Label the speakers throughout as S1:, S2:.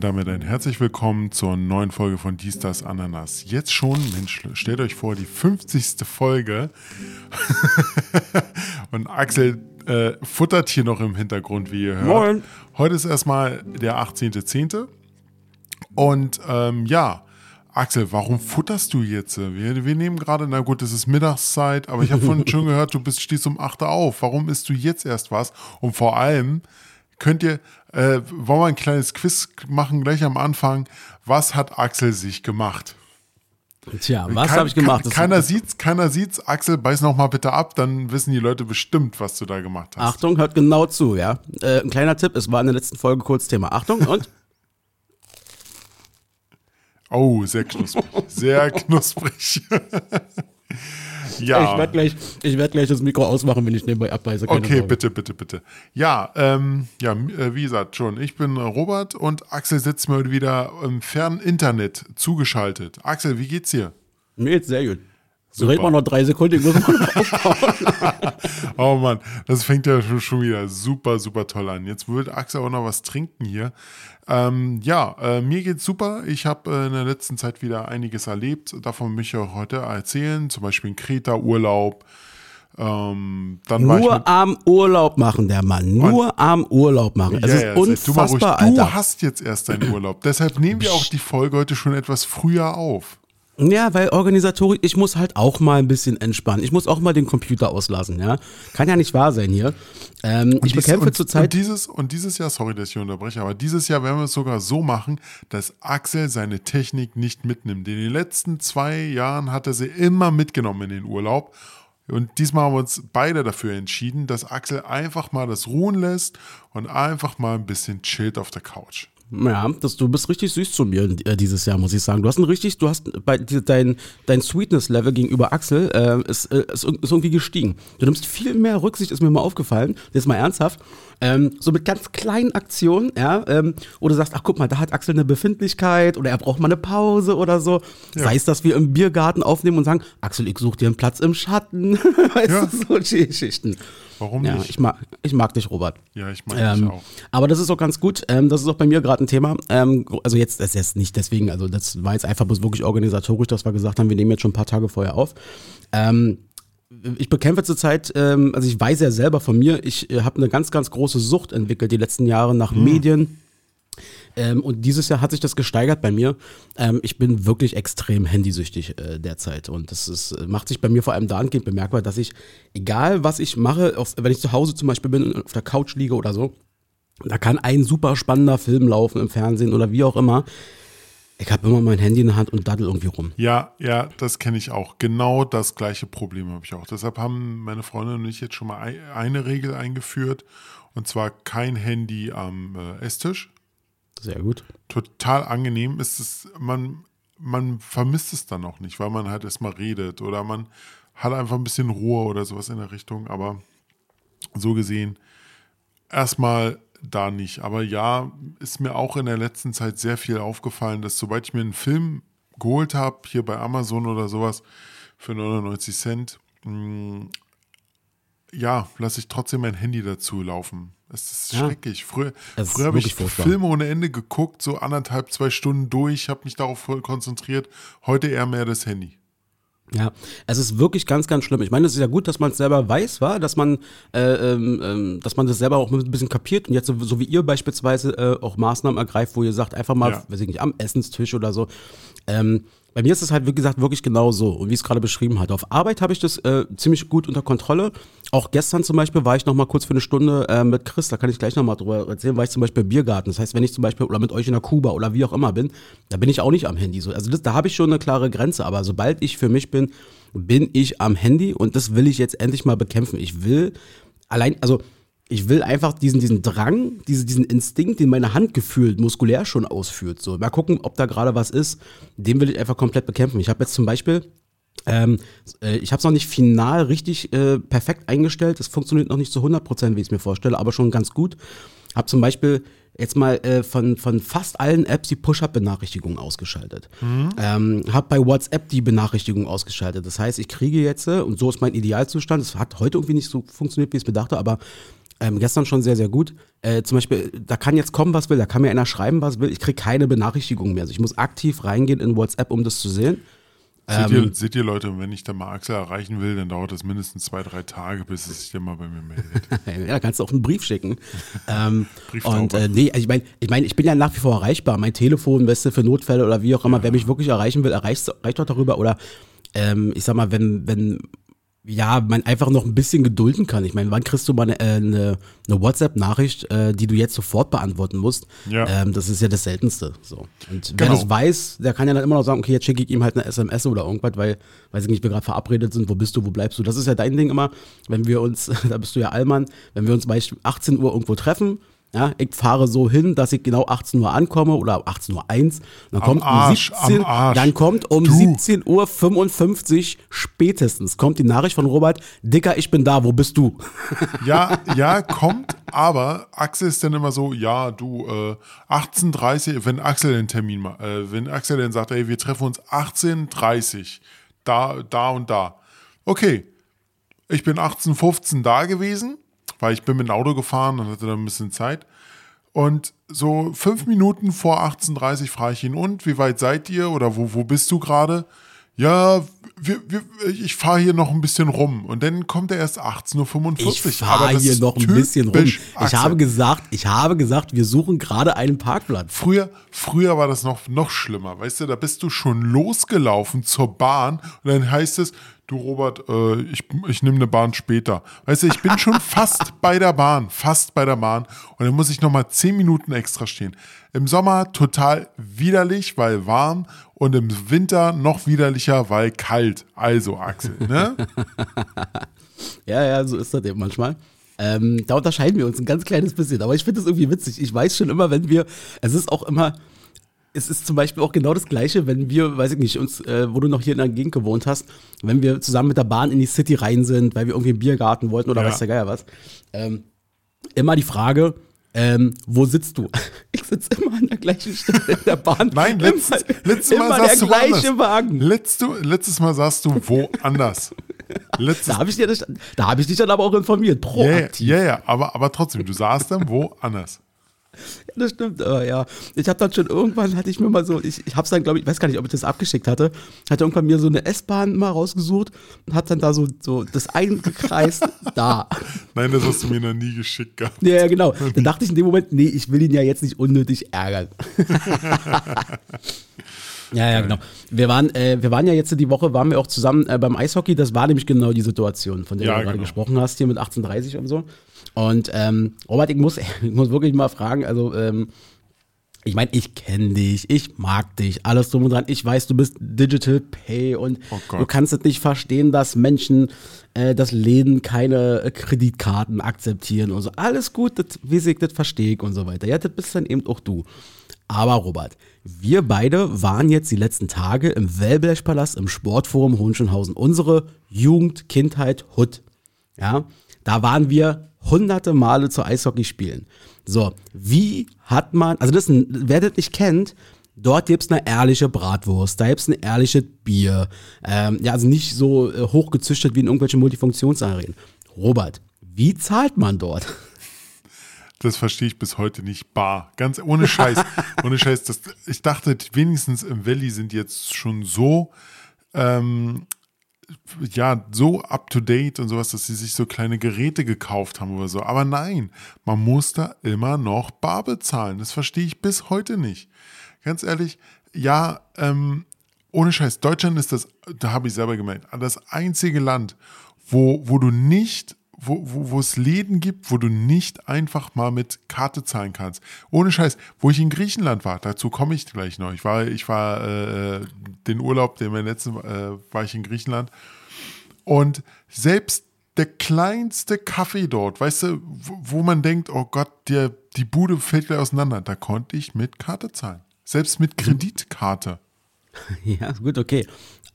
S1: Und damit ein herzlich willkommen zur neuen Folge von Dies, das, Ananas. Jetzt schon, Mensch, stellt euch vor, die 50. Folge. Und Axel äh, futtert hier noch im Hintergrund, wie ihr hört.
S2: Moin.
S1: Heute ist erstmal der 18.10. Und ähm, ja, Axel, warum futterst du jetzt? Wir, wir nehmen gerade, na gut, es ist Mittagszeit, aber ich habe vorhin schon gehört, du bist, stehst um 8 Uhr auf. Warum isst du jetzt erst was? Und vor allem, könnt ihr, äh, wollen wir ein kleines Quiz machen gleich am Anfang. Was hat Axel sich gemacht?
S2: Tja, was habe ich gemacht?
S1: Kann, keiner sieht's, keiner sieht's. Axel, beiß noch mal bitte ab, dann wissen die Leute bestimmt, was du da gemacht hast.
S2: Achtung, hört genau zu, ja. Äh, ein kleiner Tipp, es war in der letzten Folge kurz Thema. Achtung und
S1: Oh, sehr knusprig. Sehr knusprig. ja.
S2: Ich werde gleich, werd gleich das Mikro ausmachen, wenn ich nebenbei abweise. Keine
S1: Okay,
S2: Sorge.
S1: bitte, bitte, bitte. Ja, ähm, ja, äh, wie gesagt, schon. Ich bin äh, Robert und Axel sitzt mir heute wieder im fernen Internet zugeschaltet. Axel, wie geht's dir?
S2: Mir geht's sehr gut. So reden wir noch drei Sekunden, ich muss mal.
S1: Oh Mann, das fängt ja schon- schon wieder super, super toll an. Jetzt wird Axel auch noch was trinken hier. Ähm, ja, äh, mir geht's super. Ich habe äh, in der letzten Zeit wieder einiges erlebt. Davon möchte ich auch heute erzählen. Zum Beispiel ein Kreta-Urlaub. Ähm, dann war ich
S2: Nur am Urlaub machen, der Mann. Nur am Urlaub machen. Es
S1: Ja,
S2: ist
S1: sei du ruhig.
S2: unfassbar,
S1: Du hast jetzt erst deinen Urlaub. Deshalb nehmen wir auch die Folge heute schon etwas früher auf.
S2: Ja, weil organisatorisch, ich muss halt auch mal ein bisschen entspannen. Ich muss auch mal den Computer auslassen, ja. Kann ja nicht wahr sein hier. Ähm, ich
S1: Dies-
S2: bekämpfe zurzeit.
S1: Und dieses, und dieses Jahr, sorry, dass ich hier unterbreche, aber dieses Jahr werden wir es sogar so machen, dass Axel seine Technik nicht mitnimmt. In den letzten zwei Jahren hat er sie immer mitgenommen in den Urlaub. Und diesmal haben wir uns beide dafür entschieden, dass Axel einfach mal das ruhen lässt und einfach mal ein bisschen chillt auf der Couch.
S2: Ja, das, du bist richtig süß zu mir äh, dieses Jahr, muss ich sagen. Du hast ein richtig, du hast bei dir- dein, dein Sweetness-Level gegenüber Axel äh, ist, äh, ist, ist irgendwie gestiegen. Du nimmst viel mehr Rücksicht, ist mir mal aufgefallen. Jetzt mal ernsthaft. Ähm, so mit ganz kleinen Aktionen, ja, ähm, wo du sagst, ach guck mal, da hat Axel eine Befindlichkeit oder er braucht mal eine Pause oder so. Sei es, dass wir im Biergarten aufnehmen und sagen, Axel, ich suche dir einen Platz im Schatten. weißt
S1: Ja.
S2: du, so Geschichten.
S1: Warum
S2: Ja,
S1: nicht?
S2: ich mag, ich mag dich, Robert.
S1: ja, ich dich
S2: Ähm,
S1: auch.
S2: aber das ist auch ganz gut. Ähm, das ist auch bei mir gerade ein Thema. Ähm, also jetzt, das ist jetzt nicht deswegen, also das war jetzt einfach bloß wirklich organisatorisch, dass wir gesagt haben, wir nehmen jetzt schon ein paar Tage vorher auf. Ähm, ich bekämpfe zurzeit, ähm, also ich weiß ja selber von mir, ich äh, habe eine ganz, ganz große Sucht entwickelt die letzten Jahre nach Medien. Ähm, und dieses Jahr hat sich das gesteigert bei mir. Ähm, ich bin wirklich extrem handysüchtig äh, derzeit. Und das ist, äh, macht sich bei mir vor allem dahingehend bemerkbar, dass ich, egal was ich mache, auf, wenn ich zu Hause zum Beispiel bin und auf der Couch liege oder so, da kann ein super spannender Film laufen im Fernsehen oder wie auch immer. Ich habe immer mein Handy in der Hand und daddel irgendwie rum.
S1: Ja, ja, das kenne ich auch. Genau das gleiche Problem habe ich auch. Deshalb haben meine Freundin und ich jetzt schon mal ei- eine Regel eingeführt. Und zwar kein Handy am äh, Esstisch.
S2: Sehr gut.
S1: Total angenehm ist es, man, man vermisst es dann auch nicht, weil man halt erstmal redet oder man hat einfach ein bisschen Ruhe oder sowas in der Richtung. Aber so gesehen, erstmal da nicht. Aber ja, ist mir auch in der letzten Zeit sehr viel aufgefallen, dass sobald ich mir einen Film geholt habe, hier bei Amazon oder sowas, für 99 Cent, mh, ja, lasse ich trotzdem mein Handy dazu laufen. Es ist
S2: Ja.
S1: schrecklich. Früher, früher habe ich
S2: furchtbar.
S1: Filme ohne Ende geguckt, so anderthalb, zwei Stunden durch, habe mich darauf voll konzentriert. Heute eher mehr das Handy.
S2: Ja, es ist wirklich ganz, ganz schlimm. Ich meine, es ist ja gut, dass man es selber weiß, war, dass man, äh, ähm, ähm, dass man das selber auch ein bisschen kapiert und jetzt so, so wie ihr beispielsweise äh, auch Maßnahmen ergreift, wo ihr sagt, einfach mal,
S1: Ja.
S2: weiß ich nicht, am Essenstisch oder so. Ähm, bei mir ist es halt, wie gesagt, wirklich genau so. Und wie es gerade beschrieben hatte. Auf Arbeit habe ich das äh, ziemlich gut unter Kontrolle. Auch gestern zum Beispiel war ich noch mal kurz für eine Stunde äh, mit Chris, da kann ich gleich noch mal drüber erzählen, war ich zum Beispiel im Biergarten. Das heißt, wenn ich zum Beispiel oder mit euch in der Kuba oder wie auch immer bin, da bin ich auch nicht am Handy. So, also das, da habe ich schon eine klare Grenze. Aber sobald ich für mich bin, bin ich am Handy und das will ich jetzt endlich mal bekämpfen. Ich will allein, also ich will einfach diesen, diesen Drang, diese, diesen Instinkt, den meine Hand gefühlt muskulär schon ausführt. So, mal gucken, ob da gerade was ist. Den will ich einfach komplett bekämpfen. Ich habe jetzt zum Beispiel, ähm, äh, ich habe es noch nicht final richtig äh, perfekt eingestellt. Es funktioniert noch nicht zu 100%, wie ich es mir vorstelle, aber schon ganz gut. Habe zum Beispiel jetzt mal äh, von, von fast allen Apps die Push-Up-Benachrichtigungen ausgeschaltet. Ähm, habe bei WhatsApp die Benachrichtigung ausgeschaltet. Das heißt, ich kriege jetzt, äh, und so ist mein Idealzustand, es hat heute irgendwie nicht so funktioniert, wie ich es bedachte, aber Ähm, gestern schon sehr, sehr gut. Äh, zum Beispiel, da kann jetzt kommen, was will, da kann mir einer schreiben, was will. Ich kriege keine Benachrichtigung mehr. Also ich muss aktiv reingehen in WhatsApp, um das zu sehen.
S1: Seht, ihr, seht ihr Leute, wenn ich dann mal Axel erreichen will, dann dauert das mindestens zwei, drei Tage, bis es sich dann mal bei mir meldet.
S2: ja, kannst du auch einen Brief schicken. ähm, und äh, nee, also ich meine, ich, mein, ich bin ja nach wie vor erreichbar. Mein Telefon, Beste für Notfälle oder wie auch immer, ja. wer mich wirklich erreichen will, erreicht, erreicht doch darüber. Oder ähm, ich sag mal, wenn, wenn ja, man einfach noch ein bisschen gedulden kann. Ich meine, wann kriegst du mal eine, äh, eine, eine WhatsApp-Nachricht, äh, die du jetzt sofort beantworten musst? Ja. Ähm, das ist ja das Seltenste. So. Und genau. wer es weiß, der kann ja dann immer noch sagen, okay, jetzt schicke ich ihm halt eine SMS oder irgendwas, weil, weiß ich nicht, wir gerade verabredet sind, wo bist du, wo bleibst du? Das ist ja dein Ding immer, wenn wir uns, da bist du ja Allmann, wenn wir uns beispielsweise 18 Uhr irgendwo treffen, ja, ich fahre so hin, dass ich genau 18 Uhr ankomme oder 18 Uhr 1. Dann kommt Arsch, um 17, dann kommt um 17 Uhr 55 spätestens kommt die Nachricht von Robert, Dicker, ich bin da, wo bist du?
S1: Ja, ja, kommt, aber Axel ist dann immer so, ja, du, äh, 18.30 wenn Axel den Termin macht, äh, wenn Axel dann sagt, ey, wir treffen uns 18.30 da, da und da. Okay, ich bin 18.15 da gewesen weil ich bin mit dem Auto gefahren und hatte dann ein bisschen Zeit. Und so fünf Minuten vor 18.30 Uhr frage ich ihn, und wie weit seid ihr oder wo, wo bist du gerade? Ja, wir, wir, ich fahre hier noch ein bisschen rum. Und dann kommt er erst 18.45 Uhr.
S2: Ich fahre hier noch ein bisschen rum. Ich habe gesagt, ich habe gesagt, wir suchen gerade einen Parkplatz.
S1: Früher, früher war das noch, noch schlimmer. Weißt du, da bist du schon losgelaufen zur Bahn und dann heißt es, du Robert, äh, ich, ich nehme eine Bahn später. Weißt du, ich bin schon fast bei der Bahn, fast bei der Bahn und dann muss ich nochmal zehn Minuten extra stehen. Im Sommer total widerlich, weil warm und im Winter noch widerlicher, weil kalt. Also Axel, ne?
S2: ja, ja, so ist das eben manchmal. Ähm, da unterscheiden wir uns ein ganz kleines bisschen, aber ich finde es irgendwie witzig. Ich weiß schon immer, wenn wir, es ist auch immer, es ist zum Beispiel auch genau das Gleiche, wenn wir, weiß ich nicht, uns, äh, wo du noch hier in der Gegend gewohnt hast, wenn wir zusammen mit der Bahn in die City rein sind, weil wir irgendwie einen Biergarten wollten oder ja. weiß der Geier was. Ähm, immer die Frage, ähm, wo sitzt du? Ich sitze immer an der gleichen Stelle in der Bahn.
S1: Nein, letztes, immer, letztes Mal sagst du gleiche Wagen. Letztes, letztes Mal sagst du woanders.
S2: Letztes da habe ich, hab ich dich dann aber auch informiert,
S1: proaktiv. Ja, yeah, ja, yeah, aber, aber trotzdem, du saßt dann woanders.
S2: Ja, das stimmt, aber ja. Ich habe dann schon irgendwann, hatte ich mir mal so, ich, ich habe es dann, glaube ich, weiß gar nicht, ob ich das abgeschickt hatte, hatte irgendwann mir so eine S-Bahn mal rausgesucht und hat dann da so, so das eingekreist, da.
S1: Nein, das hast du mir noch nie geschickt gehabt.
S2: Ja, genau. Dann dachte ich in dem Moment, nee, ich will ihn ja jetzt nicht unnötig ärgern. Ja, ja, genau. Wir waren, äh, wir waren ja jetzt die Woche, waren wir auch zusammen äh, beim Eishockey. Das war nämlich genau die Situation, von der ja, du gerade genau. gesprochen hast, hier mit 1830 und so. Und ähm, Robert, ich muss, ich muss wirklich mal fragen, also ähm, ich meine, ich kenne dich, ich mag dich, alles drum und dran. Ich weiß, du bist Digital Pay und oh du kannst es nicht verstehen, dass Menschen, äh, dass Läden keine äh, Kreditkarten akzeptieren und so. Alles gut, das weiß ich, das verstehe ich und so weiter. Ja, das bist dann eben auch du. Aber Robert, wir beide waren jetzt die letzten Tage im Wellblechpalast im Sportforum Hohenschönhausen. Unsere Jugend, Kindheit, Hut. Ja, da waren wir hunderte Male zu Eishockey spielen. So, wie hat man, also das, wer das nicht kennt, dort gibt es eine ehrliche Bratwurst, da gibt es ein ehrliches Bier. Ähm, ja, also nicht so äh, hochgezüchtet wie in irgendwelchen Multifunktionsarenen. Robert, wie zahlt man dort?
S1: Das verstehe ich bis heute nicht. Bar. Ganz ohne Scheiß. ohne Scheiß. Das, ich dachte, wenigstens im Valley sind jetzt schon so ähm, ja, so up to date und sowas, dass sie sich so kleine Geräte gekauft haben oder so. Aber nein, man muss da immer noch bar bezahlen. Das verstehe ich bis heute nicht. Ganz ehrlich, ja, ähm, ohne Scheiß, Deutschland ist das, da habe ich selber gemerkt, das einzige Land, wo, wo du nicht wo, wo, es Läden gibt, wo du nicht einfach mal mit Karte zahlen kannst. Ohne Scheiß, wo ich in Griechenland war, dazu komme ich gleich noch. Ich war, ich war äh, den Urlaub, den wir letzten, äh, war ich in Griechenland. Und selbst der kleinste Kaffee dort, weißt du, wo, wo man denkt, oh Gott, der, die Bude fällt gleich auseinander, da konnte ich mit Karte zahlen. Selbst mit Kreditkarte.
S2: Ja, gut, okay.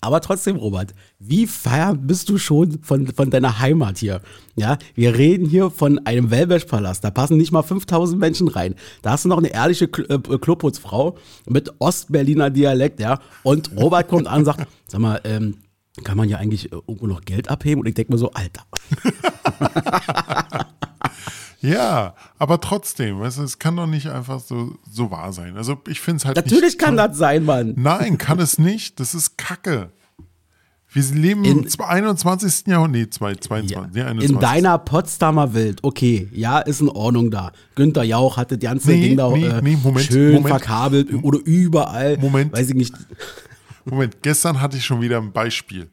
S2: Aber trotzdem, Robert, wie feiern bist du schon von, von deiner Heimat hier? Ja, wir reden hier von einem Wellbeschpalast. Da passen nicht mal 5000 Menschen rein. Da hast du noch eine ehrliche äh, Kloputzfrau mit Ostberliner Dialekt, ja. Und Robert kommt an und sagt, sag mal, ähm, kann man ja eigentlich äh, irgendwo noch Geld abheben? Und ich denke mir so, Alter.
S1: Ja, aber trotzdem, weißt du, es kann doch nicht einfach so, so wahr sein. Also ich finde es halt
S2: Natürlich kann
S1: toll.
S2: das sein, Mann.
S1: Nein, kann es nicht. Das ist Kacke. Wir leben im
S2: In-
S1: 21. Jahrhundert. Nee, zwei- 22.
S2: Ja.
S1: Nee, 21.
S2: In deiner Potsdamer Welt, okay, ja, ist in Ordnung da. Günther Jauch hatte das ganze
S1: Nee,
S2: Ding da
S1: nee,
S2: äh,
S1: nee, Moment,
S2: schön
S1: Moment.
S2: verkabelt oder überall.
S1: Moment.
S2: Weiß ich nicht.
S1: Moment, gestern hatte ich schon wieder ein Beispiel.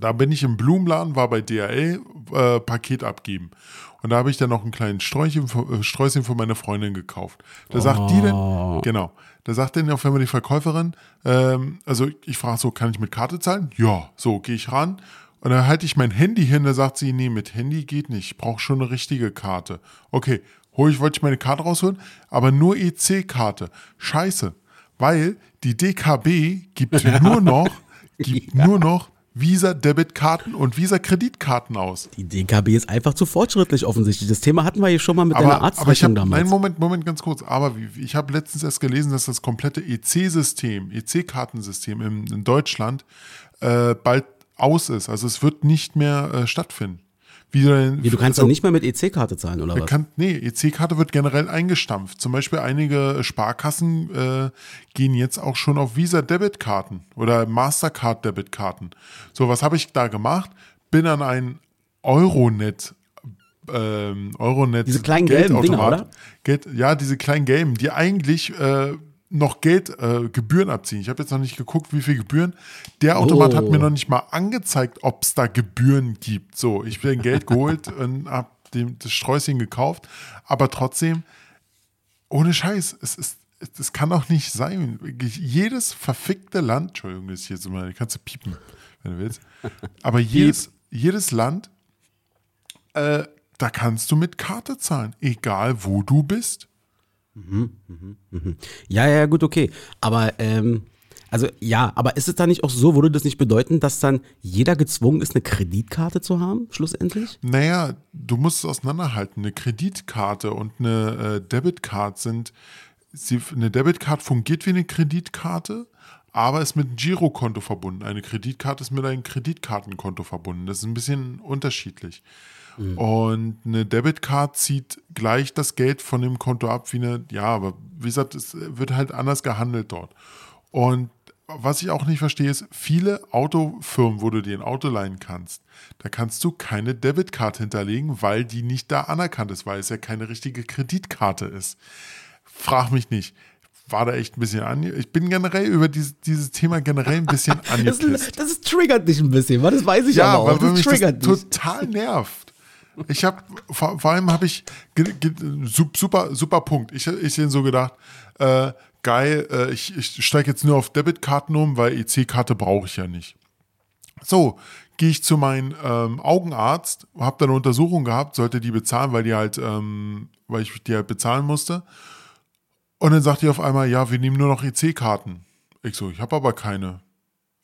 S1: Da bin ich im Blumenladen, war bei DHL äh, Paket abgeben. Und da habe ich dann noch einen kleinen Sträuchchen, äh, Sträußchen für meine Freundin gekauft. Da sagt die denn, genau, da sagt dann auf einmal die Verkäuferin, ähm, also ich frage so, kann ich mit Karte zahlen? Ja, so gehe ich ran. Und dann halte ich mein Handy hin, da sagt sie, nee, mit Handy geht nicht, ich brauche schon eine richtige Karte. Okay, hol ich, wollte ich meine Karte rausholen, aber nur EC-Karte. Scheiße, weil die DKB gibt nur noch, gibt nur noch Visa-Debitkarten und Visa-Kreditkarten aus.
S2: Die DKB ist einfach zu fortschrittlich offensichtlich. Das Thema hatten wir hier schon mal mit deiner
S1: Aber, ich
S2: Arztrechnung damals.
S1: nein, Moment, Moment, ganz kurz. Aber wie- ich habe letztens erst gelesen, dass das komplette EC-System, EC-Kartensystem in, in Deutschland äh, bald aus ist. Also es wird nicht mehr äh, stattfinden. Wie du, denn-
S2: Wie, du kannst
S1: also,
S2: doch nicht mehr mit EC-Karte zahlen, oder was?
S1: kann, nee, EC-Karte wird generell eingestampft. Zum Beispiel einige Sparkassen äh, gehen jetzt auch schon auf Visa-Debitkarten oder Mastercard-Debitkarten. So, was habe ich da gemacht? Bin an ein Euronet ähm, Euronet
S2: Diese kleinen gelben Dinger, oder?
S1: Geld, ja, diese kleinen gelben, die eigentlich äh, noch Geld, äh, Gebühren abziehen. Ich habe jetzt noch nicht geguckt, wie viel Gebühren. Der Automat
S2: Oh.
S1: hat mir noch nicht mal angezeigt, ob es da Gebühren gibt. So, ich bin Geld geholt und habe das Sträußchen gekauft, aber trotzdem, ohne Scheiß, es ist, es kann doch nicht sein. Jedes verfickte Land, Entschuldigung, das ist jetzt immer, kannst du piepen, wenn du willst, aber jedes, jedes Land, äh, da kannst du mit Karte zahlen, egal wo du bist.
S2: Ja, ja, gut, okay. Aber, ähm, also ja, aber ist es da nicht auch so, würde das nicht bedeuten, dass dann jeder gezwungen ist, eine Kreditkarte zu haben, schlussendlich?
S1: Naja, du musst es auseinanderhalten. Eine Kreditkarte und eine äh, Debitcard sind, sie, eine Debitcard fungiert wie eine Kreditkarte, aber ist mit einem Girokonto verbunden. Eine Kreditkarte ist mit einem Kreditkartenkonto verbunden. Das ist ein bisschen unterschiedlich. Und eine Debitcard zieht gleich das Geld von dem Konto ab wie eine, ja, aber wie gesagt, es wird halt anders gehandelt dort. Und was ich auch nicht verstehe, ist, viele Autofirmen, wo du dir ein Auto leihen kannst, da kannst du keine Debitkarte hinterlegen, weil die nicht da anerkannt ist, weil es ja keine richtige Kreditkarte ist. Frag mich nicht. War da echt ein bisschen an. Ich bin generell über dieses, dieses Thema generell ein bisschen
S2: Das,
S1: angepisst.
S2: das triggert dich ein bisschen, wa? das weiß ich
S1: Ja,
S2: aber
S1: weil
S2: auch.
S1: weil
S2: Das
S1: mich das
S2: triggert dich.
S1: total nervt. Ich habe, vor, vor allem habe ich, super, super Punkt. Ich, ich den so gedacht, äh, geil, äh, ich, ich steige jetzt nur auf Debitkarten um, weil EC-Karte brauche ich ja nicht. So, gehe ich zu meinem ähm, Augenarzt, habe da eine Untersuchung gehabt, sollte die bezahlen, weil die halt, ähm, weil ich die halt bezahlen musste. Und dann sagt die auf einmal, ja, wir nehmen nur noch EC-Karten. Ich so, ich habe aber keine.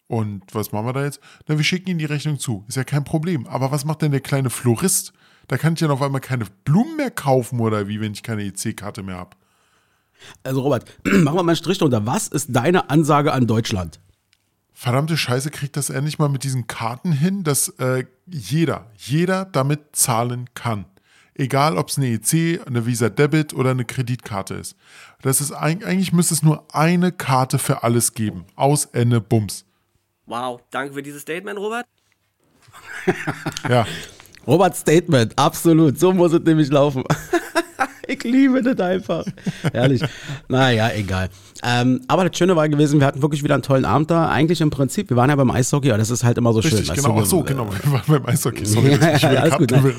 S1: Und was machen wir da jetzt? Na, wir schicken Ihnen die Rechnung zu. Ist ja kein Problem. Aber was macht denn der kleine Florist? Da kann ich dann auf einmal keine Blumen mehr kaufen oder wie, wenn ich keine EC-Karte mehr habe.
S2: Also Robert, machen wir mal einen Strich drunter. Was ist deine Ansage an Deutschland?
S1: Verdammte Scheiße, kriegt das endlich mal mit diesen Karten hin, dass äh, jeder, jeder damit zahlen kann. Egal, ob es eine EC, eine Visa Debit oder eine Kreditkarte ist. Das ist eig- eigentlich müsste es nur eine Karte für alles geben. Aus Ende Bums.
S3: Wow, danke für dieses Statement, Robert.
S1: Ja.
S2: Robert Statement, absolut. So muss es nämlich laufen. ich liebe das einfach. Herrlich. Naja, egal. Ähm, aber das Schöne war gewesen, wir hatten wirklich wieder einen tollen Abend da. Eigentlich im Prinzip, wir waren ja beim Eishockey, aber das ist halt immer so schön.
S1: Richtig,
S2: weißt
S1: genau.
S2: du,
S1: Ach so,
S2: wir-
S1: genau. Wir waren beim Eishockey. Sorry,
S2: Ja,
S1: dass ich
S2: alles gut, ne?
S1: will.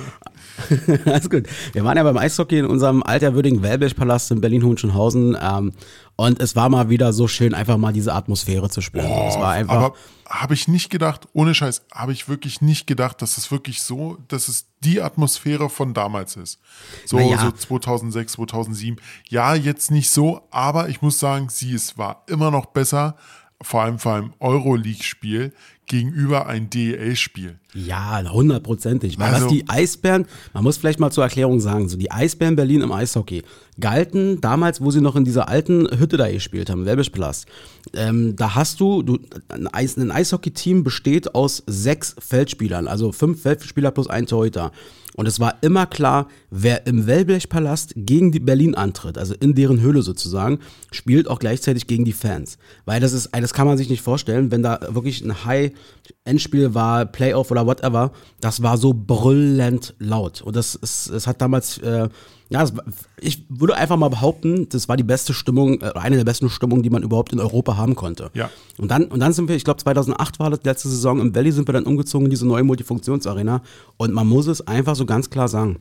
S2: Alles gut. Wir waren ja beim Eishockey in unserem alterwürdigen Wellblechpalast in Berlin-Hohenschönhausen. Ähm, und es war mal wieder so schön, einfach mal diese Atmosphäre zu spüren. es war einfach.
S1: Aber habe ich nicht gedacht, ohne Scheiß, habe ich wirklich nicht gedacht, dass es wirklich so, dass es die Atmosphäre von damals ist. So,
S2: ja.
S1: so 2006, 2007. Ja, jetzt nicht so, aber ich muss sagen, sie es war immer noch besser, vor allem vor einem Euroleague-Spiel gegenüber ein DEL-Spiel.
S2: Ja, hundertprozentig. Weil
S1: Also-
S2: was die Eisbären, man muss vielleicht mal zur Erklärung sagen, so die Eisbären Berlin im Eishockey galten damals, wo sie noch in dieser alten Hütte da gespielt haben, Welbischpalast. Ähm, da hast du, du ein, Eis, ein Eishockey-Team besteht aus sechs Feldspielern, also fünf Feldspieler plus ein Torhüter. Und es war immer klar, wer im Wellblechpalast gegen die Berlin antritt, also in deren Höhle sozusagen, spielt auch gleichzeitig gegen die Fans. Weil das ist, das kann man sich nicht vorstellen, wenn da wirklich ein High-Endspiel war, Playoff oder whatever, das war so brüllend laut. Und das, ist, es hat damals, äh, ja, war- ich würde einfach mal behaupten, das war die beste Stimmung, äh, eine der besten Stimmungen, die man überhaupt in Europa haben konnte.
S1: Ja.
S2: Und dann, und dann sind wir, ich glaube 2008 war das letzte Saison, im Valley sind wir dann umgezogen in diese neue Multifunktionsarena und man muss es einfach so ganz klar sagen,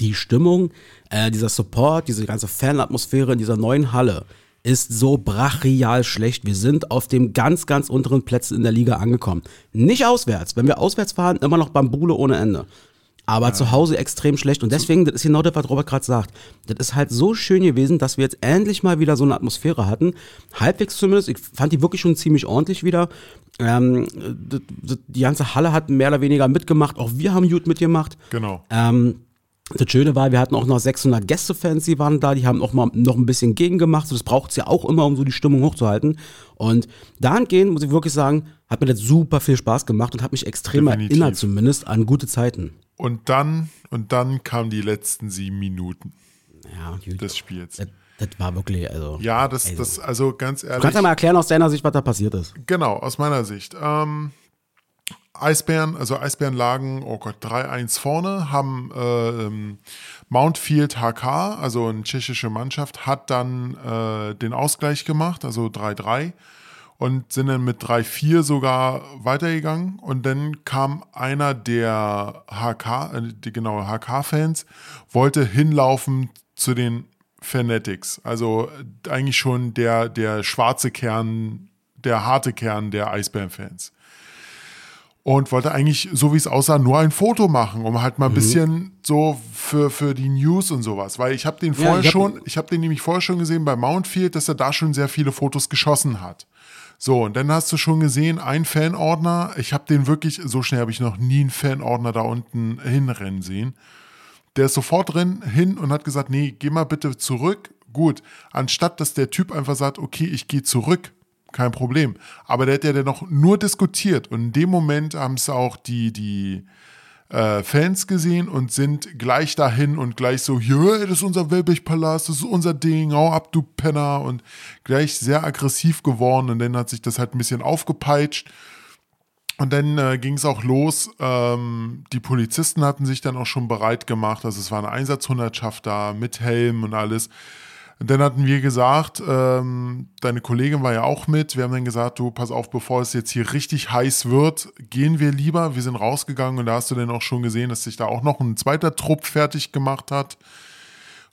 S2: die Stimmung, äh, dieser Support, diese ganze Fanatmosphäre in dieser neuen Halle ist so brachial schlecht. Wir sind auf dem ganz, ganz unteren Plätzen in der Liga angekommen. Nicht auswärts. Wenn wir auswärts fahren, immer noch Bambule ohne Ende. Aber zu Hause extrem schlecht. Und deswegen, das ist genau das, was Robert gerade sagt. Das ist halt so schön gewesen, dass wir jetzt endlich mal wieder so eine Atmosphäre hatten. Halbwegs zumindest. Ich fand die wirklich schon ziemlich ordentlich wieder. Ähm, die ganze Halle hat mehr oder weniger mitgemacht. Auch wir haben gut mitgemacht.
S1: Genau.
S2: Ähm, das Schöne war, wir hatten auch noch 600 Gästefans, die waren da, die haben auch mal noch ein bisschen gegengemacht. So, Das braucht es ja auch immer, um so die Stimmung hochzuhalten. Und dahingehend, muss ich wirklich sagen, hat mir das super viel Spaß gemacht und hat mich extrem
S1: Definitiv.
S2: erinnert, zumindest an gute Zeiten.
S1: Und dann, und dann kamen die letzten sieben Minuten
S2: Ja,
S1: des Spiels.
S2: Das, das war wirklich, also.
S1: Ja, das, das, also ganz
S2: Du
S1: ehrlich.
S2: kannst ja mal erklären aus deiner Sicht, was da passiert ist.
S1: Genau, aus meiner Sicht. Ähm, Eisbären, also Eisbären lagen, oh Gott, 3-1 vorne, haben ähm, Mountfield HK, also eine tschechische Mannschaft, hat dann äh, den Ausgleich gemacht, also 3-3 und sind dann mit 3-4 sogar weitergegangen und dann kam einer der HK, äh, die genaue HK-Fans, wollte hinlaufen zu den Fanatics, also äh, eigentlich schon der, der schwarze Kern, der harte Kern der Eisbären-Fans und wollte eigentlich, so wie es aussah, nur ein Foto machen, um halt mal
S2: Mhm.
S1: ein bisschen so für, für die News und sowas. Weil ich habe den vorher
S2: ich hab-
S1: schon, ich habe den nämlich vorher schon gesehen bei Mountfield, dass er da schon sehr viele Fotos geschossen hat. So, und dann hast du schon gesehen, ein Fanordner, ich habe den wirklich, so schnell habe ich noch nie einen Fanordner da unten hinrennen sehen. Der ist sofort drin, hin und hat gesagt, nee, geh mal bitte zurück. Gut, anstatt dass der Typ einfach sagt, okay, ich gehe zurück, kein Problem. Aber der hat ja dann noch nur diskutiert und in dem Moment haben es auch die, die äh, Fans gesehen und sind gleich dahin und gleich so, ja, das ist unser Welbichpalast, das ist unser Ding, hau ab, du Penner und gleich sehr aggressiv geworden und dann hat sich das halt ein bisschen aufgepeitscht. Und dann äh, ging es auch los. Ähm, die Polizisten hatten sich dann auch schon bereit gemacht. Also es war eine Einsatzhundertschaft da mit Helm und alles. Und dann hatten wir gesagt, ähm, deine Kollegin war ja auch mit. Wir haben dann gesagt, du, pass auf, bevor es jetzt hier richtig heiß wird, gehen wir lieber. Wir sind rausgegangen und da hast du dann auch schon gesehen, dass sich da auch noch ein zweiter Trupp fertig gemacht hat.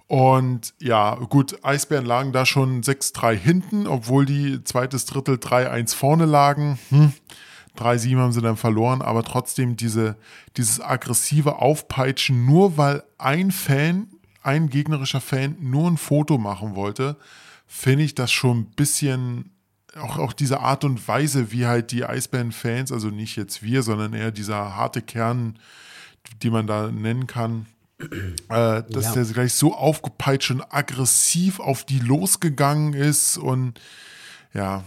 S1: Und ja, gut, Eisbären lagen da schon 6-3 hinten, obwohl die zweites Drittel 3-1 vorne lagen. Hm. 3-7 haben sie dann verloren, aber trotzdem diese, dieses aggressive Aufpeitschen, nur weil ein Fan, ein gegnerischer Fan nur ein Foto machen wollte, finde ich das schon ein bisschen, auch, auch diese Art und Weise, wie halt die Eisbären-Fans, also nicht jetzt wir, sondern eher dieser harte Kern, die man da nennen kann, äh, dass
S2: Ja.
S1: der gleich so aufgepeitscht und aggressiv auf die losgegangen ist und ja,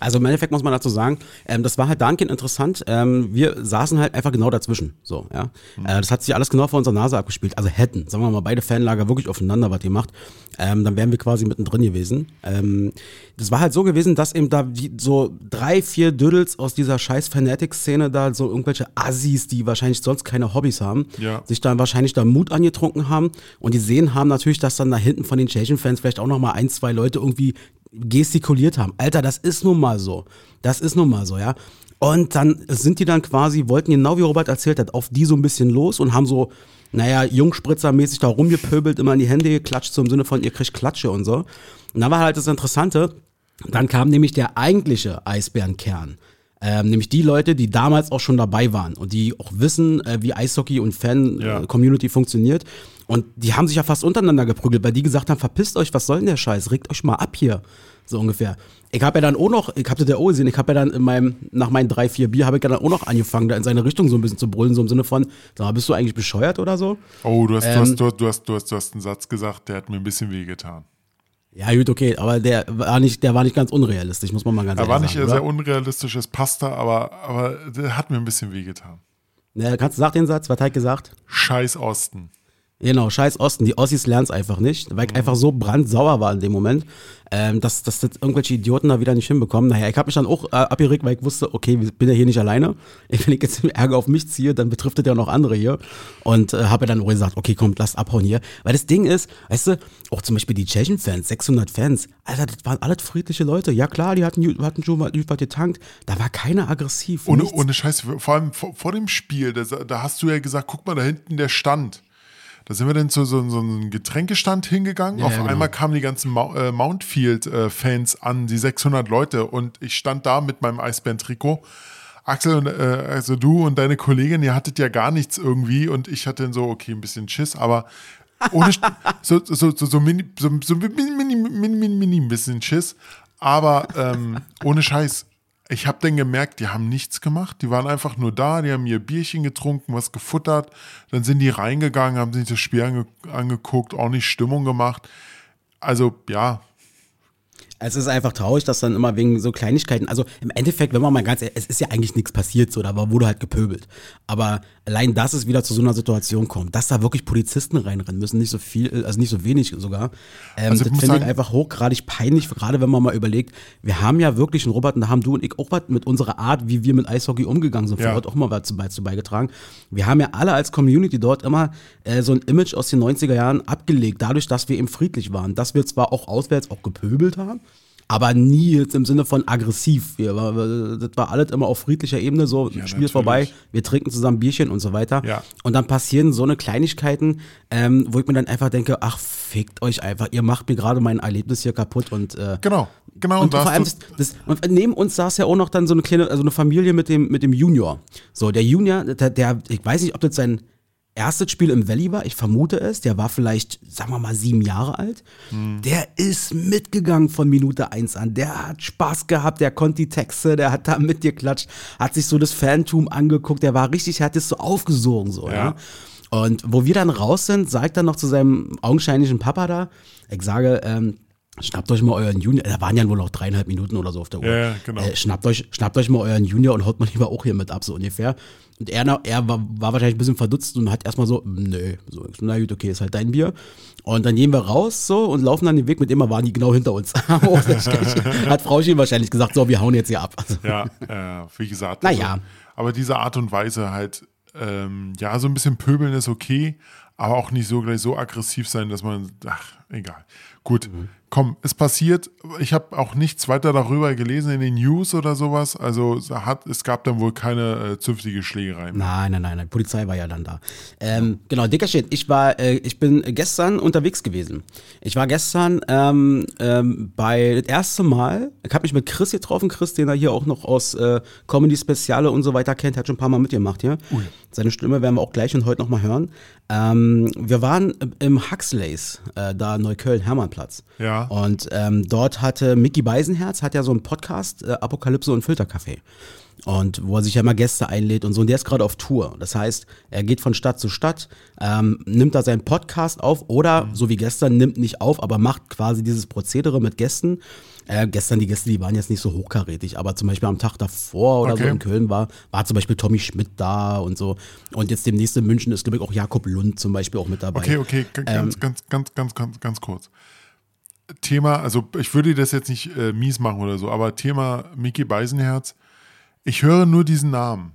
S2: Also im Endeffekt muss man dazu sagen, ähm, das war halt dahingehend interessant. Ähm, wir saßen halt einfach genau dazwischen. So, ja. Äh, das hat sich alles genau vor unserer Nase abgespielt. Also hätten, sagen wir mal, beide Fanlager wirklich aufeinander was gemacht, ähm, dann wären wir quasi mittendrin gewesen. Ähm, das war halt so gewesen, dass eben da so drei, vier Dödels aus dieser scheiß Fanatic-Szene da, so irgendwelche Assis, die wahrscheinlich sonst keine Hobbys haben,
S1: Ja.
S2: sich dann wahrscheinlich da Mut angetrunken haben und die sehen haben natürlich, dass dann da hinten von den Chasing-Fans vielleicht auch noch mal ein, zwei Leute irgendwie gestikuliert haben. Alter, das ist nun mal so. Das ist nun mal so, ja. Und dann sind die dann quasi, wollten genau wie Robert erzählt hat, auf die so ein bisschen los und haben so, naja, Jungspritzermäßig da rumgepöbelt, immer in die Hände geklatscht, so im Sinne von, ihr kriegt Klatsche und so. Und dann war halt das Interessante, dann kam nämlich der eigentliche Eisbärenkern. Ähm, nämlich die Leute, die damals auch schon dabei waren und die auch wissen, äh, wie Eishockey und
S1: Ja.
S2: Fan-Community funktioniert. Und die haben sich ja fast untereinander geprügelt, weil die gesagt haben, verpisst euch, was soll denn der Scheiß? Regt euch mal ab hier. So ungefähr. Ich habe ja dann auch noch, ich habe das ja auch gesehen, ich habe ja dann in meinem, nach meinen drei, vier Bier, habe ich ja dann auch noch angefangen, da in seine Richtung so ein bisschen zu brüllen, so im Sinne von, sag mal, bist du eigentlich bescheuert oder so?
S1: Oh, du hast,
S2: Ähm,
S1: du, hast, du, hast, du, hast, du, hast, einen Satz gesagt, der hat mir ein bisschen wehgetan.
S2: Ja, gut, okay, aber der war nicht, der war nicht ganz unrealistisch, muss man mal ganz
S1: Er
S2: ehrlich
S1: war nicht
S2: sagen.
S1: sehr unrealistisch, es passte, aber, aber der hat mir ein bisschen wehgetan.
S2: Ja, kannst du sag den Satz, was hat gesagt?
S1: Scheiß Osten.
S2: Genau, scheiß Osten. Die Ossis lernen es einfach nicht, weil ich einfach so brandsauer war in dem Moment, ähm, dass, dass das irgendwelche Idioten da wieder nicht hinbekommen. Naja, ich habe mich dann auch äh, abgeregt, weil ich wusste, okay, ich bin ja hier nicht alleine. Wenn ich jetzt Ärger auf mich ziehe, dann betrifft das ja noch andere hier. Und äh, habe dann auch gesagt, okay, komm, lass abhauen hier. Weil das Ding ist, weißt du, auch zum Beispiel die Tschechen-Fans, 600 Fans, Alter, das waren alles friedliche Leute. Ja klar, die hatten, hatten schon mal was getankt. Da war keiner aggressiv.
S1: Ohne,
S2: nichts.
S1: ohne Scheiße, vor allem vor, vor dem Spiel, da, da hast du ja gesagt, guck mal, da hinten der Stand. Da sind wir dann zu so, so einem Getränkestand hingegangen.
S2: Ja,
S1: Auf
S2: genau.
S1: einmal kamen die ganzen äh, Mountfield-Fans an, die 600 Leute. Und ich stand da mit meinem Eisbären-Trikot. Axel, und, äh, also du und deine Kollegin, ihr hattet ja gar nichts irgendwie. Und ich hatte dann so, okay, ein bisschen Schiss, aber ohne, so, so, so, so, mini, so, so mini, mini, mini, mini, mini ein bisschen Schiss. Aber ähm, ohne Scheiß, ich habe dann gemerkt, die haben nichts gemacht. Die waren einfach nur da, die haben ihr Bierchen getrunken, was gefuttert. Dann sind die reingegangen, haben sich das Spiel ange angeguckt, auch nicht Stimmung gemacht. Also ja,
S2: Es ist einfach traurig, dass dann immer wegen so Kleinigkeiten, also im Endeffekt, wenn man mal ganz, ehrlich- es ist ja eigentlich nichts passiert, so, da wurde halt gepöbelt. Aber allein, dass es wieder zu so einer Situation kommt, dass da wirklich Polizisten reinrennen müssen, nicht so viel, also nicht so wenig sogar, ähm,
S1: Also
S2: das finde ich
S1: sagen-
S2: einfach hochgradig peinlich, gerade wenn man mal überlegt, wir haben ja wirklich, und Robert, und da haben du und ich auch was mit unserer Art, wie wir mit Eishockey umgegangen sind,
S1: Ja.
S2: vor Ort auch mal was zu, zu beigetragen. Wir haben ja alle als Community dort immer äh, so ein Image aus den 90er Jahren abgelegt, dadurch, dass wir eben friedlich waren, dass wir zwar auch auswärts auch gepöbelt haben, aber nie jetzt im Sinne von aggressiv. Wir, das war alles immer auf friedlicher Ebene, so,
S1: Ja,
S2: Spiel ist vorbei, wir trinken zusammen Bierchen und so weiter.
S1: Ja.
S2: Und dann passieren so eine Kleinigkeiten, ähm, wo ich mir dann einfach denke, ach, fickt euch einfach, ihr macht mir gerade mein Erlebnis hier kaputt und äh,
S1: genau. Genau,
S2: und
S1: da
S2: vor allem, das, das, und neben uns saß ja auch noch dann so eine kleine, also eine Familie mit dem, mit dem Junior. So, der Junior, der, der, ich weiß nicht, ob das sein erstes Spiel im Valley war, ich vermute es, der war vielleicht, sagen wir mal, sieben Jahre alt.
S1: Hm.
S2: Der ist mitgegangen von Minute eins an. Der hat Spaß gehabt, der konnte die Texte, der hat da mitgeklatscht, hat sich so das Phantom angeguckt, der war richtig, er hat das so aufgesogen, so, ja.
S1: Ja.
S2: Und wo wir dann raus sind, sagt er noch zu seinem augenscheinlichen Papa da, ich sage, ähm, schnappt euch mal euren Junior, da waren ja wohl noch dreieinhalb Minuten oder so auf der Uhr.
S1: Ja, genau.
S2: Äh, schnappt, euch, schnappt euch mal euren Junior und haut mal lieber auch hier mit ab, so ungefähr. Und er, er war, war wahrscheinlich ein bisschen verdutzt und hat erstmal so, nö, so, na gut, okay, ist halt dein Bier. Und dann gehen wir raus so und laufen dann den Weg, mit dem waren die genau hinter uns. Hat Frauchen wahrscheinlich gesagt, so, wir hauen jetzt hier ab. Also,
S1: Ja, äh, wie gesagt.
S2: Naja.
S1: Also, aber diese Art und Weise halt, ähm, ja, so ein bisschen pöbeln ist okay, aber auch nicht so gleich so aggressiv sein, dass man, ach, egal. Gut, komm, es passiert. Ich habe auch nichts weiter darüber gelesen in den News oder sowas. Also es hat, es gab dann wohl keine äh, zünftige Schlägerei.
S2: Nein, nein, nein, nein, Polizei war ja dann da. Ähm, genau, dicker Shit. Ich war, äh, ich bin gestern unterwegs gewesen. Ich war gestern ähm, ähm, bei das erste Mal, ich habe mich mit Chris getroffen, Chris, den er hier auch noch aus äh, Comedy Speziale und so weiter kennt, hat schon ein paar Mal mitgemacht hier. Seine Stimme werden wir auch gleich und heute noch mal hören. Ähm, wir waren im Huxleys, äh, da Neukölln, Hermannplatz.
S1: Ja.
S2: Und ähm, dort hatte Mickey Beisenherz, hat ja so einen Podcast, äh, Apokalypse und Filterkaffee. Und wo er sich ja immer Gäste einlädt und so. Und der ist gerade auf Tour. Das heißt, er geht von Stadt zu Stadt, ähm, nimmt da seinen Podcast auf oder, so wie gestern, nimmt nicht auf, aber macht quasi dieses Prozedere mit Gästen. Äh, gestern die Gäste, die waren jetzt nicht so hochkarätig, aber zum Beispiel am Tag davor oder so
S1: Okay.
S2: in Köln war, war zum Beispiel Tommy Schmidt da und so. Und jetzt demnächst in München ist, glaube ich, auch Jakob Lund zum Beispiel auch mit dabei.
S1: Okay, okay, g-
S2: Ähm.
S1: ganz, ganz, ganz, ganz, ganz, ganz kurz. Thema, also ich würde das jetzt nicht äh, mies machen oder so, aber Thema Mickey Beisenherz. Ich höre nur diesen Namen.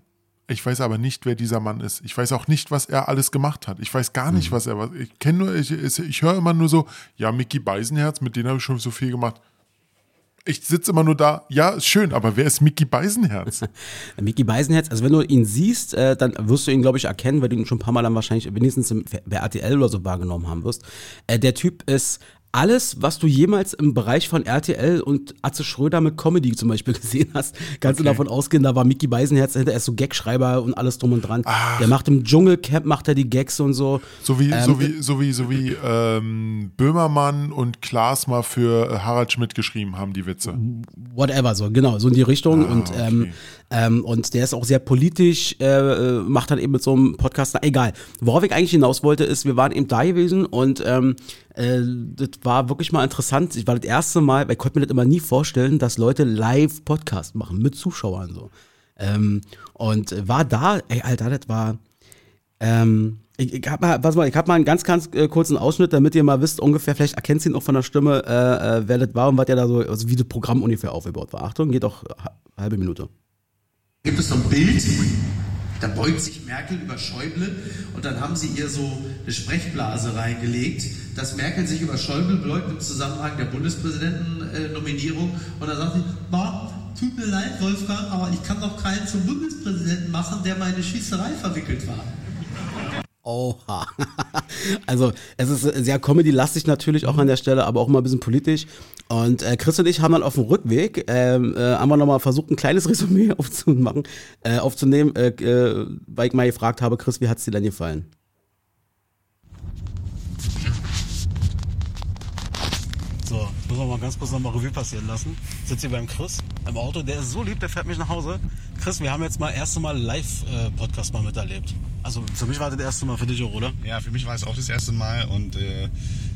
S1: Ich weiß aber nicht, wer dieser Mann ist. Ich weiß auch nicht, was er alles gemacht hat. Ich weiß gar
S2: Mhm.
S1: nicht, was er was. Ich kenne nur, ich, ich, höre immer nur so, ja, Mickey Beisenherz, mit dem habe ich schon so viel gemacht. Ich sitze immer nur da, ja, ist schön, aber wer ist Mickey Beisenherz?
S2: Mickey Beisenherz, also wenn du ihn siehst, äh, dann wirst du ihn, glaube ich, erkennen, weil du ihn schon ein paar Mal dann wahrscheinlich wenigstens im, bei RTL oder so wahrgenommen haben wirst. Äh, der Typ ist alles, was du jemals im Bereich von RTL und Atze Schröder mit Comedy zum Beispiel gesehen hast, kannst okay. du davon ausgehen, da war Mickey Beisenherz hinter, er ist so Gagschreiber und alles drum und dran. Ach. Der macht im Dschungelcamp, macht er die Gags und so.
S1: So wie, ähm, so wie, so wie, so wie ähm, Böhmermann und Klaas mal für Harald Schmidt geschrieben haben, die Witze.
S2: Whatever, so, genau, so in die Richtung. Ah, und, ähm, okay. ähm, und der ist auch sehr politisch, äh, äh, macht dann eben mit so einem Podcast, na, egal. Worauf ich eigentlich hinaus wollte, ist, wir waren eben da gewesen und ähm, äh, das war wirklich mal interessant. Ich war das erste Mal, ich konnte mir das immer nie vorstellen, dass Leute live Podcast machen mit Zuschauern so. Ähm, und war da, ey, Alter, das war. Ähm, ich, ich habe mal, was mal, ich hab mal einen ganz, ganz äh, kurzen Ausschnitt, damit ihr mal wisst, ungefähr, vielleicht erkennt ihr ihn auch von der Stimme, äh, äh, wer das war und was ja da so, also wie das Programm ungefähr aufgebaut war. Achtung, geht auch halbe Minute.
S4: Gibt es so ein Bild da beugt sich Merkel über Schäuble und dann haben sie ihr so eine Sprechblase reingelegt, dass Merkel sich über Schäuble beugt im Zusammenhang der Bundespräsidentennominierung und dann sagt sie, Ma, tut mir leid, Wolfgang, aber ich kann doch keinen zum Bundespräsidenten machen, der meine Schießerei verwickelt war.
S2: Oha. Also es ist sehr Comedy-lastig natürlich auch an der Stelle, aber auch immer ein bisschen politisch. Und äh, Chris und ich haben dann auf dem Rückweg, ähm, äh, haben wir nochmal versucht, ein kleines Resümee aufzumachen, äh, aufzunehmen, äh, äh, weil ich mal gefragt habe, Chris, wie hat es dir denn gefallen?
S5: So, muss man mal ganz kurz nochmal Revue passieren lassen. Ich sitze hier beim Chris im Auto, der ist so lieb, der fährt mich nach Hause. Chris, wir haben jetzt mal erste Mal Live-Podcast mal miterlebt. Also für mich war das das erste Mal, für dich auch, oder?
S6: Ja, für mich war es auch das erste Mal und äh,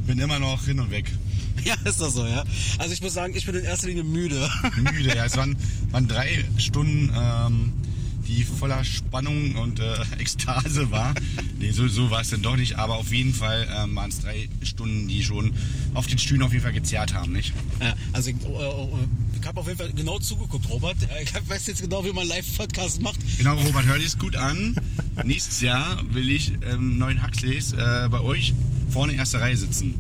S6: bin immer noch hin und weg.
S5: Ja, ist das so, ja. Also ich muss sagen, ich bin in erster Linie müde.
S6: Müde, ja. Es waren, waren drei Stunden ähm, die voller Spannung und äh, Ekstase war. Nee, so, so war es dann doch nicht, aber auf jeden Fall ähm, waren es drei Stunden, die schon auf den Stühlen auf jeden Fall gezerrt haben, nicht?
S5: Ja, also ich, äh, äh habe auf jeden Fall genau zugeguckt, Robert. Ich weiß jetzt genau, wie man Live-Podcast macht.
S6: Genau, Robert, hör dich gut an. Nächstes Jahr will ich ähm, neuen Huxleys äh, bei euch vorne in erster Reihe sitzen.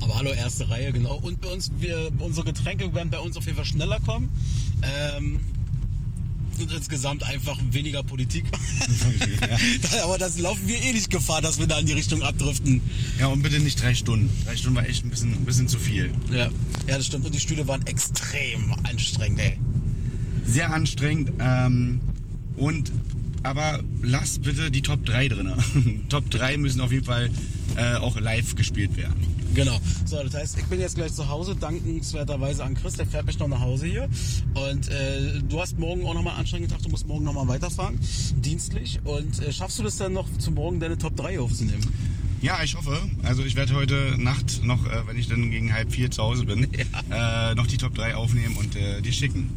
S5: Aber hallo, erste Reihe, genau. Und bei uns, wir, unsere Getränke werden bei uns auf jeden Fall schneller kommen. Ähm, und insgesamt einfach weniger Politik. ja. Aber das laufen wir eh nicht Gefahr, dass wir da in die Richtung abdriften.
S6: Ja, und bitte nicht drei Stunden. Drei Stunden war echt ein bisschen, ein bisschen zu viel.
S5: Ja. ja, das stimmt. Und die Stühle waren extrem anstrengend, ey.
S6: Sehr anstrengend. Ähm, und aber lass bitte die Top 3 drin. Top 3 müssen auf jeden Fall äh, auch live gespielt werden.
S5: Genau. So, das heißt, ich bin jetzt gleich zu Hause, dankenswerterweise an Chris, der fährt mich noch nach Hause hier. Und äh, du hast morgen auch nochmal anstrengend gedacht, du musst morgen nochmal weiterfahren, dienstlich. Und äh, schaffst du das dann noch zu morgen deine Top 3 aufzunehmen?
S6: Ja, ich hoffe. Also ich werde heute Nacht noch, äh, wenn ich dann gegen halb vier zu Hause bin, ja. äh, noch die Top 3 aufnehmen und äh, die schicken.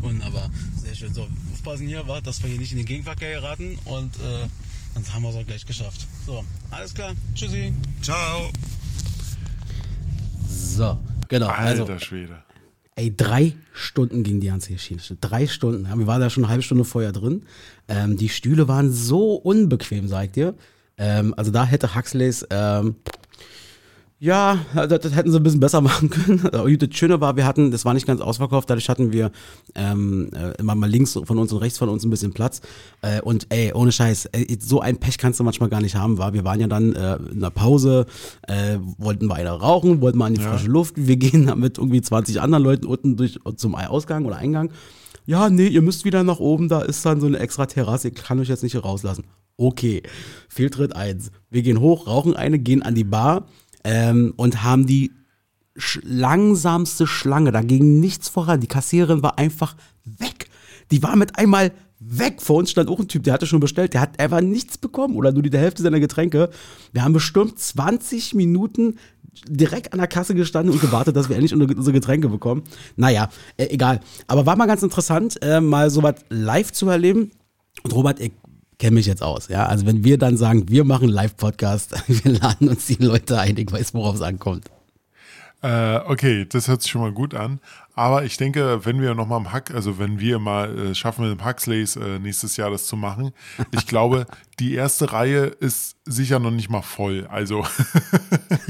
S5: Wunderbar, sehr schön. So, aufpassen hier, war, dass wir hier nicht in den Gegenverkehr geraten und äh, dann haben wir es auch gleich geschafft. So, alles klar. Tschüssi.
S6: Ciao.
S2: So, genau.
S1: Alter also, Schwede.
S2: Ey, drei Stunden ging die ganze Geschichte. Drei Stunden. Wir waren da schon eine halbe Stunde vorher drin. Ähm, die Stühle waren so unbequem, sagt ihr. Ähm, also da hätte Huxleys ähm, ja, das, das, hätten sie ein bisschen besser machen können. Das Schöne war, wir hatten, das war nicht ganz ausverkauft, dadurch hatten wir ähm, äh, immer mal links von uns und rechts von uns ein bisschen Platz. Äh, und ey, ohne Scheiß, ey, so ein Pech kannst du manchmal gar nicht haben, war. Wir waren ja dann äh, in der Pause, äh, wollten weiter rauchen, wollten mal in die ja. frische Luft. Wir gehen dann mit irgendwie 20 anderen Leuten unten durch zum Ausgang oder Eingang. Ja, nee, ihr müsst wieder nach oben, da ist dann so eine extra Terrasse, ich kann euch jetzt nicht hier rauslassen. Okay, Fehltritt eins. Wir gehen hoch, rauchen eine, gehen an die Bar ähm, und haben die sch langsamste Schlange. Da ging nichts voran. Die Kassiererin war einfach weg. Die war mit einmal weg. Vor uns stand auch ein Typ, der hatte schon bestellt, der hat einfach nichts bekommen oder nur die Hälfte seiner Getränke. Wir haben bestimmt 20 Minuten direkt an der Kasse gestanden und gewartet, dass wir endlich unsere Getränke bekommen. Naja, äh, egal. Aber war mal ganz interessant, äh, mal sowas live zu erleben. Und Robert, ich kenne mich jetzt aus. Ja, also wenn wir dann sagen, wir machen Live-Podcast, wir laden uns die Leute ein, ich weiß, worauf es ankommt.
S1: Äh, okay, das hört sich schon mal gut an. Aber ich denke, wenn wir nochmal im Hack, also wenn wir mal äh, schaffen, mit dem Huxleys äh, nächstes Jahr das zu machen, ich glaube, die erste Reihe ist sicher noch nicht mal voll. Also.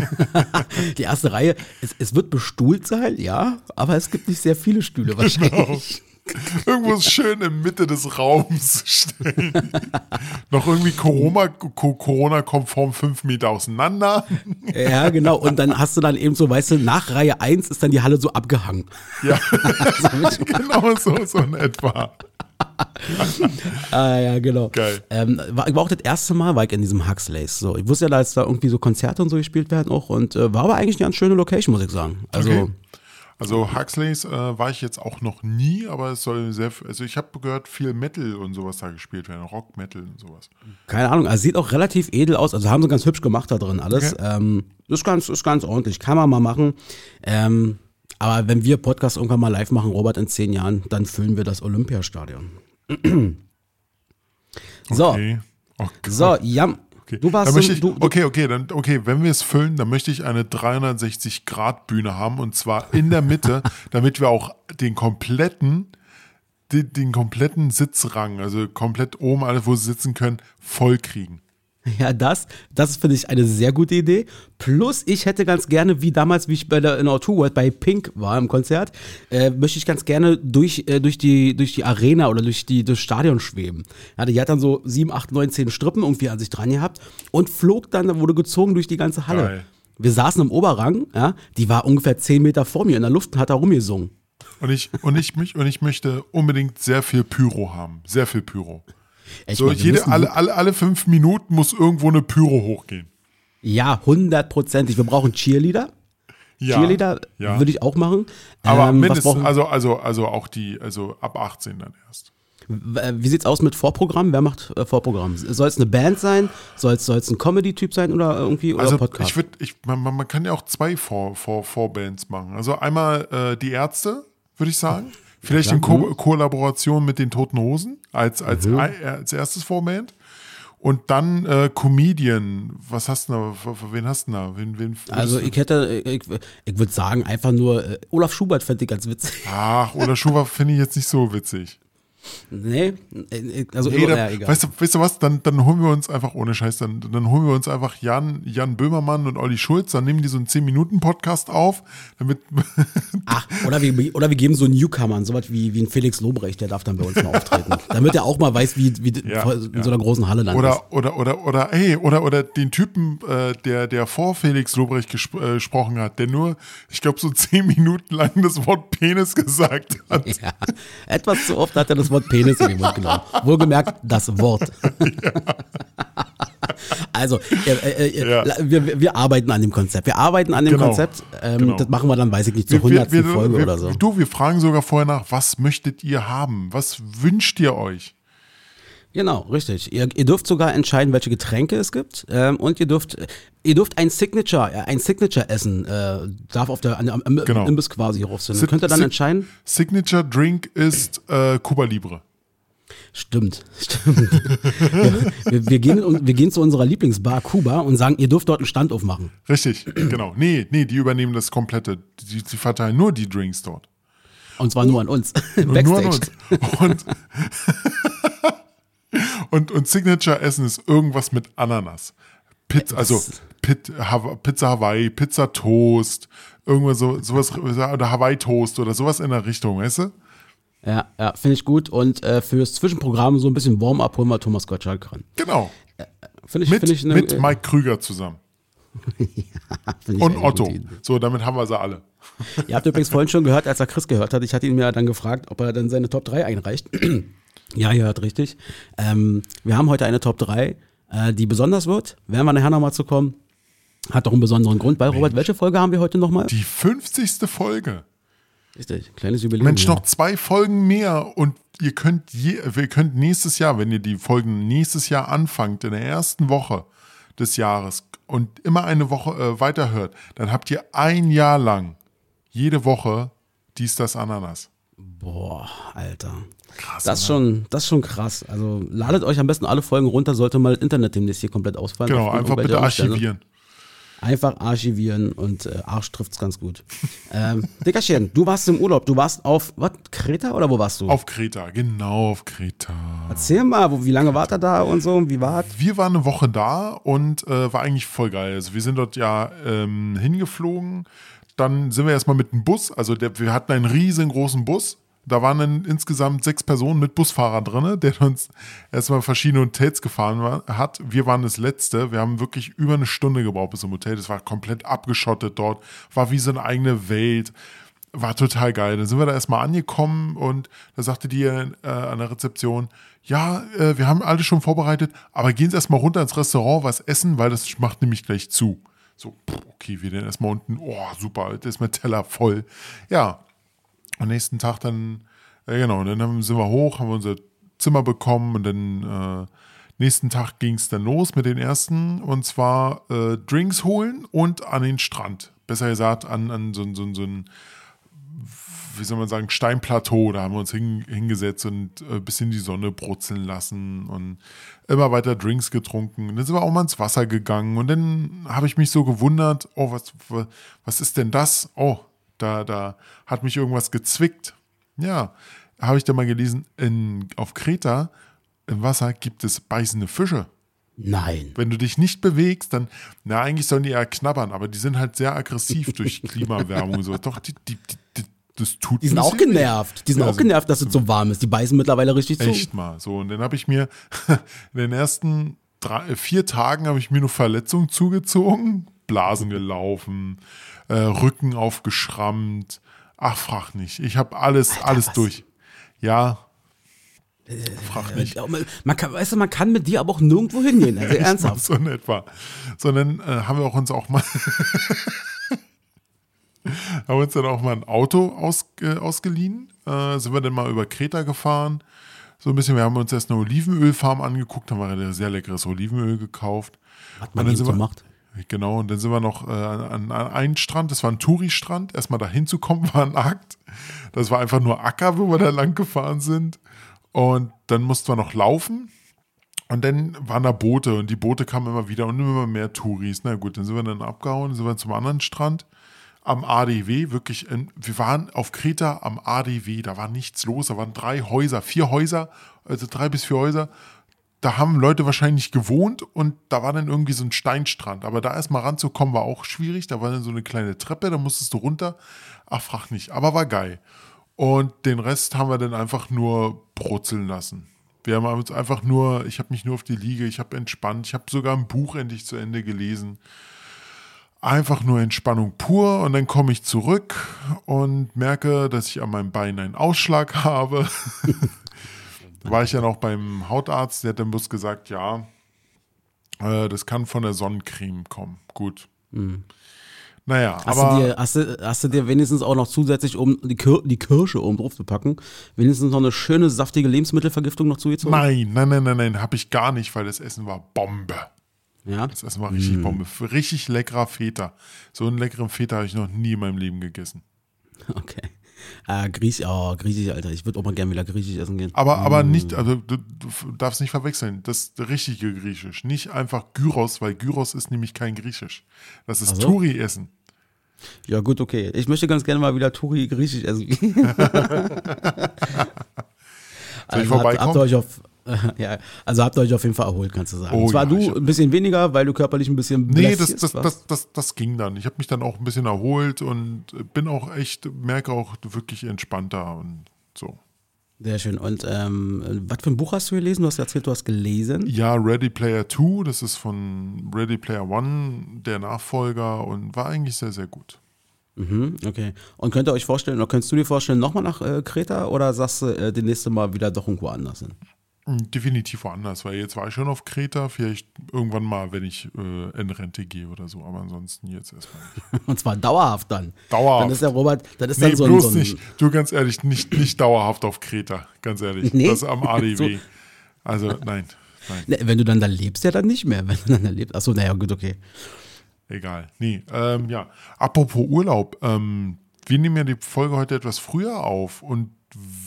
S2: die erste Reihe, es, es, wird bestuhlt sein, ja, aber es gibt nicht sehr viele Stühle wahrscheinlich. Genau.
S1: Irgendwo schön in Mitte des Raums stellen. Noch irgendwie Corona- Co- Corona-konform fünf Meter auseinander.
S2: Ja, genau. Und dann hast du dann eben so, weißt du, nach Reihe 1 ist dann die Halle so abgehangen.
S1: Ja, genau so, so in etwa.
S2: Ah, ja, genau.
S1: Geil.
S2: Ähm, war, war auch das erste Mal, war ich in diesem Huxleys. So, ich wusste ja, dass da irgendwie so Konzerte und so gespielt werden auch und äh, war aber eigentlich eine ganz schöne Location, muss ich sagen. Also,
S1: Okay. Also Huxleys äh, war ich jetzt auch noch nie, aber es soll sehr, also ich habe gehört, viel Metal und sowas da gespielt werden, Rock, Metal und sowas.
S2: keine Ahnung, also sieht auch relativ edel aus. Also haben sie ganz hübsch gemacht da drin alles.
S1: Okay.
S2: Ähm, ist, ganz, ist ganz ordentlich, kann man mal machen. Ähm, aber wenn wir Podcast irgendwann mal live machen, Robert, in zehn Jahren, dann füllen wir das Olympiastadion. so,
S1: Okay. Oh
S2: so, Jan,
S1: Okay.
S2: du warst so,
S1: ich,
S2: du,
S1: okay, okay, dann, okay, wenn wir es füllen, dann möchte ich eine 360-Grad-Bühne haben und zwar in der Mitte, damit wir auch den kompletten, den, den kompletten Sitzrang, also komplett oben, alle, wo sie sitzen können, voll kriegen.
S2: Ja, das, das finde ich eine sehr gute Idee. Plus, ich hätte ganz gerne, wie damals, wie ich bei der in our Tour World bei Pink war im Konzert, äh, möchte ich ganz gerne durch, äh, durch, die, durch die Arena oder durch die, das Stadion schweben. Ja, die hat dann so 7, 8, 9, 10 Strippen irgendwie an sich dran gehabt und flog dann, wurde gezogen durch die ganze Halle.
S1: Geil.
S2: Wir saßen im Oberrang, ja, die war ungefähr 10 Meter vor mir in der Luft und hat da rumgesungen.
S1: Und ich, und ich, mich, und ich möchte unbedingt sehr viel Pyro haben. Sehr viel Pyro.
S2: Echt
S1: So,
S2: wir
S1: jede, alle, alle, alle fünf Minuten muss irgendwo eine Pyro hochgehen.
S2: Ja, hundertprozentig. Wir brauchen Cheerleader.
S1: Ja,
S2: Cheerleader
S1: ja.
S2: würde ich auch machen.
S1: Aber
S2: Ähm,
S1: mindestens, also, also, also auch die, also ab 18 dann erst.
S2: W- Wie sieht's aus mit Vorprogramm? Wer macht äh, Vorprogramm? Soll es eine Band sein? Soll es ein Comedy-Typ sein oder irgendwie oder
S1: Also
S2: Podcast?
S1: ich würde, ich, man, man man kann ja auch zwei Vor, Vor, Vorbands machen. Also einmal äh, die Ärzte, würde ich sagen. Vielleicht in. Ko Kollaboration mit den Toten Hosen als, als,
S2: Mhm.
S1: ei- als erstes Vorband. Und dann äh, Comedian. Was hast du da? Wen hast du da? Wen, wen
S2: also ich hätte, ich, ich würde sagen, einfach nur, äh, Olaf Schubert fände ich ganz witzig.
S1: Ach, oder Schuber finde ich jetzt nicht so witzig.
S2: Nee, äh, also
S1: Nee,
S2: immer,
S1: dann,
S2: ja, egal.
S1: weißt, du, weißt du was, dann, dann holen wir uns einfach, ohne Scheiß, dann, dann holen wir uns einfach Jan, Jan Böhmermann und Olli Schulz, dann nehmen die so einen 10-Minuten-Podcast auf, damit,
S2: Ach, oder wir, oder wir geben so Newcomern, sowas wie, wie ein Felix Lobrecht, der darf dann bei uns mal auftreten. Damit er auch mal weiß, wie, wie
S1: Ja,
S2: in
S1: ja.
S2: so einer großen Halle dann ist.
S1: oder, oder, oder, oder, hey, oder, oder den Typen, äh, der, der vor Felix Lobrecht gesp äh, gesprochen hat, der nur, ich glaube, so 10 Minuten lang das Wort Penis gesagt hat.
S2: Ja, etwas zu oft hat er das Wort Penis in den Mund genommen. Wohlgemerkt, das Wort. Also, äh, äh, äh,
S1: Ja.
S2: wir, wir- arbeiten an dem Konzept. Wir arbeiten an dem
S1: Genau.
S2: Konzept. Ähm,
S1: Genau.
S2: Das machen wir dann, weiß ich nicht, zur
S1: Wir- wir-
S2: 100.
S1: wir-
S2: Folge
S1: wir-
S2: oder so.
S1: Du, wir fragen sogar vorher nach, was möchtet ihr haben? Was wünscht ihr euch?
S2: Genau, richtig. Ihr, ihr dürft sogar entscheiden, welche Getränke es gibt. Ähm, und ihr dürft, ihr dürft ein Signature, äh, ein Signature-Essen, äh, darf auf der, am, am
S1: Genau.
S2: Imbiss quasi rauf sein.
S1: Sig-
S2: Könnt ihr dann
S1: Sig-
S2: entscheiden?
S1: Signature Drink ist äh, Cuba Libre.
S2: Stimmt, stimmt. wir, wir, gehen, und- wir gehen zu unserer Lieblingsbar Kuba und sagen, ihr dürft dort einen Stand aufmachen.
S1: Richtig, genau. Nee, nee, die übernehmen das komplette. Die, die verteilen nur die Drinks dort.
S2: Und zwar nur an uns.
S1: Und
S2: Backstage.
S1: Nur an uns. Und, und, und Signature-Essen ist irgendwas mit Ananas. Pizza, also Pizza Hawaii, Pizza Toast, irgendwas so, sowas, oder Hawaii Toast oder sowas in der Richtung, weißt du?
S2: Ja, ja finde ich gut. Und äh, fürs Zwischenprogramm so ein bisschen Warm-up holen wir Thomas Gottschalk ran.
S1: Genau.
S2: Finde ich,
S1: Mit,
S2: finde ich eine,
S1: mit
S2: äh,
S1: Mike Krüger zusammen.
S2: ich
S1: Und Otto. So, damit haben wir sie alle.
S2: Ihr habt übrigens vorhin schon gehört, als er Chris gehört hat, ich hatte ihn mir dann gefragt, ob er dann seine Top 3 einreicht. Ja, ihr hört richtig. Ähm, wir haben heute eine Top 3, äh, die besonders wird. Werden wir nachher nochmal zu kommen. Hat doch einen besonderen Grund. Weil, Robert, welche Folge haben wir heute nochmal?
S1: Die 50. Folge.
S2: Richtig, kleines Jubiläum.
S1: Mensch,
S2: ja.
S1: noch zwei Folgen mehr und ihr könnt, je, ihr könnt nächstes Jahr, wenn ihr die Folgen nächstes Jahr anfangt, in der ersten Woche des Jahres und immer eine Woche äh, weiterhört, dann habt ihr ein Jahr lang jede Woche dies, das, Ananas.
S2: Boah, Alter.
S1: Krass.
S2: Das ist, schon, das ist schon krass. Also ladet euch am besten alle Folgen runter, sollte mal das Internet demnächst hier komplett ausfallen.
S1: Genau, einfach bitte
S2: Umstände.
S1: archivieren.
S2: Einfach archivieren und äh, Arsch trifft's ganz gut. ähm, Dickerchen, du warst im Urlaub. Du warst auf, was, Kreta oder wo warst du?
S1: Auf Kreta, genau auf Kreta.
S2: Erzähl mal, wo, wie lange wart ihr da und so? Wie war's?
S1: Wir waren eine Woche da und äh, war eigentlich voll geil. Also wir sind dort ja ähm, hingeflogen. Dann sind wir erstmal mit dem Bus. Also der, wir hatten einen riesengroßen Bus. Da waren dann insgesamt sechs Personen mit Busfahrer drin, der uns erstmal verschiedene Hotels gefahren war, hat. Wir waren das Letzte. Wir haben wirklich über eine Stunde gebraucht bis zum Hotel. Das war komplett abgeschottet dort. War wie so eine eigene Welt. War total geil. Dann sind wir da erstmal angekommen und da sagte die äh, an der Rezeption, ja, äh, wir haben alles schon vorbereitet, aber gehen Sie erstmal runter ins Restaurant, was essen, weil das macht nämlich gleich zu. So, okay, wir dann erstmal unten, oh, super, das ist mein Teller voll. Ja, am nächsten Tag dann, äh, genau, dann haben- sind wir hoch, haben unser Zimmer bekommen und dann äh, nächsten Tag ging es dann los mit den ersten und zwar äh, Drinks holen und an den Strand. Besser gesagt, an, an so, so, so ein, wie soll man sagen, Steinplateau. Da haben wir uns hin, hingesetzt und ein bisschen die Sonne brutzeln lassen und immer weiter Drinks getrunken. Und dann sind wir auch mal ins Wasser gegangen und dann habe ich mich so gewundert, oh, was, was ist denn das? Oh, da, da hat mich irgendwas gezwickt. Ja, habe ich da mal gelesen, in, auf Kreta im Wasser gibt es beißende Fische.
S2: Nein.
S1: Wenn du dich nicht bewegst, dann, na, eigentlich sollen die eher knabbern, aber die sind halt sehr aggressiv durch Klimawärmung und so. Doch, die, die, die, das tut
S2: Die sind auch genervt. Die sind
S1: Ja,
S2: auch genervt, dass es so warm ist. Die beißen mittlerweile richtig zu.
S1: Echt mal. So, und dann habe ich mir in den ersten drei, vier Tagen habe ich mir nur Verletzungen zugezogen, Blasen gelaufen, äh, Rücken aufgeschrammt. Ach, frag nicht. Ich habe alles, alles
S2: was?
S1: durch. Ja. Frag nicht.
S2: Man, kann, weißt du, man kann mit dir aber auch nirgendwo hingehen. Also ernsthaft.
S1: So in etwa. Sondern äh, haben wir auch uns auch mal haben uns dann auch mal ein Auto aus, äh, ausgeliehen. Äh, sind wir dann mal über Kreta gefahren. So ein bisschen, wir haben uns erst eine Olivenölfarm angeguckt, haben wir ein sehr leckeres Olivenöl gekauft.
S2: Was man
S1: Und dann
S2: eben
S1: sind
S2: so
S1: wir-
S2: macht.
S1: Genau, und dann sind wir noch äh, an, an einen Strand, das war ein Touri-Strand. Erstmal da hinzukommen war ein Akt. Das war einfach nur Acker, wo wir da lang gefahren sind. Und dann mussten wir noch laufen. Und dann waren da Boote und die Boote kamen immer wieder und immer mehr Touris. Na gut, dann sind wir dann abgehauen, sind wir zum anderen Strand am ADW, wirklich, in, wir waren auf Kreta am ADW, da war nichts los, da waren drei Häuser, vier Häuser, also drei bis vier Häuser. Da haben Leute wahrscheinlich gewohnt und da war dann irgendwie so ein Steinstrand. Aber da erstmal ranzukommen war auch schwierig. Da war dann so eine kleine Treppe, da musstest du runter. Ach, frag nicht. Aber war geil. Und den Rest haben wir dann einfach nur brutzeln lassen. Wir haben uns einfach nur, ich habe mich nur auf die Liege, ich habe entspannt, ich habe sogar ein Buch endlich zu Ende gelesen. Einfach nur Entspannung pur und dann komme ich zurück und merke, dass ich an meinem Bein einen Ausschlag habe. War ich ja noch beim Hautarzt, der hat dann bloß gesagt, ja, äh, das kann von der Sonnencreme kommen. Gut. Naja,
S2: Hast,
S1: aber
S2: du dir, hast, du, hast du dir wenigstens auch noch zusätzlich, um die, Kir die Kirsche oben drauf zu packen, wenigstens noch eine schöne, saftige Lebensmittelvergiftung noch zugezogen?
S1: nein, nein, nein, nein, nein, habe ich gar nicht, weil das Essen war Bombe.
S2: Ja.
S1: Das Essen war richtig Bombe. Richtig leckerer Feta. So einen leckeren Feta habe ich noch nie in meinem Leben gegessen.
S2: Okay. Äh, Griechisch, oh, Griechisch, Alter. Ich würde auch mal gerne wieder Griechisch essen gehen.
S1: Aber, aber nicht, also du, du darfst nicht verwechseln. Das richtige Griechisch. Nicht einfach Gyros, weil Gyros ist nämlich kein Griechisch. Das ist
S2: Ach so?
S1: Touri-Essen.
S2: Ja, gut, okay. Ich möchte ganz gerne mal wieder Turi Griechisch essen gehen.
S1: Soll ich
S2: Also habt, habt
S1: vorbeikommen?
S2: ihr euch auf, ja, also habt ihr euch auf jeden Fall erholt, kannst du sagen.
S1: Oh
S2: Zwar
S1: ja,
S2: du ein bisschen weniger, weil du körperlich ein bisschen
S1: Nee, das, das, das, das, das ging dann. Ich habe mich dann auch ein bisschen erholt und bin auch echt, merke auch wirklich entspannter und so.
S2: Sehr schön. Und ähm, was für ein Buch hast du gelesen? Du hast erzählt, du hast gelesen.
S1: Ja, Ready Player 2, das ist von Ready Player 1, der Nachfolger und war eigentlich sehr, sehr gut.
S2: Mhm, okay. Und könnt ihr euch vorstellen, oder könntest du dir vorstellen, nochmal nach äh, Kreta oder sagst du äh, das nächste Mal wieder doch irgendwo anders hin?
S1: Definitiv woanders, weil jetzt war ich schon auf Kreta, vielleicht irgendwann mal, wenn ich äh, in Rente gehe oder so, aber ansonsten jetzt erstmal nicht.
S2: Und zwar dauerhaft dann.
S1: Dauerhaft.
S2: Dann ist der Robert, dann ist
S1: Nee,
S2: dann so ein,
S1: bloß
S2: so ein
S1: nicht. Du, ganz ehrlich, nicht, nicht dauerhaft auf Kreta, ganz ehrlich.
S2: Nee?
S1: Das am ADW.
S2: So.
S1: Also, nein, nein,
S2: Ne, wenn du dann da lebst, ja dann nicht mehr. Wenn du dann da lebst. Achso, naja, gut, okay.
S1: egal. Nee, ähm, ja. Apropos Urlaub, ähm, wir nehmen ja die Folge heute etwas früher auf und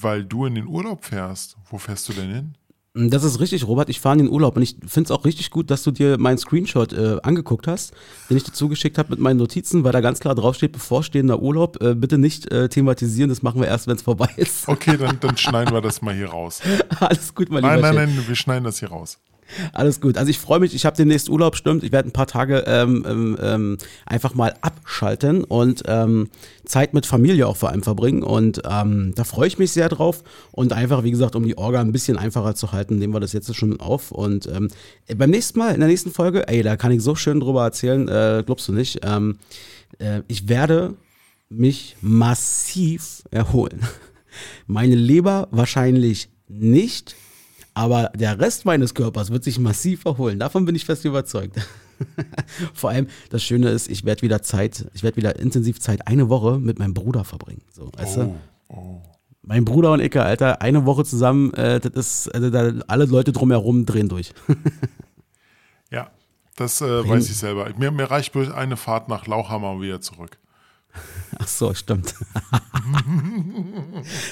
S1: weil du in den Urlaub fährst, wo fährst du denn hin?
S2: Das ist richtig, Robert. Ich fahre in den Urlaub und ich finde es auch richtig gut, dass du dir meinen Screenshot äh, angeguckt hast, den ich dir zugeschickt habe mit meinen Notizen, weil da ganz klar draufsteht, bevorstehender Urlaub, äh, bitte nicht äh, thematisieren, das machen wir erst, wenn es vorbei ist.
S1: Okay, dann, dann schneiden wir das mal hier raus.
S2: Alles gut, mein
S1: Nein,
S2: lieber
S1: nein,
S2: Chef.
S1: nein, wir schneiden das hier raus.
S2: Alles gut. Also ich freue mich, ich habe demnächst Urlaub, stimmt. Ich werde ein paar Tage ähm, ähm, ähm, einfach mal abschalten und ähm, Zeit mit Familie auch vor allem verbringen. Und ähm, da freue ich mich sehr drauf. Und einfach, wie gesagt, um die Orga ein bisschen einfacher zu halten, nehmen wir das jetzt schon auf. Und ähm, beim nächsten Mal, in der nächsten Folge, ey, da kann ich so schön drüber erzählen, äh, glaubst du nicht. Äh, ich werde mich massiv erholen. Meine Leber wahrscheinlich nicht, aber der Rest meines Körpers wird sich massiv erholen. Davon bin ich fest überzeugt. Vor allem, das Schöne ist, ich werde wieder Zeit, ich werde wieder intensiv Zeit, eine Woche mit meinem Bruder verbringen. So, weißt du? Mein Bruder und ich, Alter, eine Woche zusammen, äh, das ist, also da, alle Leute drumherum drehen durch.
S1: Ja, das äh, weiß ich selber. Mir, mir reicht bloß eine Fahrt nach Lauchhammer und wieder zurück.
S2: Ach so, stimmt.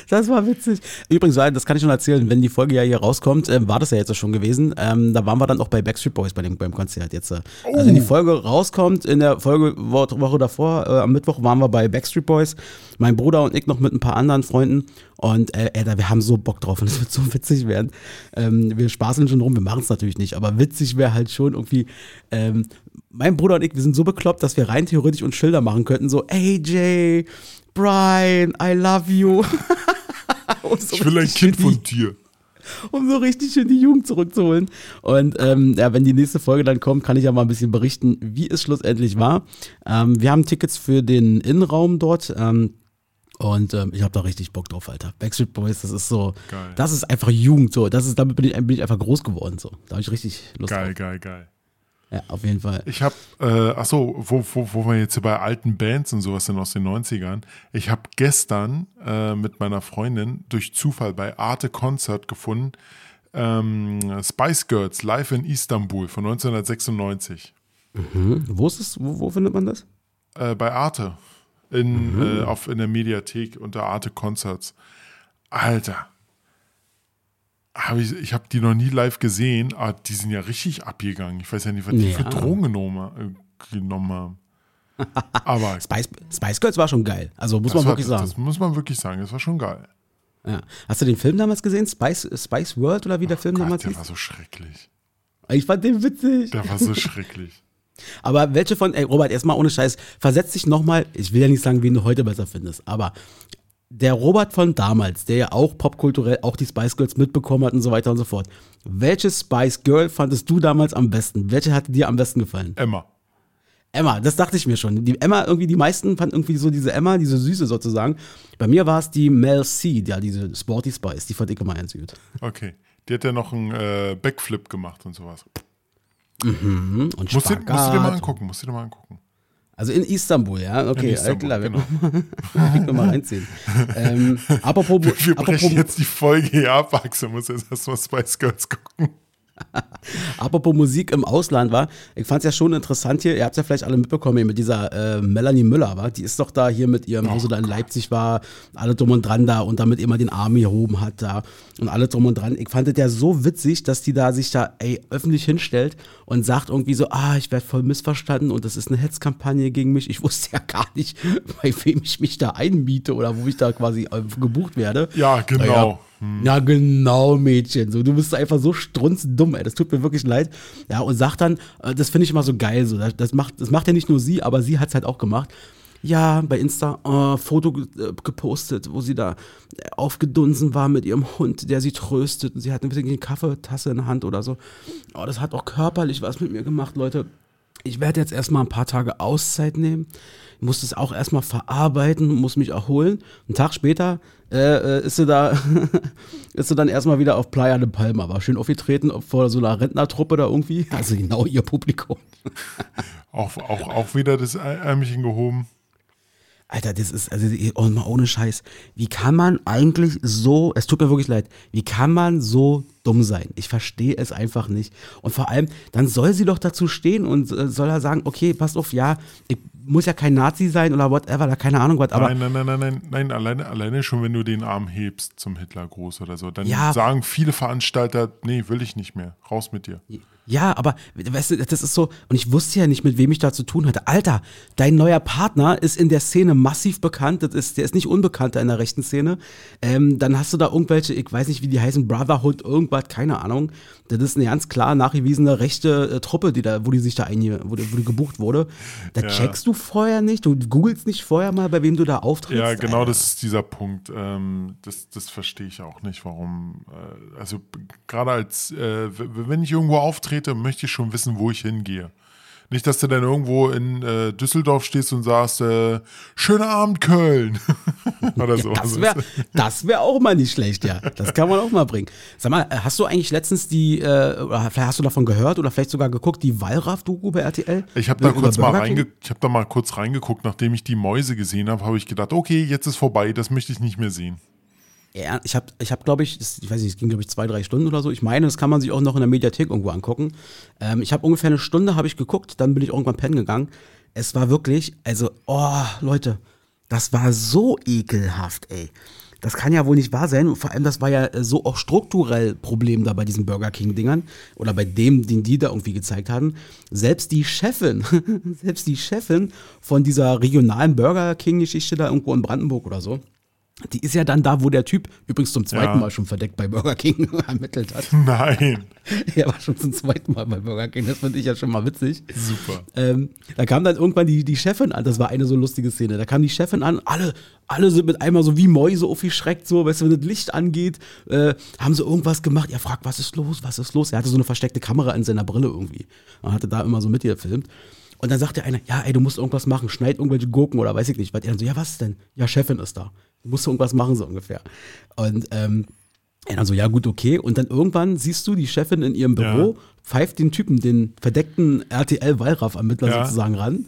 S2: das war witzig. Übrigens, das kann ich schon erzählen, wenn die Folge ja hier rauskommt, ähm, war das ja jetzt schon gewesen. Ähm, da waren wir dann auch bei Backstreet Boys bei dem, beim Konzert jetzt. Äh. Also wenn die Folge rauskommt, in der Folge Woche davor, äh, am Mittwoch waren wir bei Backstreet Boys, mein Bruder und ich noch mit ein paar anderen Freunden. Und äh, ey, wir haben so Bock drauf und es wird so witzig werden. Ähm, wir spaßen schon rum, wir machen es natürlich nicht, aber witzig wäre halt schon irgendwie, ähm, mein Bruder und ich, wir sind so bekloppt, dass wir rein theoretisch uns Schilder machen könnten, so AJ, Brian, I love you. Um so
S1: Ich will ein Kind
S2: die-
S1: von dir.
S2: um so richtig schön die Jugend zurückzuholen. Und ähm, ja, wenn die nächste Folge dann kommt, kann ich ja mal ein bisschen berichten, wie es schlussendlich war. Ähm, wir haben Tickets für den Innenraum dort. Ähm, und ähm, ich habe da richtig Bock drauf, Alter. Backstreet Boys, das ist so,
S1: Geil.
S2: das ist einfach Jugend, so. Das ist, damit bin ich, bin ich einfach groß geworden, so. Da habe ich richtig Lust
S1: Geil,
S2: drauf.
S1: geil, geil.
S2: Ja, auf jeden Fall.
S1: Ich habe, äh, ach so, wo, wo, wo wir jetzt hier bei alten Bands und sowas sind aus den 90ern. Ich habe gestern äh, mit meiner Freundin durch Zufall bei Arte Concert gefunden, ähm, Spice Girls live in Istanbul von 1996.
S2: Hm? Wo ist es? Wo, wo findet man das?
S1: Äh, bei Arte. In, äh, auf, in der Mediathek unter Arte Concerts. Alter. Hab ich ich habe die noch nie live gesehen, aber die sind ja richtig abgegangen. Ich weiß ja nicht, was die
S2: Ja.
S1: für Drogen genommen, äh, genommen haben. Aber
S2: Spice, Spice Girls war schon geil. Also muss man
S1: war,
S2: wirklich sagen.
S1: das muss man wirklich sagen. Das war schon geil.
S2: Ja. Hast du den Film damals gesehen? Spice, Spice World oder wie der Film
S1: Gott,
S2: damals
S1: der
S2: hieß?
S1: war so schrecklich.
S2: Ich fand den witzig.
S1: Der war so schrecklich.
S2: Aber welche von, ey Robert, erstmal ohne Scheiß, versetz dich nochmal, ich will ja nicht sagen, wen du heute besser findest, aber der Robert von damals, der ja auch popkulturell auch die Spice Girls mitbekommen hat und so weiter und so fort. Welche Spice Girl fandest du damals am besten? Welche hat dir am besten gefallen?
S1: Emma.
S2: Emma, das dachte ich mir schon. Die Emma, irgendwie, die meisten fanden irgendwie so diese Emma, diese Süße sozusagen. Bei mir war es die Mel C, ja, diese Sporty Spice, die fand ich immer ganz gut.
S1: Okay. Die hat ja noch einen äh, Backflip gemacht und sowas.
S2: Und
S1: Musst du, musst du dir mal
S2: Spagat.
S1: angucken. Musst du dir mal angucken.
S2: Also in Istanbul, ja, okay,
S1: In Istanbul,
S2: klar.
S1: genau.
S2: Ich will mal reinziehen. ähm, apropos,
S1: Wir brechen
S2: apropos,
S1: jetzt die Folge hier ab, Axel. Muss jetzt erstmal Spice Girls gucken.
S2: apropos Musik im Ausland war, ich fand es ja schon interessant hier, ihr habt es ja vielleicht alle mitbekommen, hier mit dieser äh, Melanie Müller, war, die ist doch da hier mit ihrem, wo sie da in Leipzig war, alle drum und dran da und damit immer den Arm gehoben hat da und alle drum und dran. Ich fand es ja so witzig, dass die da sich da ey, öffentlich hinstellt und sagt irgendwie so, ah, ich werde voll missverstanden und das ist eine Hetzkampagne gegen mich. Ich wusste ja gar nicht, bei wem ich mich da einmiete oder wo ich da quasi äh, gebucht werde.
S1: Ja, genau.
S2: Ja, genau, Mädchen. So, du bist einfach so strunzdumm, ey. Das tut mir wirklich leid. Ja, und sagt dann, äh, das finde ich immer so geil. So. Das, macht, das macht ja nicht nur sie, aber sie hat es halt auch gemacht. Ja, bei Insta äh, Foto äh, gepostet, wo sie da äh, aufgedunsen war mit ihrem Hund, der sie tröstet. Und sie hat eine Kaffeetasse in der Hand oder so. Oh, das hat auch körperlich was mit mir gemacht, Leute. Ich werde jetzt erstmal ein paar Tage Auszeit nehmen. Muss das auch erstmal verarbeiten, muss mich erholen. Einen Tag später äh, äh, ist sie da, ist sie dann erstmal wieder auf Playa de Palma. War schön aufgetreten vor so einer Rentnertruppe da irgendwie. Also genau ihr Publikum.
S1: Auch, auch, auch wieder das Ärmchen gehoben.
S2: Alter, das ist, also oh, mal ohne Scheiß. Wie kann man eigentlich so, es tut mir wirklich leid, wie kann man so dumm sein? Ich verstehe es einfach nicht. Und vor allem, dann soll sie doch dazu stehen und äh, soll er sagen, okay, pass auf, ja, ich muss ja kein Nazi sein oder whatever, da keine Ahnung was, aber
S1: nein, nein, nein, nein, nein, nein, alleine, alleine schon, wenn du den Arm hebst zum Hitlergruß oder so, dann
S2: Ja.
S1: sagen viele Veranstalter, nee, will ich nicht mehr, raus mit dir.
S2: Ja, aber weißt du, das ist so, und ich wusste ja nicht, mit wem ich da zu tun hatte. Alter, dein neuer Partner ist in der Szene massiv bekannt, das ist, der ist nicht unbekannter in der rechten Szene. Ähm, dann hast du da irgendwelche, ich weiß nicht, wie die heißen, Brotherhood, irgendwas, keine Ahnung. Das ist eine ganz klar nachgewiesene rechte äh, Truppe, die da, wo die sich da einge, wo, die- wo die gebucht wurde. Da
S1: Ja.
S2: checkst du vorher nicht, du googelst nicht vorher mal, bei wem du da auftrittst.
S1: Ja, genau,
S2: Alter.
S1: das ist dieser Punkt. Ähm, das, das verstehe ich auch nicht, warum. Äh, also gerade als, äh, wenn ich irgendwo auftrete, möchte ich schon wissen, wo ich hingehe. Nicht, dass du dann irgendwo in äh, Düsseldorf stehst und sagst, äh, schöner Abend Köln. Oder so.
S2: Das wäre das wär auch mal nicht schlecht, ja. Das kann man auch mal bringen. Sag mal, äh, hast du eigentlich letztens die, äh, oder vielleicht hast du davon gehört oder vielleicht sogar geguckt, die Wallraff-Doku bei RTL?
S1: Ich habe da kurz mal ich habe da mal kurz reingeguckt, nachdem ich die Mäuse gesehen habe, habe ich gedacht, okay, jetzt ist vorbei, das möchte ich nicht mehr sehen.
S2: Ich habe, ich hab, glaube ich, das, ich weiß nicht, es ging, glaube ich, zwei, drei Stunden oder so. Ich meine, das kann man sich auch noch in der Mediathek irgendwo angucken. Ähm, ich habe ungefähr eine Stunde habe ich geguckt, dann bin ich irgendwann pennen gegangen. Es war wirklich, also, oh, Leute, das war so ekelhaft, ey. Das kann ja wohl nicht wahr sein. Und vor allem, das war ja so auch strukturell Problem da bei diesen Burger King-Dingern oder bei dem, den die da irgendwie gezeigt hatten. Selbst die Chefin, selbst die Chefin von dieser regionalen Burger King-Geschichte da irgendwo in Brandenburg oder so, die ist ja dann da, wo der Typ übrigens zum zweiten
S1: Ja.
S2: Mal schon verdeckt bei Burger King ermittelt hat.
S1: Nein.
S2: er war schon zum zweiten Mal bei Burger King, das finde ich ja schon mal witzig.
S1: Super.
S2: Ähm, da kam dann irgendwann die, die Chefin an, das war eine so lustige Szene. Da kam die Chefin an, alle, alle sind mit einmal so wie Mäuse aufgeschreckt, so, weißt du, wenn das Licht angeht, äh, haben sie irgendwas gemacht. Er fragt, was ist los, was ist los? Er hatte so eine versteckte Kamera in seiner Brille irgendwie. Und hatte da immer so mit ihr gefilmt. Und dann sagte einer, ja, ey, du musst irgendwas machen, schneid irgendwelche Gurken oder weiß ich nicht. Was er dann so, ja, was denn? Ja, Chefin ist da. Du musst irgendwas machen, so ungefähr. Und ähm, er dann so, ja gut, okay. Und dann irgendwann siehst du die Chefin in ihrem Büro,
S1: Ja.
S2: pfeift den Typen, den verdeckten RTL-Wallraff-Ermittler
S1: Ja.
S2: sozusagen ran.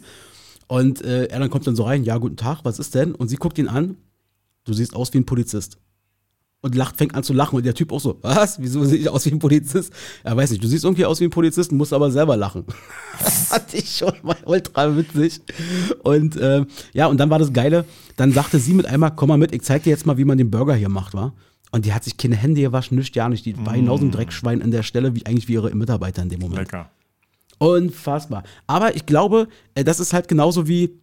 S2: Und äh, er dann kommt dann so rein, ja, guten Tag, was ist denn? Und sie guckt ihn an, du siehst aus wie ein Polizist. Und lacht, fängt an zu lachen und der Typ auch so, was? Wieso sehe ich aus wie ein Polizist? Er weiß nicht, du siehst irgendwie aus wie ein Polizist, musst aber selber lachen. das fand ich schon mal ultra witzig. Und äh, ja, und dann war das Geile, dann sagte sie mit einmal, komm mal mit, ich zeig dir jetzt mal, wie man den Burger hier macht, wa? Und die hat sich keine Hände gewaschen, nichts, ja nicht. Die war genauso ein Dreckschwein an der Stelle, wie eigentlich wie ihre Mitarbeiter in dem Moment.
S1: Lecker.
S2: Unfassbar. Aber ich glaube, äh, das ist halt genauso wie,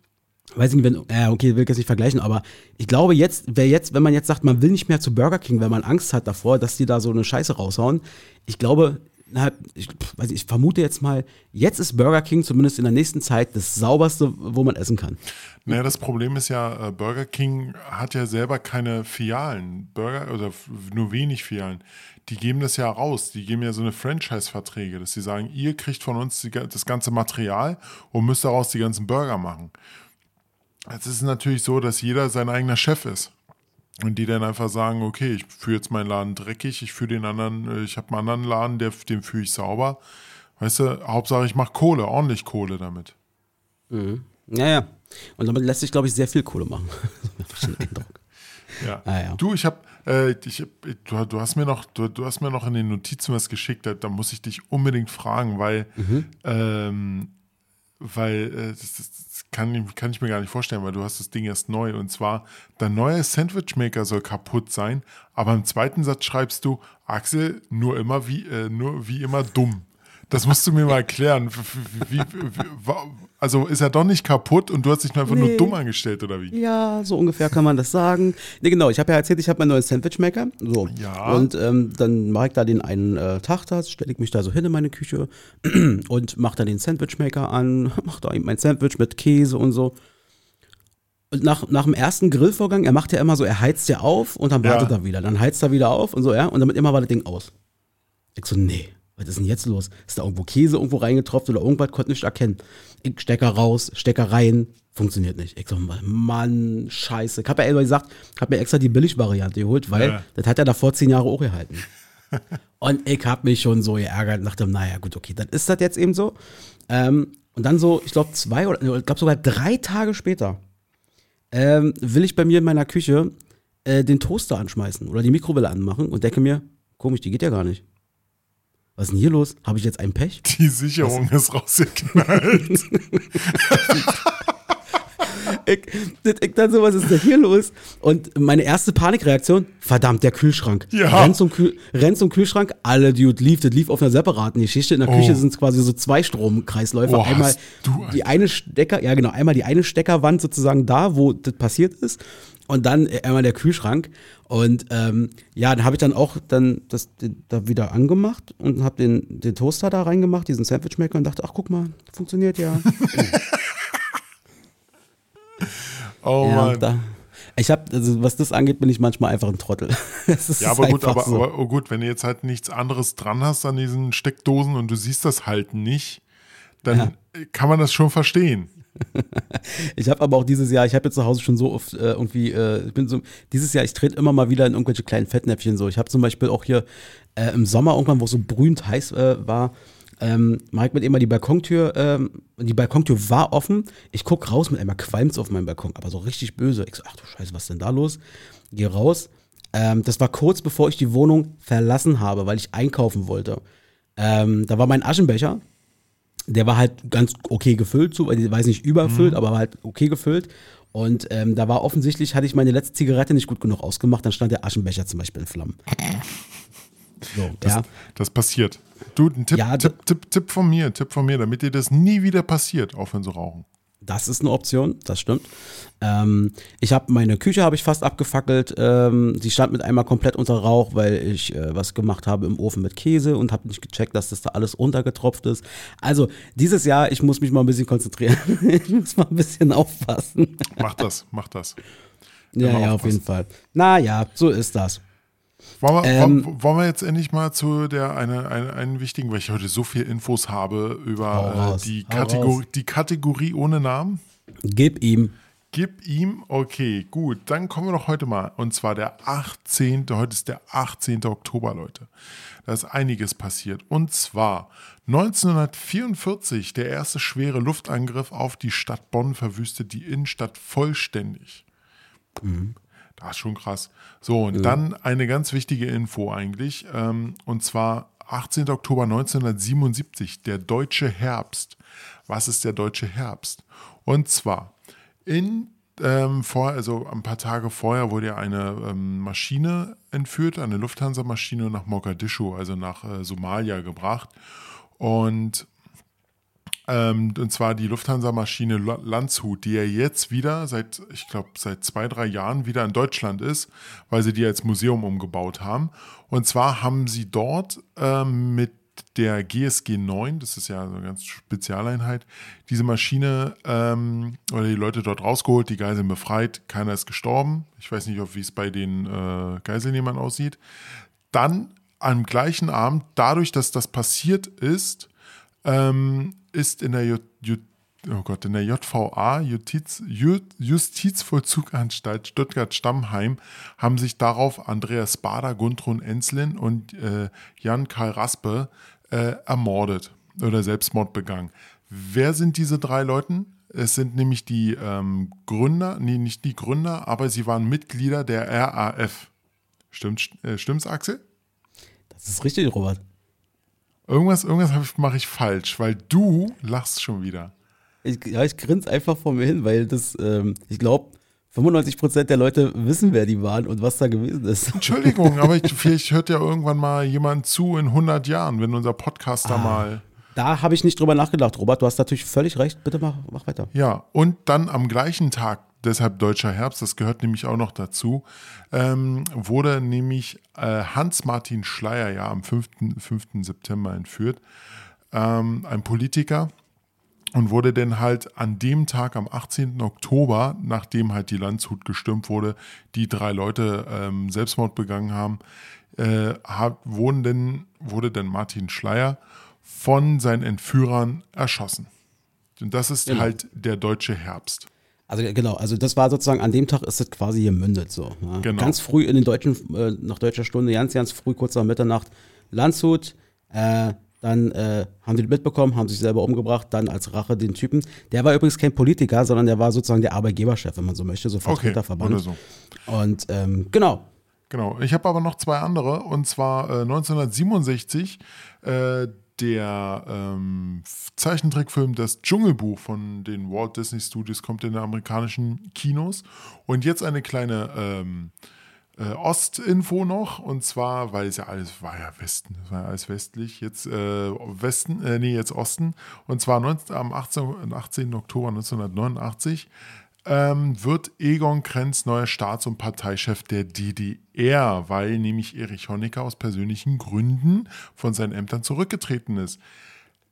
S2: weiß ich nicht, wenn, ja, okay, will ich jetzt nicht vergleichen, aber ich glaube jetzt, wer jetzt, wenn man jetzt sagt, man will nicht mehr zu Burger King, weil man Angst hat davor, dass die da so eine Scheiße raushauen, ich glaube, na, ich, weiß nicht, ich vermute jetzt mal, jetzt ist Burger King zumindest in der nächsten Zeit das sauberste, wo man essen kann.
S1: Naja, das Problem ist ja, äh, Burger King hat ja selber keine Filialen. Burger oder nur wenig Filialen. Die geben das ja raus. Die geben ja so eine Franchise-Verträge, dass sie sagen, ihr kriegt von uns die, das ganze Material und müsst daraus die ganzen Burger machen. Es ist natürlich so, dass jeder sein eigener Chef ist. Und die dann einfach sagen, okay, ich führe jetzt meinen Laden dreckig, ich führe den anderen, äh, ich habe einen anderen Laden, der, den führe ich sauber. Weißt du, Hauptsache ich mache Kohle, ordentlich Kohle damit.
S2: Ja, ja. Und damit lässt sich, glaube ich, sehr viel Kohle machen.
S1: Ja.
S2: Ah, ja.
S1: Du, ich habe, äh, ich, du, du hast mir noch, du, du hast mir noch in den Notizen was geschickt. Da, da muss ich dich unbedingt fragen, weil,
S2: Mhm.
S1: ähm, weil äh, das, das kann, ich- kann ich mir gar nicht vorstellen, weil du hast das Ding erst neu. Und zwar, dein neuer Sandwichmaker soll kaputt sein, aber im zweiten Satz schreibst du, Axel, nur immer wie, äh, nur wie immer dumm. Das musst du mir mal erklären. Wie, wie, wie, also ist er doch nicht kaputt und du hast dich nur einfach nur
S2: Nee.
S1: dumm angestellt, oder wie?
S2: Ja, so ungefähr kann man das sagen. Ne, genau, ich habe ja erzählt, ich habe meinen neuen Sandwichmaker. So.
S1: Ja.
S2: Und ähm, dann mache ich da den einen äh, Tag da, stelle ich mich da so hin in meine Küche und mache dann den Sandwichmaker an, mache da eben mein Sandwich mit Käse und so. Und nach, nach dem ersten Grillvorgang, er macht ja immer so, er heizt ja auf und dann
S1: Ja.
S2: wartet er wieder. Dann heizt er wieder auf und so, ja. Und damit immer war das Ding aus. Ich so, nee, was ist denn jetzt los? Ist da irgendwo Käse irgendwo reingetropft oder irgendwas, konnte nicht erkennen. Ich Stecker raus, Stecker rein, funktioniert nicht. Ich so, Mann, scheiße. Ich hab ja immer gesagt, hab mir extra die Billigvariante geholt, weil
S1: Ja.
S2: das hat er davor zehn Jahre auch gehalten. und ich hab mich schon so geärgert und dachte, naja, gut, okay, dann ist das jetzt eben so. Ähm, und dann so, ich glaube, zwei oder ich glaube sogar drei Tage später ähm, will ich bei mir in meiner Küche äh, den Toaster anschmeißen oder die Mikrowelle anmachen und denke mir, komisch, die geht ja gar nicht. Was ist denn hier los? Habe ich jetzt ein Pech?
S1: Die Sicherung ist rausgeknallt.
S2: ich, ich dann so, was ist denn hier los? Und meine erste Panikreaktion, verdammt, der Kühlschrank.
S1: Ja.
S2: Renn zum, Kühl, renn zum Kühlschrank, alle Dude lief, das lief auf einer separaten Geschichte. In der
S1: Oh.
S2: Küche sind es quasi so zwei Stromkreisläufe.
S1: Oh,
S2: einmal die eine Stecker, ja genau, einmal die eine Steckerwand sozusagen da, wo das passiert ist. Und dann äh, einmal der Kühlschrank. Und ähm, ja, dann habe ich dann auch dann das da wieder angemacht und habe den, den Toaster da reingemacht, diesen Sandwichmaker und dachte, ach guck mal, funktioniert ja.
S1: Oh
S2: ja
S1: Mann.
S2: da, ich habe, also was das angeht, bin ich manchmal einfach ein Trottel.
S1: Ja, aber gut, aber,
S2: so.
S1: aber oh gut, wenn du jetzt halt nichts anderes dran hast an diesen Steckdosen und du siehst das halt nicht, dann kann man das schon verstehen.
S2: Ich habe aber auch dieses Jahr, ich habe jetzt zu Hause schon so oft äh, irgendwie, äh, ich bin so, dieses Jahr, ich trete immer mal wieder in irgendwelche kleinen Fettnäpfchen so. Ich habe zum Beispiel auch hier äh, im Sommer irgendwann, wo es so brühend heiß äh, war, ähm, ich mit immer die Balkontür, ähm, die Balkontür war offen. Ich guck raus, mit einmal qualmt's auf meinem Balkon, aber so richtig böse. Ich so, ach du Scheiße, was ist denn da los? Geh raus. Ähm, das war kurz bevor ich die Wohnung verlassen habe, weil ich einkaufen wollte. Ähm, da war mein Aschenbecher, der war halt ganz okay gefüllt, so, ich weiß nicht überfüllt, aber war halt okay gefüllt. Und ähm, da war offensichtlich, hatte ich meine letzte Zigarette nicht gut genug ausgemacht, dann stand der Aschenbecher zum Beispiel in Flammen. So,
S1: Das,
S2: ja.
S1: das passiert. Du, ein Tipp,
S2: Ja,
S1: Tipp, Tipp, Tipp von mir, Tipp von mir, damit dir das nie wieder passiert, aufhören zu rauchen.
S2: Das ist eine Option, das stimmt. Ähm, ich habe meine Küche habe ich fast abgefackelt. Ähm, die stand mit einmal komplett unter Rauch, weil ich äh, was gemacht habe im Ofen mit Käse und habe nicht gecheckt, dass das da alles untergetropft ist. Also dieses Jahr, ich muss mich mal ein bisschen konzentrieren. ich muss mal ein bisschen aufpassen.
S1: Mach das, mach das.
S2: ja,
S1: Immer
S2: ja, auf
S1: aufpassen.
S2: jeden Fall. Naja, so ist das.
S1: Wollen wir,
S2: Ähm,
S1: wollen, wollen wir jetzt endlich mal zu der eine, eine, einen wichtigen, weil ich heute so viel Infos habe über äh, die, Kategor die Kategorie ohne Namen?
S2: Gib ihm.
S1: Gib ihm, okay, gut, dann kommen wir doch heute mal. Und zwar der 18. Heute ist der 18. Oktober, Leute. Da ist einiges passiert. Und zwar 1944, der erste schwere Luftangriff auf die Stadt Bonn verwüstet die Innenstadt vollständig. Das ist schon krass. So, und dann eine ganz wichtige Info eigentlich. Ähm, und zwar 18. Oktober 1977, der deutsche Herbst. Was ist der deutsche Herbst? Und zwar in ähm, vor, also ein paar Tage vorher wurde ja eine ähm, Maschine entführt, eine Lufthansa-Maschine nach Mogadischu, also nach äh, Somalia gebracht. Und ähm, und zwar die Lufthansa-Maschine La- Landshut, die ja jetzt wieder seit, ich glaube, seit zwei, drei Jahren wieder in Deutschland ist, weil sie die als Museum umgebaut haben. Und zwar haben sie dort ähm, mit der GSG 9, das ist ja so eine ganz Spezialeinheit, diese Maschine ähm, oder die Leute dort rausgeholt, die Geiseln befreit, keiner ist gestorben. Ich weiß nicht, wie es bei den äh, Geiselnehmern aussieht. Dann am gleichen Abend, dadurch, dass das passiert ist, ähm, ist in der, J J oh Gott, in der JVA, Justiz, Ju Justizvollzuganstalt Stuttgart-Stammheim, haben sich darauf Andreas Bader, Gundrun Enslin und äh, Jan Karl Raspe äh, ermordet oder Selbstmord begangen. Wer sind diese drei Leute? Es sind nämlich die ähm, Gründer, nee, nicht die Gründer, aber sie waren Mitglieder der RAF. Stimmt, äh, stimmt's, Axel?
S2: Das ist richtig, Robert.
S1: Irgendwas, irgendwas mache ich falsch, weil du lachst schon wieder.
S2: Ich, ja, ich grinse einfach vor mir hin, weil das, ähm, ich glaube, 95% der Leute wissen, wer die waren und was da gewesen ist.
S1: Entschuldigung, aber ich, vielleicht hört ja irgendwann mal jemand zu in 100 Jahren, wenn unser Podcast da mal.
S2: Da habe ich nicht drüber nachgedacht, Robert. Du hast natürlich völlig recht. Bitte mach, mach weiter.
S1: Ja, und dann am gleichen Tag, deshalb Deutscher Herbst, das gehört nämlich auch noch dazu, ähm, wurde nämlich äh, Hans-Martin Schleier ja am 5. 5. September entführt. Ähm, ein Politiker, und wurde dann halt an dem Tag, am 18. Oktober, nachdem halt die Landshut gestürmt wurde, die drei Leute ähm, Selbstmord begangen haben, äh, hat, wurden denn, wurde dann Martin Schleier von seinen Entführern erschossen. Und das ist
S2: Genau.
S1: halt der deutsche Herbst.
S2: Also genau, also das war sozusagen, an dem Tag ist es quasi gemündet so. Ja.
S1: Genau.
S2: Ganz früh in den deutschen, äh, nach deutscher Stunde, ganz, ganz früh, kurz nach Mitternacht, Landshut, äh, dann äh, haben die das mitbekommen, haben sich selber umgebracht, dann als Rache den Typen. Der war übrigens kein Politiker, sondern der war sozusagen der Arbeitgeberchef, wenn man so möchte, so Vertreterverband.
S1: oder so.
S2: Und ähm, genau,
S1: Genau. Ich habe aber noch zwei andere. Und zwar äh, 1967 äh, der ähm, Zeichentrickfilm Das Dschungelbuch von den Walt Disney Studios kommt in den amerikanischen Kinos. Und jetzt eine kleine ähm, äh, Ostinfo noch. Und zwar, weil es ja alles war ja Westen, es war ja alles westlich. Jetzt äh, Westen, äh, nee, jetzt Osten. Und zwar 19, am 18, 18. Oktober 1989 ähm, wird Egon Krenz neuer Staats- und Parteichef der DDR, weil nämlich Erich Honecker aus persönlichen Gründen von seinen Ämtern zurückgetreten ist.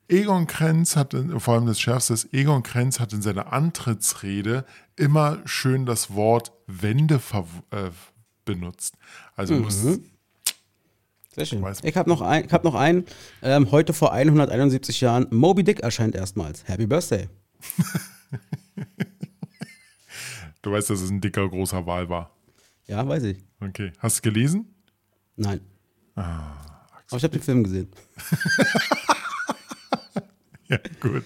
S1: Egon Krenz hat, vor allem das Schärfste ist, Egon Krenz hat in seiner Antrittsrede immer schön das Wort Wende äh, benutzt. Also mhm. muss.
S2: Sehr schön. Ich habe noch, ein, hab noch einen. Ähm, heute vor 171 Jahren, Moby Dick erscheint erstmals. Happy Birthday.
S1: Du weißt, dass es ein dicker, großer Wal war.
S2: Ja, weiß ich.
S1: Okay. Hast du es gelesen?
S2: Nein. Ah, Aber ich habe den Film gesehen.
S1: ja, gut.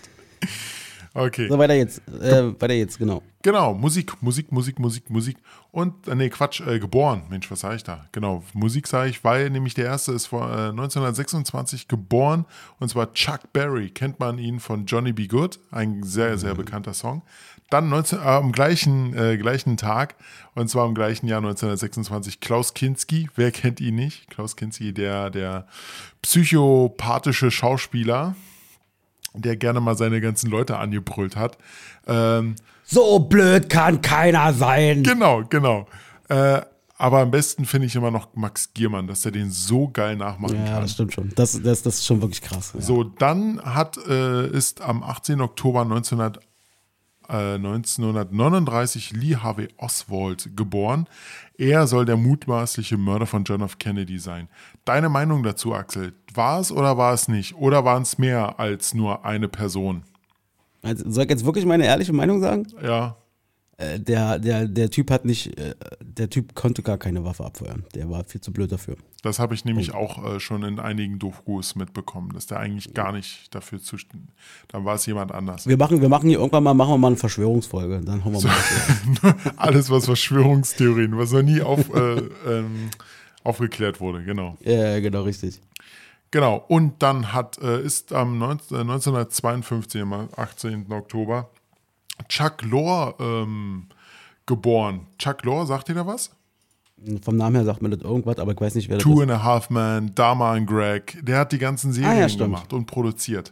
S1: Okay.
S2: So, weiter jetzt. Äh, weiter jetzt, genau.
S1: Genau, Musik, Musik, Musik, Musik, Musik. Und, äh, nee, Quatsch, äh, geboren. Mensch, was sage ich da? Genau, Musik sage ich, weil nämlich der erste ist vor äh, 1926 geboren. Und zwar Chuck Berry. Kennt man ihn von Johnny B. Good. Ein sehr, sehr mhm. bekannter Song. Dann 19, äh, am gleichen, äh, gleichen Tag, und zwar im gleichen Jahr 1926, Klaus Kinski. Wer kennt ihn nicht? Klaus Kinski, der, der psychopathische Schauspieler, der gerne mal seine ganzen Leute angebrüllt hat. Ähm,
S2: so blöd kann keiner sein.
S1: Genau, genau. Äh, aber am besten finde ich immer noch Max Giermann, dass er den so geil nachmachen
S2: ja,
S1: kann.
S2: Ja, das stimmt schon. Das, das, das ist schon wirklich krass.
S1: Ja. So, dann hat, äh, ist am 18. Oktober 1900 1939 äh, Lee Harvey Oswald geboren. Er soll der mutmaßliche Mörder von John F. Kennedy sein. Deine Meinung dazu, Axel? War es oder war es nicht? Oder waren es mehr als nur eine Person?
S2: Also, soll ich jetzt wirklich meine ehrliche Meinung sagen?
S1: Ja.
S2: Äh, der, der, der Typ hat nicht, äh, der Typ konnte gar keine Waffe abfeuern. Der war viel zu blöd dafür.
S1: Das habe ich nämlich auch äh, schon in einigen Dokus mitbekommen, dass der eigentlich gar nicht dafür zuständig Dann war es jemand anders.
S2: Wir machen, wir machen hier irgendwann mal, machen wir mal eine Verschwörungsfolge. Dann hauen wir so,
S1: mal. Alles, was Verschwörungstheorien, was noch nie auf, äh, ähm, aufgeklärt wurde, genau.
S2: Ja, genau, richtig.
S1: Genau, und dann hat, äh, ist am 19, 1952, am 18. Oktober, Chuck Lorre ähm, geboren. Chuck Lorre, sagt ihr da was?
S2: Vom Namen her sagt man das irgendwas, aber ich weiß nicht, wer
S1: das Two ist. Two and a Half Men, Dharma and Greg. Der hat die ganzen Serien ah, ja, gemacht und produziert.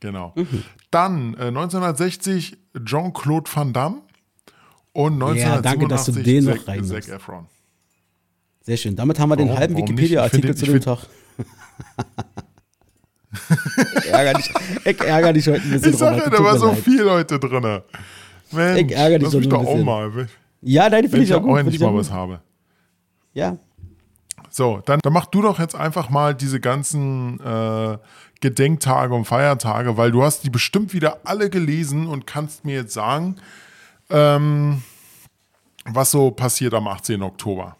S1: Genau. Mhm. Dann äh, 1960 Jean-Claude Van Damme und 1987 ja, danke, dass du den noch Zac, Zac Efron.
S2: Sehr schön. Damit haben wir warum, den halben Wikipedia-Artikel zu dem Tag. Ich, ärgere dich, ich ärgere dich heute ein bisschen.
S1: Ich sage, da war so leid. viel Leute drin. Mensch, ich ärgere dich lass mich doch auch mal.
S2: Ja, deine finde ich auch gut.
S1: Wenn ich mal was habe.
S2: Ja.
S1: So, dann, dann mach du doch jetzt einfach mal diese ganzen äh, Gedenktage und Feiertage, weil du hast die bestimmt wieder alle gelesen und kannst mir jetzt sagen, ähm, was so passiert am 18. Oktober.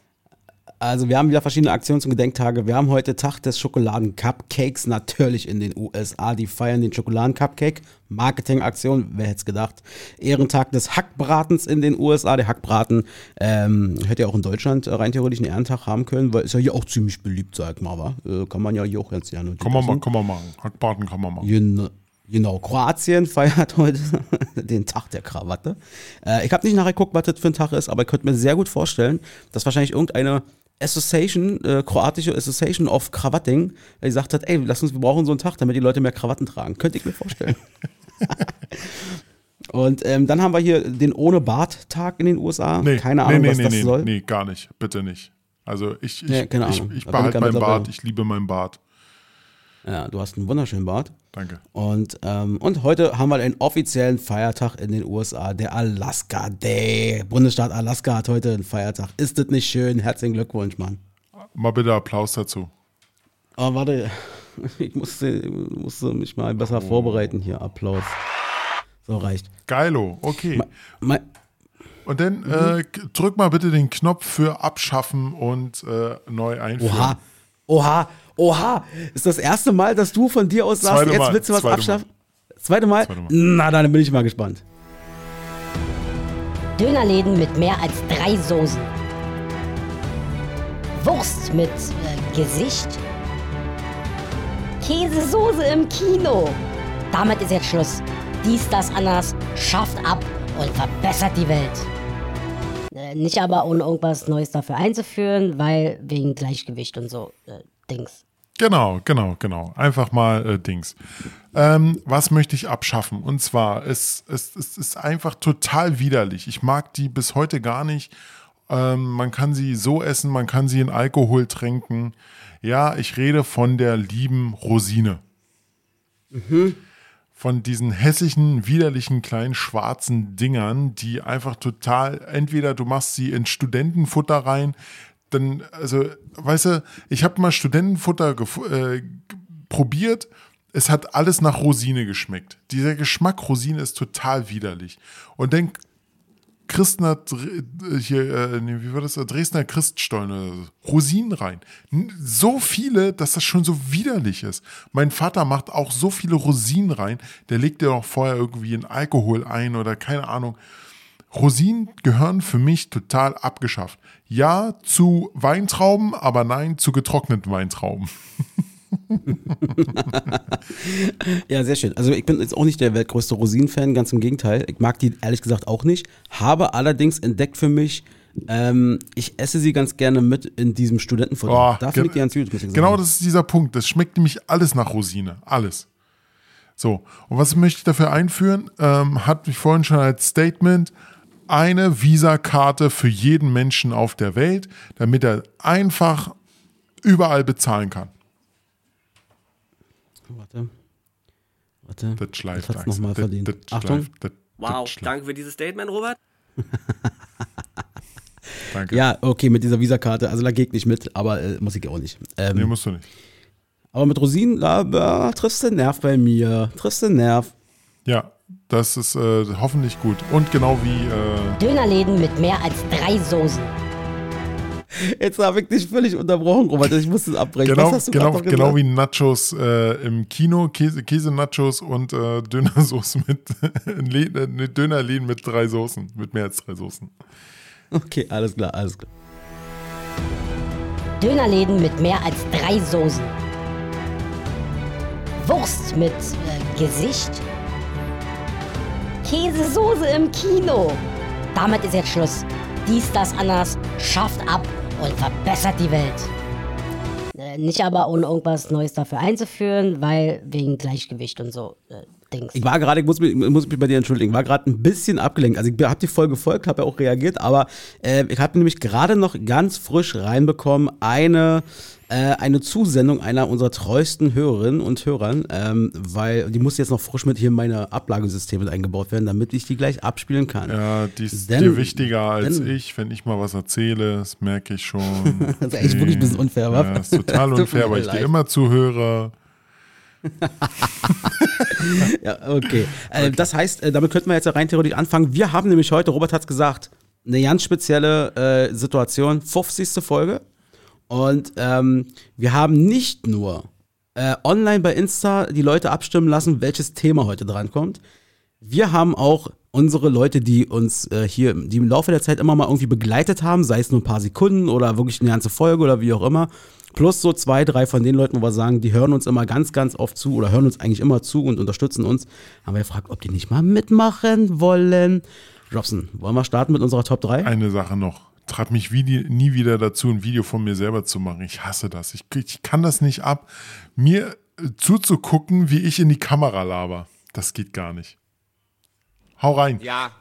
S2: Also wir haben wieder verschiedene Aktionen zum Gedenktage. Wir haben heute Tag des Schokoladen-Cupcakes natürlich in den USA. Die feiern den Schokoladen-Cupcake. Marketingaktion, wer hätte es gedacht. Ehrentag des Hackbratens in den USA. Der Hackbraten ähm, hätte ja auch in Deutschland rein theoretisch einen Ehrentag haben können, weil ist ja hier auch ziemlich beliebt, sag mal, wa? Äh, kann man ja hier auch ganz gerne.
S1: Kann man, mal, kann man machen. Hackbraten kann man machen.
S2: Genau. Genau, Kroatien feiert heute den Tag der Krawatte. Äh, ich habe nicht nachgeguckt, was das für ein Tag ist, aber ich könnte mir sehr gut vorstellen, dass wahrscheinlich irgendeine Association, äh, kroatische Association of Krawatting, der gesagt hat, ey, lass uns, wir brauchen so einen Tag, damit die Leute mehr Krawatten tragen. Könnte ich mir vorstellen. Und ähm, dann haben wir hier den Ohne Bart-Tag in den USA. Nee, keine Ahnung, nee, nee, was nee, das
S1: nee,
S2: soll.
S1: Nee, gar nicht. Bitte nicht. Also ich, ich, nee, ich, ich behalte meinen Bart. Ich liebe meinen Bart.
S2: Ja, du hast einen wunderschönen Bart.
S1: Danke.
S2: Und, ähm, und heute haben wir einen offiziellen Feiertag in den USA, der Alaska Day. Bundesstaat Alaska hat heute einen Feiertag. Ist das nicht schön? Herzlichen Glückwunsch, Mann.
S1: Mal bitte Applaus dazu.
S2: Oh, warte. Ich musste, musste mich mal besser oh. vorbereiten hier. Applaus. So reicht.
S1: Geilo, okay. Ma, ma, und dann mhm. äh, drück mal bitte den Knopf für Abschaffen und äh, neu einführen.
S2: Oha, oha, Oha, ist das erste Mal, dass du von dir aus sagst, jetzt willst du was abschaffen? Mal. Zweite Mal? Zweite Mal? Na, dann bin ich mal gespannt.
S7: Dönerläden mit mehr als drei Soßen. Wurst mit äh, Gesicht. Käsesoße im Kino. Damit ist jetzt Schluss. Dies, das, anders. Schafft ab und verbessert die Welt. Äh, nicht aber ohne irgendwas Neues dafür einzuführen, weil wegen Gleichgewicht und so äh, Dings.
S1: Genau, genau, genau. Einfach mal äh, Dings. Ähm, was möchte ich abschaffen? Und zwar, es, es, es ist einfach total widerlich. Ich mag die bis heute gar nicht. Ähm, man kann sie so essen, man kann sie in Alkohol tränken. Ja, ich rede von der lieben Rosine. Von diesen hässlichen, widerlichen kleinen schwarzen Dingern, die einfach total, entweder du machst sie in Studentenfutter rein, dann, also, weißt du, ich habe mal Studentenfutter äh, probiert. Es hat alles nach Rosine geschmeckt. Dieser Geschmack Rosine ist total widerlich. Und dann Christner, äh, hier, äh, nee, wie war das? Dresdner Christstollen oder so. Rosinen rein. So viele, dass das schon so widerlich ist. Mein Vater macht auch so viele Rosinen rein. Der legt ja auch vorher irgendwie in Alkohol ein oder keine Ahnung. Rosinen gehören für mich total abgeschafft. Ja zu Weintrauben, aber nein zu getrockneten Weintrauben.
S2: Ja, sehr schön. Also ich bin jetzt auch nicht der weltgrößte Rosinen-Fan, ganz im Gegenteil. Ich mag die ehrlich gesagt auch nicht. Habe allerdings entdeckt für mich, ähm, ich esse sie ganz gerne mit in diesem Studentenfutter.
S1: Oh,
S2: da finde ich die ganz gut.
S1: Genau das ist dieser Punkt. Das schmeckt nämlich alles nach Rosine. Alles. So, und was möchte ich dafür einführen? Ähm, hat mich vorhin schon als Statement eine Visa-Karte für jeden Menschen auf der Welt, damit er einfach überall bezahlen kann.
S2: Warte. Warte.
S1: Das schleift.
S2: Das hat's nochmal
S1: Das-
S2: verdient.
S1: das
S2: Achtung.
S1: schleift. Das-
S3: Wow,
S1: das schleift.
S3: danke für dieses Statement, Robert.
S1: Danke.
S2: Ja, okay, mit dieser Visakarte. Also da ich nicht mit, aber äh, muss ich auch nicht. Ähm,
S1: Nee, musst du nicht.
S2: aber mit Rosinen, da da triffst du den Nerv bei mir. Triffst du den Nerv.
S1: Ja, das ist äh, hoffentlich gut. Und genau wie äh,
S7: Dönerläden mit mehr als drei Soßen.
S2: Jetzt habe ich dich völlig unterbrochen, Robert. Ich muss es abbrechen.
S1: Genau,
S2: Was hast du
S1: genau, genau wie Nachos äh, im Kino, Käse, Käse-Nachos und äh, Dönersoße mit äh, ne, Dönerläden mit drei Soßen, mit mehr als drei Soßen.
S2: Okay, alles klar, alles klar.
S7: Dönerläden mit mehr als drei Soßen. Wurst mit äh, Gesicht. Käsesoße im Kino. Damit ist jetzt Schluss. Dies, das, anders. Schafft ab und verbessert die Welt. Äh, nicht aber ohne irgendwas Neues dafür einzuführen, weil wegen Gleichgewicht und so äh, Dings.
S2: Ich war gerade, ich muss mich, muss mich bei dir entschuldigen, war gerade ein bisschen abgelenkt. Also ich habe die Folge gefolgt, habe ja auch reagiert, aber äh, ich habe nämlich gerade noch ganz frisch reinbekommen eine, äh, eine Zusendung einer unserer treuesten Hörerinnen und Hörern, ähm, weil die muss jetzt noch frisch mit hier in meine Ablagesysteme eingebaut werden, damit ich die gleich abspielen kann.
S1: Ja, die ist
S2: Denn-
S1: dir wichtiger als
S2: denn-
S1: ich. Wenn ich mal was erzähle, das merke ich schon.
S2: Das ist eigentlich wirklich ein bisschen unfair, wa?
S1: Ja, ist total unfair, weil ich dir immer zuhöre.
S2: Ja, okay. Äh, das heißt, äh, damit könnten wir jetzt ja rein theoretisch anfangen. Wir haben nämlich heute, Robert hat es gesagt, eine ganz spezielle äh, Situation, 50. Folge. Und ähm, wir haben nicht nur äh, online bei Insta die Leute abstimmen lassen, welches Thema heute drankommt. Wir haben auch unsere Leute, die uns äh, hier, die im Laufe der Zeit immer mal irgendwie begleitet haben, sei es nur ein paar Sekunden oder wirklich eine ganze Folge oder wie auch immer, plus so zwei, drei von den Leuten, wo wir sagen, die hören uns immer ganz, ganz oft zu oder hören uns eigentlich immer zu und unterstützen uns, haben wir gefragt, ob die nicht mal mitmachen wollen. Robson, wollen wir starten mit unserer Top 3?
S1: Eine Sache noch. Trat mich wie die, nie wieder dazu, ein Video von mir selber zu machen. Ich hasse das. Ich, ich kann das nicht ab. Mir äh, zuzugucken, wie ich in die Kamera laber. Das geht gar nicht. Hau rein.
S8: Ja,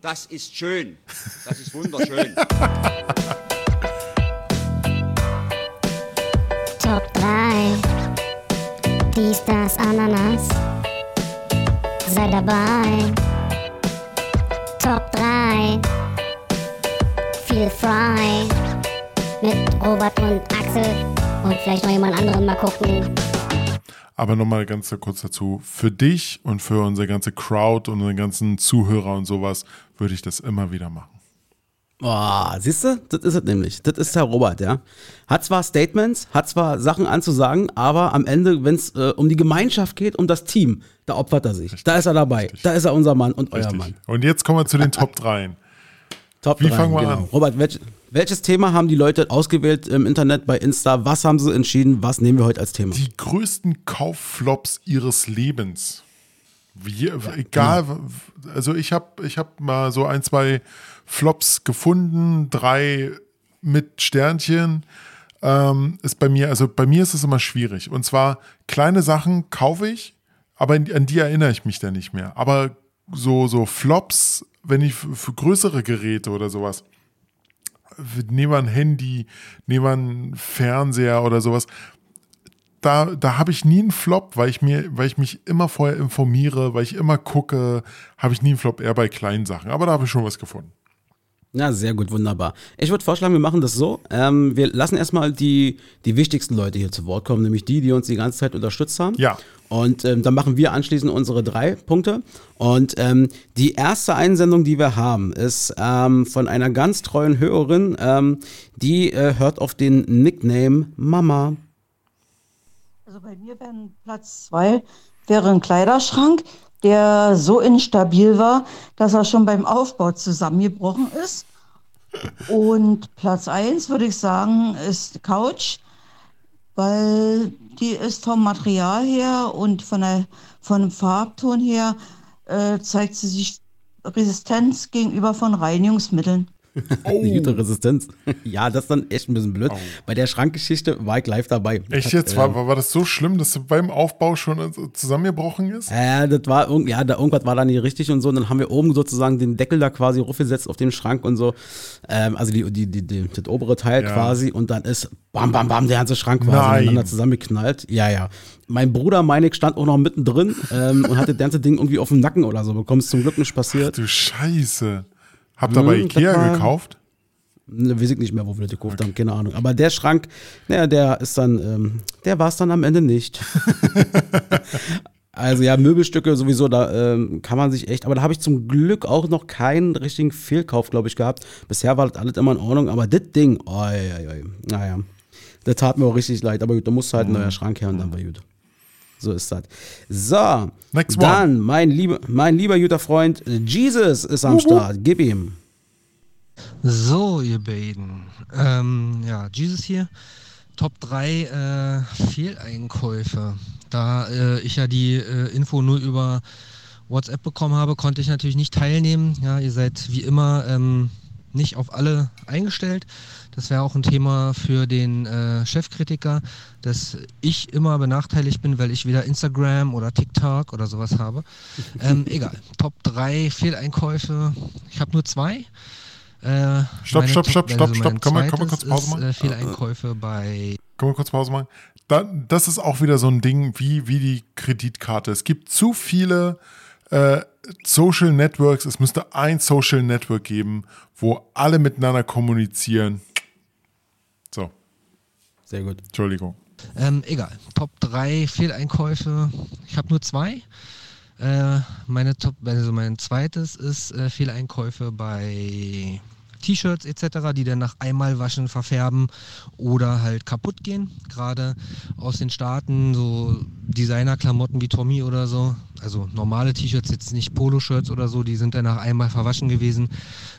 S8: das ist schön. Das ist wunderschön.
S9: Top 3. Dies, das, Ananas. Sei dabei. Top 3. Feel frei. Mit Robert und Axel. Und vielleicht noch jemand anderen mal gucken.
S1: Aber nochmal ganz kurz dazu. Für dich und für unsere ganze Crowd und unsere ganzen Zuhörer und sowas würde ich das immer wieder machen.
S2: Boah, siehst du, das ist es nämlich. Das ist der Robert, ja. Hat zwar Statements, hat zwar Sachen anzusagen, aber am Ende, wenn es äh, um die Gemeinschaft geht, um das Team, da opfert er sich. Da ist er dabei. Da ist er unser Mann und euer
S1: Richtig.
S2: Mann.
S1: Und jetzt kommen wir zu den Top 3.
S2: Top
S1: Wie
S2: drei,
S1: fangen wir
S2: genau.
S1: an?
S2: Robert, welch, Welches Thema haben die Leute ausgewählt im Internet bei Insta? Was haben sie entschieden? Was nehmen wir heute als Thema?
S1: Die größten Kaufflops ihres Lebens. Wie, egal, also ich habe ich hab mal so ein, zwei Flops gefunden, drei mit Sternchen. Ähm, ist bei mir, also bei mir ist es immer schwierig. Und zwar kleine Sachen kaufe ich, aber an die erinnere ich mich dann nicht mehr. Aber so, so Flops, wenn ich für, größere Geräte oder sowas, nehmen wir ein Handy, nehmen wir einen Fernseher oder sowas, da, da habe ich nie einen Flop, weil ich mir, weil ich mich immer vorher informiere, weil ich immer gucke, habe ich nie einen Flop, eher bei kleinen Sachen. Aber da habe ich schon was gefunden.
S2: Ja, sehr gut, wunderbar. Ich würde vorschlagen, wir machen das so. Ähm, wir lassen erstmal die, die wichtigsten Leute hier zu Wort kommen, nämlich die, die uns die ganze Zeit unterstützt haben.
S1: Ja.
S2: Und ähm, dann machen wir anschließend unsere drei Punkte. Und ähm, die erste Einsendung, die wir haben, ist ähm, von einer ganz treuen Hörerin, ähm, die äh, hört auf den Nickname Mama.
S10: Also bei mir wäre Platz zwei wäre ein Kleiderschrank, der so instabil war, dass er schon beim Aufbau zusammengebrochen ist. Und Platz eins würde ich sagen ist Couch, weil die ist vom Material her und von der, von dem Farbton her äh, zeigt sie sich Resistenz gegenüber von Reinigungsmitteln.
S2: Oh. Resistenz. Ja, das ist dann echt ein bisschen blöd. Oh. Bei der Schrankgeschichte war ich live dabei.
S1: Echt hat, jetzt? War, war das so schlimm, dass beim Aufbau schon zusammengebrochen ist?
S2: Ja, das war, ja, da, irgendwas war da nicht richtig und so. Und dann haben wir oben sozusagen den Deckel da quasi raufgesetzt auf den Schrank und so. Ähm, also die, die, die, die, das obere Teil ja. quasi. Und dann ist bam, bam, bam, der ganze Schrank quasi Nein. miteinander zusammengeknallt. Ja, ja. Mein Bruder, meine ich, stand auch noch mittendrin ähm, und hatte das ganze Ding irgendwie auf dem Nacken oder so bekommen. Ist zum Glück nicht passiert. Ach
S1: du Scheiße. Habt ihr bei hm, Ikea war, gekauft?
S2: Ne, weiß ich nicht mehr, wo wir das gekauft okay. haben, keine Ahnung. Aber der Schrank, naja, der ist dann, ähm, der war es dann am Ende nicht. also ja, Möbelstücke sowieso, da ähm, kann man sich echt, aber da habe ich zum Glück auch noch keinen richtigen Fehlkauf, glaube ich, gehabt. Bisher war das alles immer in Ordnung, aber das Ding, oi, oi, oi, naja, das tat mir auch richtig leid, aber gut, da musste halt ein neuer Schrank her und dann war gut. So ist das. So, Next dann, mein, liebe, mein lieber guter Freund, Jesus ist am Start. Gib ihm.
S11: So, ihr beiden. Ähm, ja, Jesus hier. Top 3 äh, Fehleinkäufe. Da äh, ich ja die äh, Info nur über WhatsApp bekommen habe, konnte ich natürlich nicht teilnehmen. Ja, ihr seid wie immer ähm, nicht auf alle eingestellt. Das wäre auch ein Thema für den äh, Chefkritiker, dass ich immer benachteiligt bin, weil ich weder Instagram oder TikTok oder sowas habe. Ähm, egal. Top 3 Fehleinkäufe. Ich habe nur zwei.
S1: Äh, stopp, stopp, stopp, stopp, also stopp. Kann man, kann man kurz Pause machen?
S11: Ist, äh, Fehleinkäufe bei.
S1: Kann man kurz Pause machen? Da, das ist auch wieder so ein Ding wie, wie die Kreditkarte. Es gibt zu viele äh, Social Networks. Es müsste ein Social Network geben, wo alle miteinander kommunizieren.
S2: Sehr gut.
S1: Entschuldigung.
S11: Ähm, egal. Top 3 Fehleinkäufe. Ich habe nur zwei. Äh, meine Top, also mein zweites ist äh, Fehleinkäufe bei T-Shirts etc., die dann nach einmal waschen verfärben oder halt kaputt gehen. Gerade aus den Staaten, so Designerklamotten wie Tommy oder so. Also normale T-Shirts, jetzt nicht Poloshirts oder so, die sind dann nach einmal verwaschen gewesen.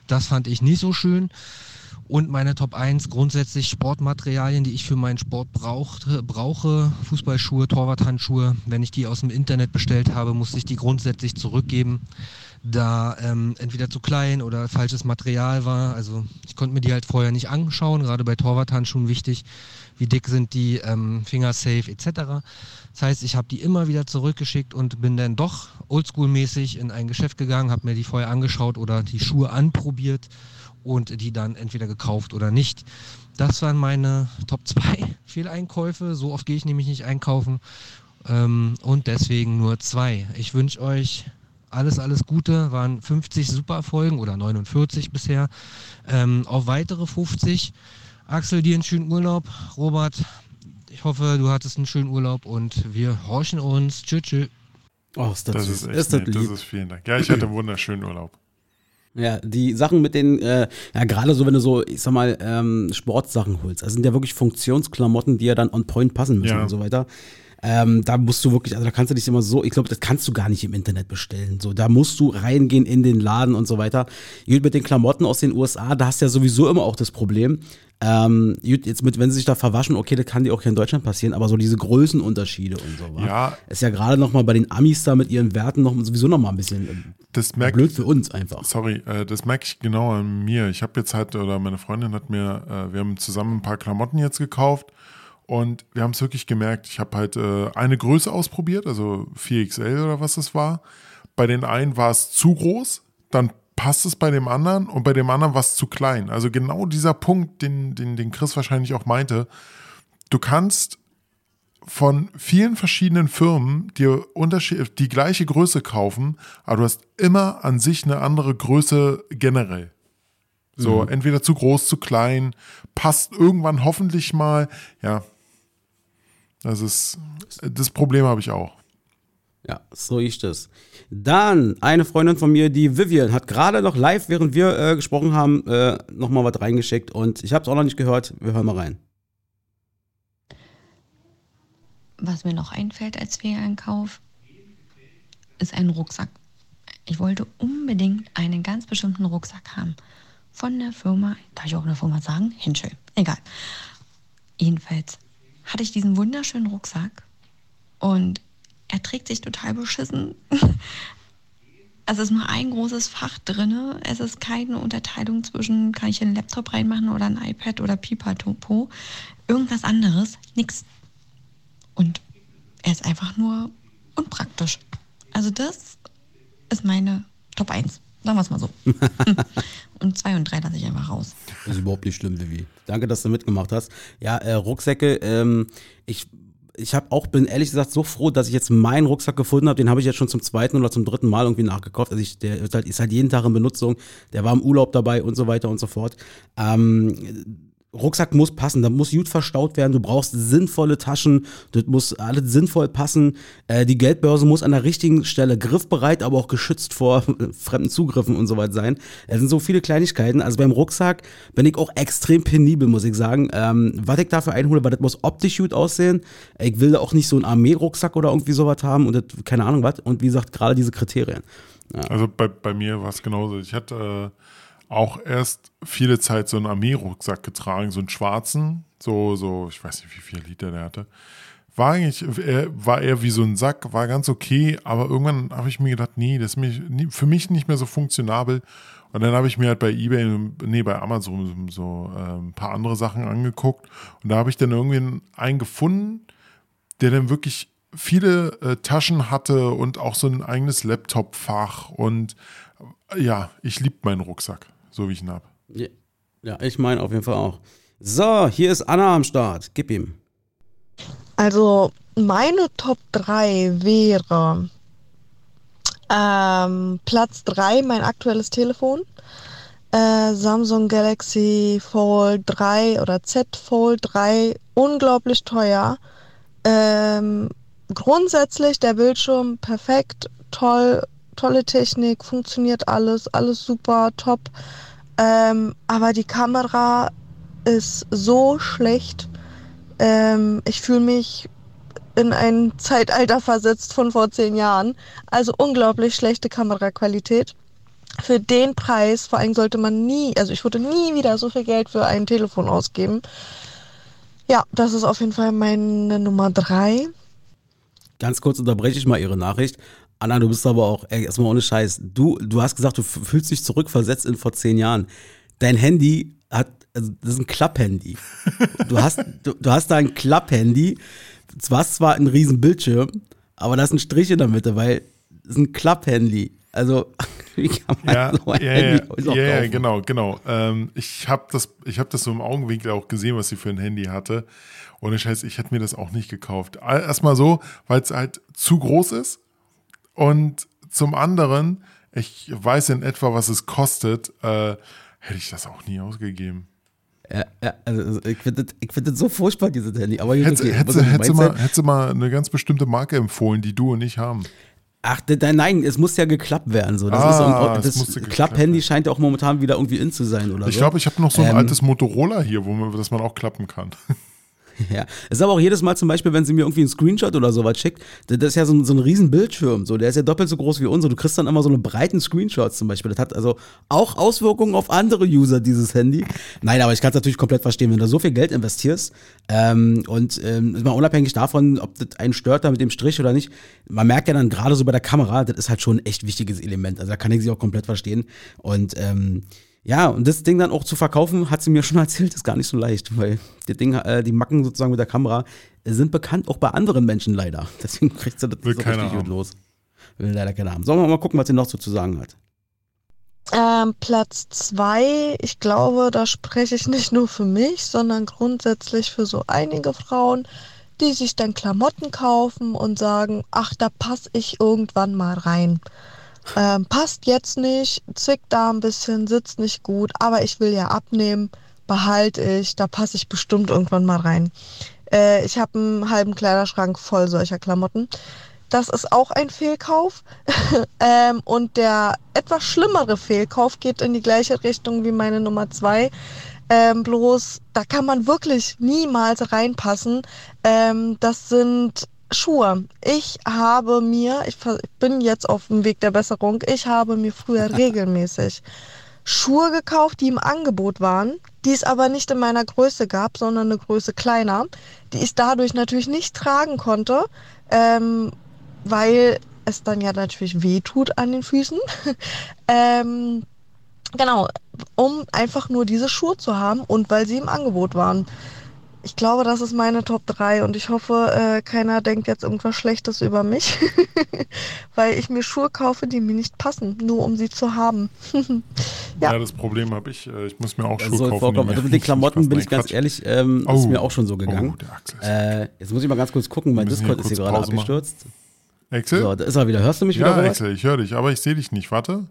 S11: Das fand ich nicht so schön. Und meine Top 1 grundsätzlich Sportmaterialien, die ich für meinen Sport brauchte, brauche. Fußballschuhe, Torwarthandschuhe. Wenn ich die aus dem Internet bestellt habe, muss ich die grundsätzlich zurückgeben, da ähm, entweder zu klein oder falsches Material war. Also ich konnte mir die halt vorher nicht anschauen, gerade bei Torwarthandschuhen wichtig, wie dick sind die, ähm, Fingersafe etc. Das heißt, ich habe die immer wieder zurückgeschickt und bin dann doch oldschool-mäßig in ein Geschäft gegangen, habe mir die vorher angeschaut oder die Schuhe anprobiert und die dann entweder gekauft oder nicht. Das waren meine Top 2 Fehleinkäufe. So oft gehe ich nämlich nicht einkaufen. Ähm, und deswegen nur zwei. Ich wünsche euch alles, alles Gute. Waren 50 super Folgen oder 49 bisher. Ähm, auf weitere 50. Axel, dir einen schönen Urlaub. Robert, ich hoffe, du hattest einen schönen Urlaub und wir horchen uns. Tschüss, tschüss.
S1: Oh, ist das, das ist echt ist das, das ist vielen Dank. Ja, ich hatte einen wunderschönen Urlaub.
S2: Ja, die Sachen mit den, äh, ja, gerade so, wenn du so, ich sag mal, ähm, Sportsachen holst, das sind ja wirklich Funktionsklamotten, die ja dann on point passen müssen ja. und so weiter. Ähm, da musst du wirklich, also da kannst du dich immer so, ich glaube, das kannst du gar nicht im Internet bestellen. So, da musst du reingehen in den Laden und so weiter. Gut, mit den Klamotten aus den USA, da hast du ja sowieso immer auch das Problem. Ähm, gut, jetzt mit, wenn sie sich da verwaschen, okay, das kann dir auch hier in Deutschland passieren, aber so diese Größenunterschiede und so, wa?
S1: Ja.
S2: Ist ja gerade noch mal bei den Amis da mit ihren Werten noch sowieso noch mal ein bisschen äh,
S1: Das merkt,
S2: blöd für uns einfach.
S1: Sorry, äh, das merke ich genau an mir. Ich habe jetzt halt, oder meine Freundin hat mir, äh, wir haben zusammen ein paar Klamotten jetzt gekauft und wir haben es wirklich gemerkt. Ich habe halt äh, eine Größe ausprobiert, also 4XL oder was das war. Bei den einen war es zu groß, dann passt es bei dem anderen und bei dem anderen war es zu klein. Also genau dieser Punkt, den, den, den Chris wahrscheinlich auch meinte. Du kannst von vielen verschiedenen Firmen dir Unterschied, die gleiche Größe kaufen, aber du hast immer an sich eine andere Größe generell. So,
S2: Mhm.
S1: entweder zu groß, zu klein, passt irgendwann hoffentlich mal. Ja. Das ist, das Problem habe ich auch.
S2: Ja, so ist es. Dann eine Freundin von mir, die Vivian, hat gerade noch live, während wir äh, gesprochen haben, äh, nochmal was reingeschickt und ich habe es auch noch nicht gehört. Wir hören mal rein.
S12: Was mir noch einfällt als Ferienkauf, ist ein Rucksack. Ich wollte unbedingt einen ganz bestimmten Rucksack haben. Von der Firma, darf ich auch eine Firma sagen? Henschel. Egal. Jedenfalls hatte ich diesen wunderschönen Rucksack und er trägt sich total beschissen. Es ist nur ein großes Fach drinne. Es ist keine Unterteilung zwischen, kann ich einen Laptop reinmachen oder ein iPad oder Pipapo. Irgendwas anderes. Nix. Und er ist einfach nur unpraktisch. Also das ist meine Top 1. Sagen wir es mal so. Und 2 und 3 lasse ich einfach raus.
S2: Das ist überhaupt nicht schlimm, Vivi. Danke, dass du mitgemacht hast. Ja, äh, Rucksäcke, ähm, ich, ich habe auch, bin ehrlich gesagt so froh, dass ich jetzt meinen Rucksack gefunden habe. Den habe ich jetzt schon zum zweiten oder zum dritten Mal irgendwie nachgekauft. Also ich, der ist halt, ist halt jeden Tag in Benutzung. Der war im Urlaub dabei und so weiter und so fort. Ähm, Rucksack muss passen, da muss gut verstaut werden, du brauchst sinnvolle Taschen, das muss alles sinnvoll passen. Äh, die Geldbörse muss an der richtigen Stelle griffbereit, aber auch geschützt vor fremden Zugriffen und so weiter sein. Es sind so viele Kleinigkeiten. Also beim Rucksack bin ich auch extrem penibel, muss ich sagen. Ähm, was ich dafür einhole, weil das muss optisch gut aussehen. Ich will da auch nicht so einen Armee-Rucksack oder irgendwie sowas haben und das, keine Ahnung was. Und wie gesagt, gerade diese Kriterien. Ja.
S1: Also bei, bei mir war es genauso. Ich hatte äh, auch erst viele Zeit so einen Armeerucksack getragen, so einen schwarzen, so, so, ich weiß nicht, wie viel Liter der hatte. War eigentlich, er, war eher wie so ein Sack, war ganz okay, aber irgendwann habe ich mir gedacht, nee, das ist mich, für mich nicht mehr so funktionabel. Und dann habe ich mir halt bei eBay, nee, bei Amazon so äh, ein paar andere Sachen angeguckt. Und da habe ich dann irgendwie einen gefunden, der dann wirklich viele äh, Taschen hatte und auch so ein eigenes Laptop-Fach. Und äh, ja, ich liebe meinen Rucksack, so wie ich ihn habe.
S2: Ja, ja ich meine auf jeden Fall auch. So, hier ist Anna am Start. Gib ihm.
S13: Also meine Top 3 wäre ähm, Platz 3 mein aktuelles Telefon. Äh, Samsung Galaxy Fold 3 oder Z Fold 3. Unglaublich teuer. Ähm, grundsätzlich der Bildschirm perfekt, toll, tolle Technik, funktioniert alles, alles super, top. Ähm, aber die Kamera ist so schlecht. Ähm, ich fühle mich in ein Zeitalter versetzt von vor zehn Jahren. Also unglaublich schlechte Kameraqualität. Für den Preis, vor allem sollte man nie, also ich würde nie wieder so viel Geld für ein Telefon ausgeben. Ja, das ist auf jeden Fall meine Nummer drei.
S2: Ganz kurz unterbreche ich mal Ihre Nachricht. Anna, du bist aber auch, ey, erstmal ohne Scheiß. Du, du hast gesagt, du fühlst dich zurückversetzt in vor zehn Jahren. Dein Handy hat, also das ist ein Klapphandy. Du hast, du, du hast da ein Klapphandy. Du hast zwar einen riesen Bildschirm, aber da ist ein Strich in der Mitte, weil es ist ein Klapphandy. Also, wie kann man
S1: Ja,
S2: so ein
S1: ja,
S2: Handy
S1: ja, ja, ja genau, genau. Ähm, ich habe das, ich hab das so im Augenwinkel auch gesehen, was sie für ein Handy hatte. Ohne Scheiß, ich hätte mir das auch nicht gekauft. All- Erstmal so, weil es halt zu groß ist. Und zum anderen, ich weiß in etwa, was es kostet, äh, hätte ich das auch nie ausgegeben.
S2: Ja, ja, also ich finde das, ich find das so furchtbar, dieses Handy. Aber
S1: Hättest
S2: okay,
S1: hättest
S2: du meinst,
S1: mal, hättest du mal eine ganz bestimmte Marke empfohlen, die du und ich haben?
S2: Ach, nein, es muss ja geklappt werden. So. Das,
S1: Ah,
S2: ist so,
S1: es
S2: und das Klapp-Handy scheint ja auch momentan wieder irgendwie in zu sein oder
S1: Ich
S2: so.
S1: glaube, ich habe noch so ein
S2: Ähm,
S1: altes Motorola hier, wo man, das man auch klappen kann.
S2: Ja, es ist aber auch jedes Mal zum Beispiel, wenn sie mir irgendwie einen Screenshot oder sowas schickt, das ist ja so ein, so ein riesen Bildschirm, so, der ist ja doppelt so groß wie unser. Du kriegst dann immer so eine breiten Screenshots zum Beispiel. Das hat also auch Auswirkungen auf andere User, dieses Handy. Nein, aber ich kann es natürlich komplett verstehen, wenn du so viel Geld investierst ähm, und ähm, mal unabhängig davon, ob das einen stört da mit dem Strich oder nicht, man merkt ja dann gerade so bei der Kamera, das ist halt schon ein echt wichtiges Element. Also da kann ich sie auch komplett verstehen. Und ähm, ja, und das Ding dann auch zu verkaufen, hat sie mir schon erzählt, ist gar nicht so leicht, weil die Ding, äh, die Macken sozusagen mit der Kamera äh, sind bekannt auch bei anderen Menschen leider. Deswegen kriegt sie das
S1: Will
S2: so richtig gut los. Will leider keiner haben. Sollen wir mal gucken, was sie noch so zu sagen hat.
S13: Ähm, Platz zwei, ich glaube, da spreche ich nicht nur für mich, sondern grundsätzlich für so einige Frauen, die sich dann Klamotten kaufen und sagen, ach, da passe ich irgendwann mal rein. Ähm, passt jetzt nicht, zwickt da ein bisschen, sitzt nicht gut, aber ich will ja abnehmen, behalte ich, da passe ich bestimmt irgendwann mal rein. Äh, ich habe einen halben Kleiderschrank voll solcher Klamotten. Das ist auch ein Fehlkauf. ähm, und der etwas schlimmere Fehlkauf geht in die gleiche Richtung wie meine Nummer zwei. Ähm, bloß, da kann man wirklich niemals reinpassen. Ähm, das sind Schuhe. Ich habe mir, ich bin jetzt auf dem Weg der Besserung, ich habe mir früher regelmäßig Schuhe gekauft, die im Angebot waren, die es aber nicht in meiner Größe gab, sondern eine Größe kleiner, die ich dadurch natürlich nicht tragen konnte, ähm, weil es dann ja natürlich weh tut an den Füßen. ähm, genau, um einfach nur diese Schuhe zu haben und weil sie im Angebot waren. Ich glaube, das ist meine Top 3 und ich hoffe, äh, keiner denkt jetzt irgendwas Schlechtes über mich, weil ich mir Schuhe kaufe, die mir nicht passen, nur um sie zu haben.
S1: Ja, das Problem habe ich. äh, Ich muss mir auch
S2: Das
S1: Schuhe kaufen.
S2: vorkommen.
S1: die
S2: Also mit den Klamotten bin ich ganz
S1: Quatsch.
S2: ehrlich, ähm, ist
S1: Oh.
S2: mir auch schon so gegangen.
S1: Oh, ist-
S2: äh, jetzt muss ich mal ganz kurz gucken, mein Discord
S1: hier
S2: ist hier gerade
S1: Pause machen.
S2: abgestürzt.
S1: Axel?
S2: So, da ist er wieder. Hörst du mich wieder?
S1: Ja? Axel, ich höre dich, aber ich sehe dich nicht. Warte.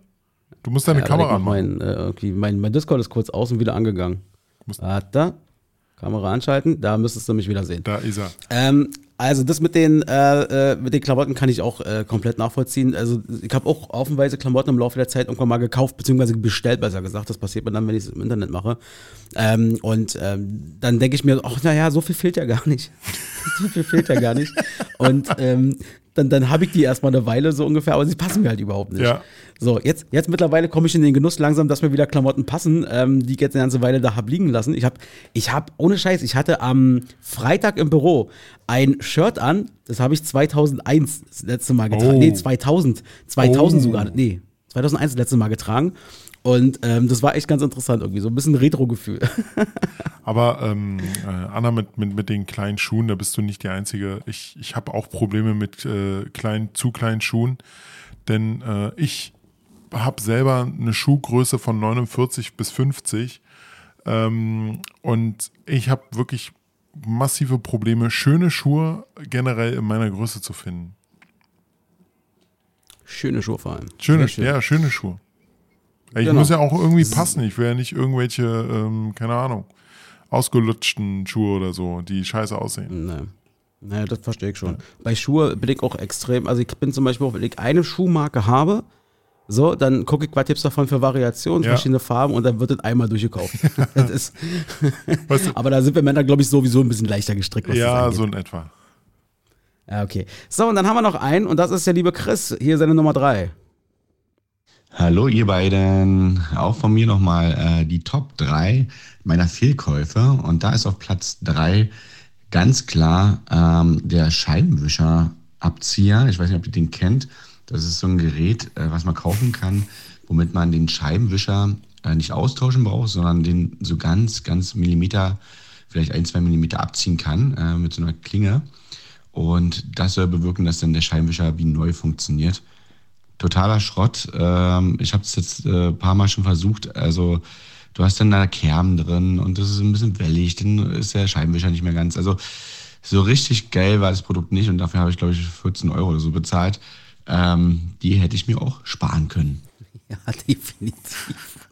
S1: Du musst deine
S2: Ja,
S1: Kamera anmachen.
S2: mein, äh, irgendwie, mein, mein Discord ist kurz aus und wieder angegangen. Warte. Kamera anschalten, da müsstest du mich wieder sehen.
S1: Da ist er.
S2: Ähm, also das mit den, äh, äh, mit den Klamotten kann ich auch äh, komplett nachvollziehen. Also ich habe auch haufenweise Klamotten im Laufe der Zeit irgendwann mal gekauft, beziehungsweise bestellt, besser gesagt. Das passiert mir dann, wenn ich es im Internet mache. Ähm, und ähm, dann denke ich mir, ach naja, so viel fehlt ja gar nicht. so viel fehlt ja gar nicht. Und ähm, dann, dann habe ich die erstmal eine Weile so ungefähr, aber sie passen mir halt überhaupt nicht.
S1: Ja.
S2: So, jetzt, jetzt mittlerweile komme ich in den Genuss langsam, dass mir wieder Klamotten passen, ähm, die ich jetzt eine ganze Weile da hab liegen lassen. Ich habe, ich hab, ohne Scheiß, ich hatte am Freitag im Büro ein Shirt an, das habe ich 2001 das letzte Mal getragen.
S1: Oh.
S2: Nee, 2000. 2000
S1: Oh.
S2: sogar. Nee, 2001 das letzte Mal getragen. Und ähm, das war echt ganz interessant irgendwie, so ein bisschen Retro-Gefühl.
S1: Aber ähm, äh, Anna, mit, mit, mit den kleinen Schuhen, da bist du nicht die Einzige. Ich, ich habe auch Probleme mit äh, kleinen, zu kleinen Schuhen, denn äh, ich habe selber eine Schuhgröße von 49 bis 50 ähm, und ich habe wirklich massive Probleme, schöne Schuhe generell in meiner Größe zu finden.
S2: Schöne Schuhe vor allem.
S1: Schöne,
S2: schön.
S1: ja, schöne Schuhe. Ich
S2: Genau.
S1: muss ja auch irgendwie passen. Ich will ja nicht irgendwelche, ähm, keine Ahnung, ausgelutschten Schuhe oder so, die scheiße aussehen.
S2: Nee. Naja, das verstehe ich schon. Bei Schuhe bin ich auch extrem, also ich bin zum Beispiel, auch, wenn ich eine Schuhmarke habe, so, dann gucke ich, was gibt's davon für Variationen,
S1: Ja.
S2: verschiedene Farben und dann wird das einmal durchgekauft. das ist Aber da sind wir Männer, glaube ich, sowieso ein bisschen leichter gestrickt.
S1: Ja, so in etwa.
S2: Ja, okay. So, und dann haben wir noch einen und das ist der liebe Chris. Hier seine Nummer drei.
S6: Hallo ihr beiden, auch von mir nochmal äh, die Top 3 meiner Fehlkäufe und da ist auf Platz 3 ganz klar ähm, der Scheibenwischerabzieher. Ich weiß nicht, ob ihr den kennt. Das ist so ein Gerät, äh, was man kaufen kann, womit man den Scheibenwischer äh, nicht austauschen braucht, sondern den so ganz, ganz Millimeter, vielleicht ein, zwei Millimeter abziehen kann äh, mit so einer Klinge. Und das soll bewirken, dass dann der Scheibenwischer wie neu funktioniert totaler Schrott. Ähm, ich habe es jetzt äh, ein paar Mal schon versucht. Also du hast dann da Kerben drin und das ist ein bisschen wellig, dann ist der Scheibenwischer nicht mehr ganz. Also so richtig geil war das Produkt nicht und dafür habe ich, glaube ich, 14 Euro oder so bezahlt. Ähm, die hätte ich mir auch sparen können.
S2: Ja, definitiv.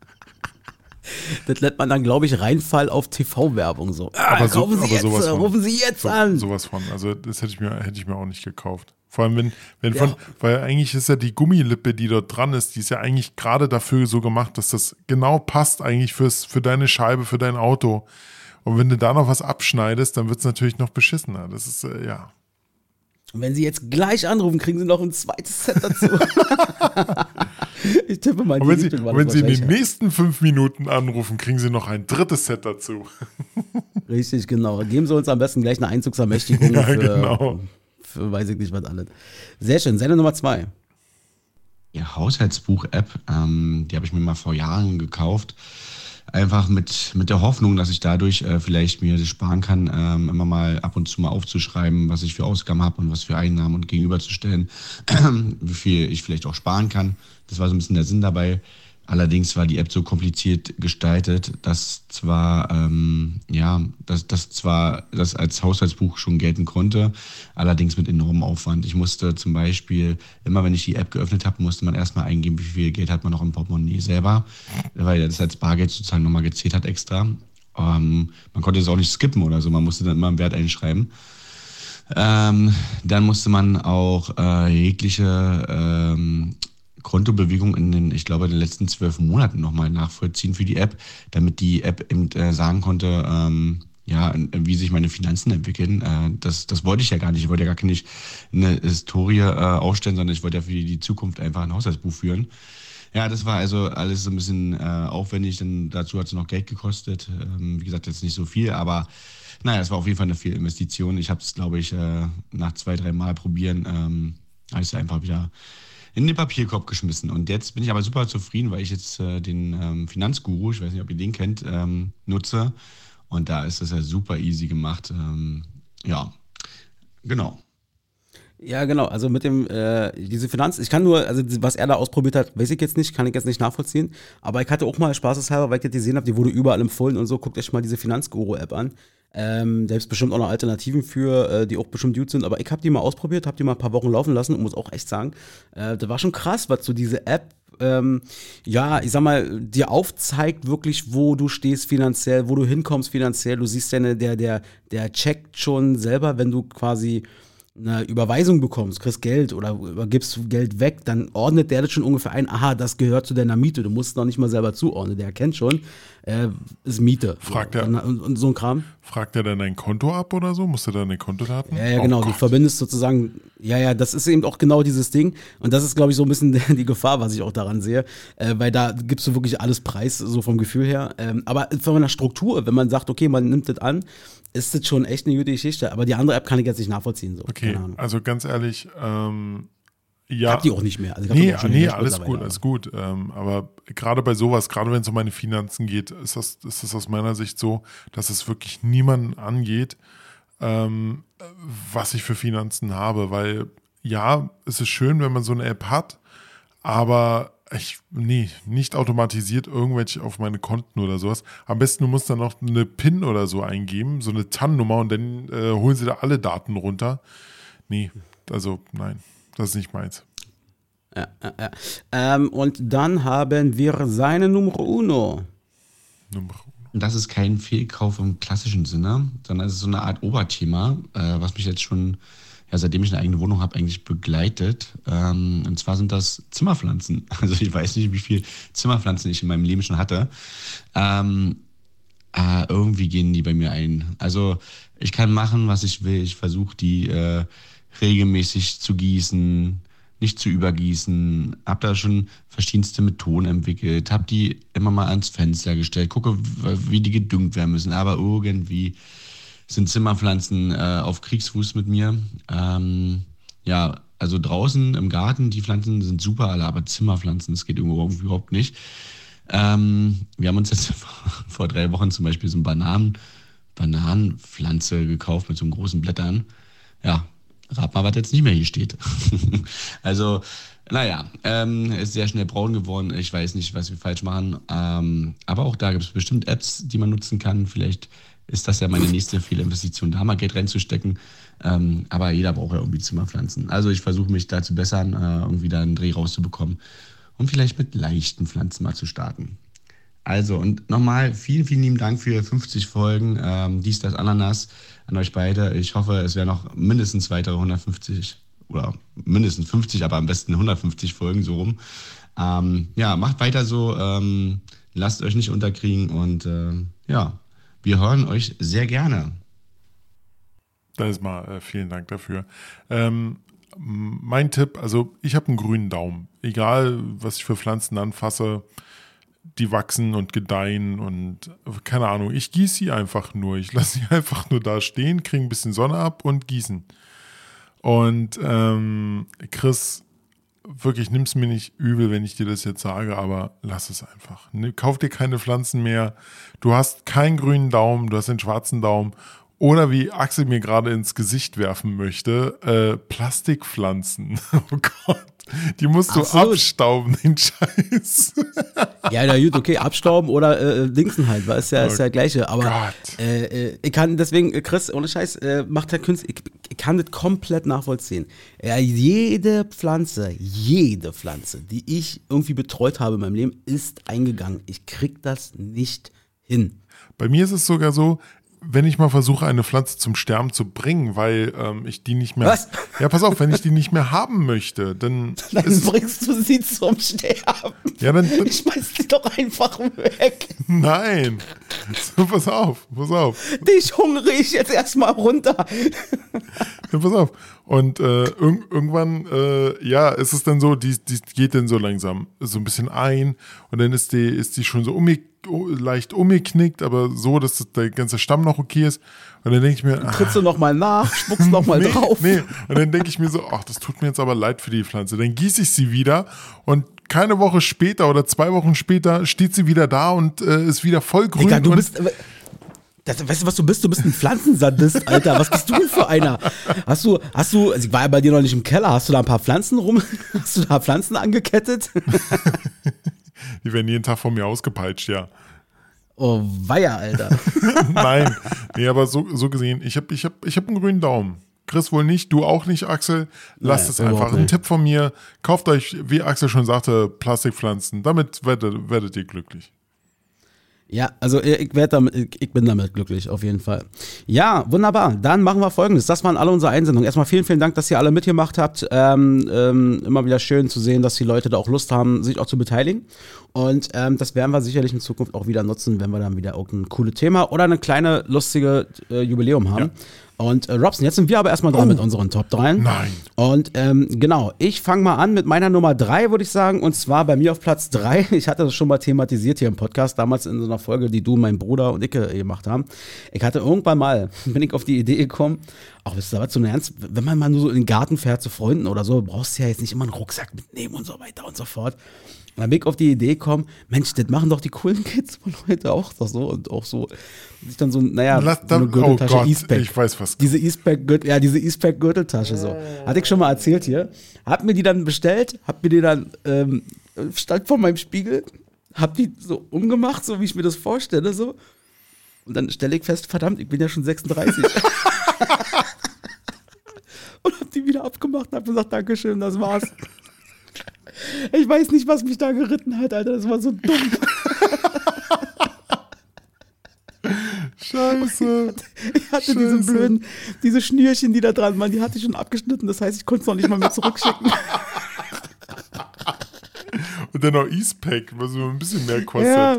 S2: Das nennt man dann, glaube ich, Reinfall auf TV-Werbung so. Ah, kaufen Sie jetzt,
S1: sowas
S2: äh,
S1: von.
S2: rufen Sie jetzt
S1: so,
S2: an.
S1: Sowas von. Also das hätte ich mir, hätte ich mir auch nicht gekauft. Vor allem, wenn, wenn
S2: Ja.
S1: von, weil eigentlich ist ja die Gummilippe, die dort dran ist, die ist ja eigentlich gerade dafür so gemacht, dass das genau passt eigentlich fürs, für deine Scheibe, für dein Auto. Und wenn du da noch was abschneidest, dann wird es natürlich noch beschissener. Das ist, äh, ja.
S2: Und wenn Sie jetzt gleich anrufen, kriegen Sie noch ein zweites Set dazu. ich tippe mal
S1: Und
S2: die
S1: wenn Sie, wenn Sie in den nächsten fünf Minuten anrufen, kriegen Sie noch ein drittes Set dazu.
S2: Richtig, genau. Geben Sie uns am besten gleich eine Einzugsermächtigung
S1: Ja,
S2: für,
S1: genau.
S2: Für weiß ich nicht was alles. Sehr schön. Seine Nummer zwei.
S6: Ja, Haushaltsbuch-App, ähm, die habe ich mir mal vor Jahren gekauft. Einfach mit, mit der Hoffnung, dass ich dadurch äh, vielleicht mir das sparen kann, ähm, immer mal ab und zu mal aufzuschreiben, was ich für Ausgaben habe und was für Einnahmen und gegenüberzustellen, wie viel ich vielleicht auch sparen kann. Das war so ein bisschen der Sinn dabei. Allerdings war die App so kompliziert gestaltet, dass zwar, ähm, ja, dass, dass zwar das als Haushaltsbuch schon gelten konnte, allerdings mit enormem Aufwand. Ich musste zum Beispiel, immer wenn ich die App geöffnet habe, musste man erstmal eingeben, wie viel Geld hat man noch im Portemonnaie selber, weil das als Bargeld sozusagen nochmal gezählt hat extra. Ähm, man konnte es auch nicht skippen oder so, man musste dann immer einen Wert einschreiben. Ähm, dann musste man auch äh, jegliche ähm, Kontobewegung in den, ich glaube, den letzten zwölf Monaten nochmal nachvollziehen für die App, damit die App eben äh, sagen konnte, ähm, ja, wie sich meine Finanzen entwickeln. Äh, das, das wollte ich ja gar nicht. Ich wollte ja gar nicht eine Historie äh, aufstellen, sondern ich wollte ja für die Zukunft einfach ein Haushaltsbuch führen. Ja, das war also alles so ein bisschen äh, aufwendig, denn dazu hat es noch Geld gekostet. Ähm, wie gesagt, jetzt nicht so viel, aber naja, es war auf jeden Fall eine Fehlinvestition. Ich habe es, glaube ich, äh, nach zwei, drei Mal probieren, ähm, habe ich es einfach wieder in den Papierkorb geschmissen. Und jetzt bin ich aber super zufrieden, weil ich jetzt äh, den ähm, Finanzguru, ich weiß nicht, ob ihr den kennt, ähm, nutze. Und da ist das ja super easy gemacht. Ähm, ja, genau.
S2: Ja, genau. Also mit dem, äh, diese Finanz, ich kann nur, also was er da ausprobiert hat, weiß ich jetzt nicht, kann ich jetzt nicht nachvollziehen. Aber ich hatte auch mal spaßeshalber, weil ich das gesehen habe, die wurde überall empfohlen und so, guckt euch mal diese Finanzguru-App an. Ähm, da gibt es bestimmt auch noch Alternativen für, äh, die auch bestimmt gut sind. Aber ich habe die mal ausprobiert, habe die mal ein paar Wochen laufen lassen und muss auch echt sagen, äh, das war schon krass, was so diese App ähm, ja, ich sag mal, dir aufzeigt wirklich, wo du stehst finanziell, wo du hinkommst finanziell. Du siehst ja, der, der, der checkt schon selber, wenn du quasi eine Überweisung bekommst, kriegst Geld oder übergibst Geld weg, dann ordnet der das schon ungefähr ein, aha, das gehört zu deiner Miete, du musst es noch nicht mal selber zuordnen, der erkennt schon, äh, ist Miete.
S1: Fragt er-
S2: und, und so ein Kram.
S1: Fragt er dann dein Konto ab oder so? Musst du deine Kontodaten?
S2: Ja, ja,
S1: Oh
S2: genau. du
S1: Gott.
S2: verbindest sozusagen, ja, ja, das ist eben auch genau dieses Ding. Und das ist, glaube ich, so ein bisschen die Gefahr, was ich auch daran sehe. Äh, weil da gibst du wirklich alles preis, so vom Gefühl her. Ähm, aber von der Struktur, wenn man sagt, okay, man nimmt das an, ist das schon echt eine gute Geschichte. Aber die andere App kann ich jetzt nicht nachvollziehen. So.
S1: Okay, also ganz ehrlich, ähm, ja.
S2: Ich hab die auch nicht mehr. Also
S1: nee, nee, alles gut, alles gut. Ähm, aber gerade bei sowas, gerade wenn es um meine Finanzen geht, ist das, ist das aus meiner Sicht so, dass es wirklich niemanden angeht, ähm, was ich für Finanzen habe. Weil ja, es ist schön, wenn man so eine App hat, aber ich, nee, nicht automatisiert irgendwelche auf meine Konten oder sowas. Am besten, du musst dann noch eine PIN oder so eingeben, so eine TAN-Nummer und dann äh, holen sie da alle Daten runter. Nee, also nein, das ist nicht meins.
S2: Ja, ja, ja. Ähm, und dann haben wir seine Nummer uno.
S6: Und das ist kein Fehlkauf im klassischen Sinne, sondern es ist so eine Art Oberthema, äh, was mich jetzt schon, ja, seitdem ich eine eigene Wohnung habe, eigentlich begleitet. Ähm, und zwar sind das Zimmerpflanzen. Also ich weiß nicht, wie viel Zimmerpflanzen ich in meinem Leben schon hatte. Ähm, äh, irgendwie gehen die bei mir ein. Also ich kann machen, was ich will. Ich versuche die äh, regelmäßig zu gießen, nicht zu übergießen. Hab da schon verschiedenste Methoden entwickelt. Hab die immer mal ans Fenster gestellt. Gucke, wie die gedüngt werden müssen. Aber irgendwie sind Zimmerpflanzen äh, auf Kriegsfuß mit mir. Ähm, ja, also draußen im Garten, die Pflanzen sind super alle, aber Zimmerpflanzen, das geht überhaupt nicht. Ähm, wir haben uns jetzt vor, drei Wochen zum Beispiel so eine Bananen, Bananenpflanze gekauft mit so großen Blättern. Ja, rat mal, was jetzt nicht mehr hier steht. also, naja, ähm, ist sehr schnell braun geworden. Ich weiß nicht, was wir falsch machen. Ähm, aber auch da gibt es bestimmt Apps, die man nutzen kann. Vielleicht ist das ja meine nächste Fehlinvestition, da mal Geld reinzustecken. Ähm, aber jeder braucht ja irgendwie Zimmerpflanzen. Also ich versuche mich da zu bessern, äh, irgendwie da einen Dreh rauszubekommen und vielleicht mit leichten Pflanzen mal zu starten. Also und nochmal vielen, vielen lieben Dank für 50 Folgen. Ähm, dies, das, Ananas an euch beide. Ich hoffe, es werden noch mindestens weitere 150 oder mindestens 50, aber am besten 150 Folgen so rum. Ähm, ja, macht weiter so. Ähm, lasst euch nicht unterkriegen und äh, ja, wir hören euch sehr gerne.
S1: Da ist mal äh, vielen Dank dafür. Ähm, mein Tipp, also ich habe einen grünen Daumen. Egal, was ich für Pflanzen anfasse, die wachsen und gedeihen und keine Ahnung, ich gieße sie einfach nur. Ich lasse sie einfach nur da stehen, kriege ein bisschen Sonne ab und gießen. Und ähm, Chris, wirklich, nimm es mir nicht übel, wenn ich dir das jetzt sage, aber lass es einfach. Kauf dir keine Pflanzen mehr. Du hast keinen grünen Daumen, du hast den schwarzen Daumen. Oder wie Axel mir gerade ins Gesicht werfen möchte, äh, Plastikpflanzen. Oh Gott. Die musst du
S2: Absolut.
S1: abstauben, den Scheiß.
S2: Ja, na gut, okay, abstauben oder äh, Dingsen halt, weil ist ja, ist ja
S1: Oh
S2: das Gleiche. Aber
S1: Gott.
S2: äh, äh, ich kann deswegen, Chris, ohne Scheiß, äh, macht der Künstler, ich, ich kann das komplett nachvollziehen. Ja, jede Pflanze, jede Pflanze, die ich irgendwie betreut habe in meinem Leben, ist eingegangen. Ich krieg das nicht hin.
S1: Bei mir ist es sogar so, wenn ich mal versuche, eine Pflanze zum Sterben zu bringen, weil ähm, ich die nicht mehr.
S2: Was?
S1: Ja, pass auf, wenn ich die nicht mehr haben möchte, dann.
S2: Dann bringst du sie zum Sterben.
S1: Ja, dann- dann-
S2: ich schmeiß sie doch einfach weg.
S1: nein. So, pass auf, pass auf.
S2: Dich hungere ich jetzt erstmal runter.
S1: Ja, pass auf. Und äh, irg irgendwann, äh, ja, ist es dann so, die, die geht dann so langsam so ein bisschen ein und dann ist die, ist die schon so umge oh, leicht umgeknickt, aber so, dass das, der ganze Stamm noch okay ist. Und dann denke ich mir, ah,
S2: Trittst du nochmal nach, spuckst nochmal
S1: nee,
S2: drauf.
S1: Nee. Und dann denke ich mir so, ach, das tut mir jetzt aber leid für die Pflanze. Dann gieße ich sie wieder und keine Woche später oder zwei Wochen später steht sie wieder da und äh, ist wieder voll grün.
S2: Digga, du bist. Das, weißt du, was du bist? Du bist ein Pflanzensadist, Alter. Was bist du denn für einer? Hast du, hast du, also ich war ja bei dir noch nicht im Keller, hast du da ein paar Pflanzen rum? Hast du da Pflanzen angekettet?
S1: die werden jeden Tag von mir ausgepeitscht, ja.
S2: Oh, weia, Alter.
S1: Nein, nee, aber so, so gesehen, ich habe ich hab, ich hab einen grünen Daumen. Chris wohl nicht, du auch nicht, Axel. Lasst
S2: Nein,
S1: es einfach. Ein. Tipp von mir, kauft euch, wie Axel schon sagte, Plastikpflanzen. Damit werdet, werdet ihr glücklich.
S2: Ja, also ich, werd damit, ich, ich bin damit glücklich, auf jeden Fall. Ja, wunderbar. Dann machen wir folgendes. Das waren alle unsere Einsendungen. Erstmal vielen, vielen Dank, dass ihr alle mitgemacht habt. Ähm, ähm, immer wieder schön zu sehen, dass die Leute da auch Lust haben, sich auch zu beteiligen. Und ähm, das werden wir sicherlich in Zukunft auch wieder nutzen, wenn wir dann wieder irgendein cooles Thema oder eine kleine lustige äh, Jubiläum haben. Und äh, Robson, jetzt sind wir aber erstmal dran mit unseren Top 3.
S1: Nein.
S2: Und ähm, genau, ich fange mal an mit meiner Nummer 3, würde ich sagen. Und zwar bei mir auf Platz 3. Ich hatte das schon mal thematisiert hier im Podcast, damals in so einer Folge, die du, mein Bruder und ich gemacht haben. Ich hatte irgendwann mal, bin ich auf die Idee gekommen, auch wisst ihr was, so ernst, wenn man mal nur so in den Garten fährt zu Freunden oder so, brauchst du ja jetzt nicht immer einen Rucksack mitnehmen und so weiter und so fort. Und dann bin ich auf die Idee gekommen, Mensch, das machen doch die coolen Kids von heute auch doch so und auch so. Sich dann so, naja,
S1: Lass
S2: so eine
S1: da-
S2: Gürteltasche
S1: oh Gott, ich weiß was.
S2: Diese Eastpack, Gürtel, ja, diese Eastpack Gürteltasche so. Hatte ich schon mal erzählt hier. Hab mir die dann bestellt, hab mir die dann, ähm, stand vor meinem Spiegel, hab die so umgemacht, so wie ich mir das vorstelle, so. Und dann stelle ich fest, verdammt, ich bin ja schon 36. und hab die wieder abgemacht und hab gesagt, Dankeschön, das war's. Ich weiß nicht, was mich da geritten hat, Alter, das war so dumm.
S1: Scheiße.
S2: Ich hatte diese
S1: Scheiße.
S2: blöden, diese Schnürchen, die da dran waren, die hatte ich schon abgeschnitten. Das heißt, ich konnte es noch nicht mal mehr zurückschicken.
S1: Und dann noch Eastpack, was so ein bisschen mehr kostet.
S2: ja.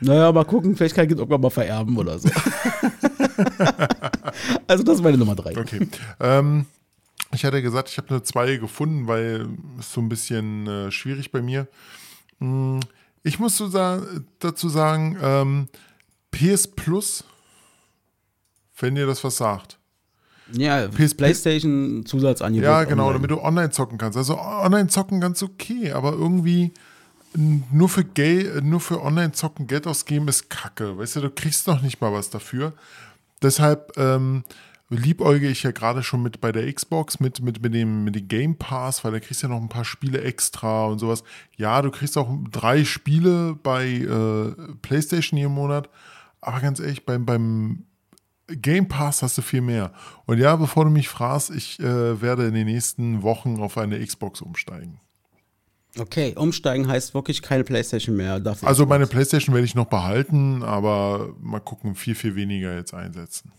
S2: Naja, mal gucken, vielleicht kann ich es irgendwann mal vererben oder so. also, das ist meine Nummer drei.
S1: Okay. ähm, ich hatte gesagt, ich habe nur zwei gefunden, weil es so ein bisschen äh, schwierig bei mir. Hm, Ich muss so sa dazu sagen, ähm, PS Plus, wenn ihr das was sagt.
S2: Ja,
S1: PS
S2: PlayStation Zusatzangebot.
S1: Ja, genau,
S2: online.
S1: damit du online zocken kannst. Also online zocken ganz okay, aber irgendwie nur für Gay, nur für online zocken Geld ausgeben ist Kacke. Weißt du, du kriegst noch nicht mal was dafür. Deshalb ähm, liebäuge ich ja gerade schon mit bei der Xbox mit, mit, mit, dem, mit dem Game Pass, weil da kriegst du ja noch ein paar Spiele extra und sowas. Ja, du kriegst auch drei Spiele bei äh, PlayStation im Monat, aber ganz ehrlich, beim, beim Game Pass hast du viel mehr. Und ja, bevor du mich fragst, ich äh, werde in den nächsten Wochen auf eine Xbox umsteigen.
S2: Okay, umsteigen heißt wirklich keine PlayStation mehr.
S1: Also meine PlayStation werde ich noch behalten, aber mal gucken, viel, viel weniger jetzt einsetzen.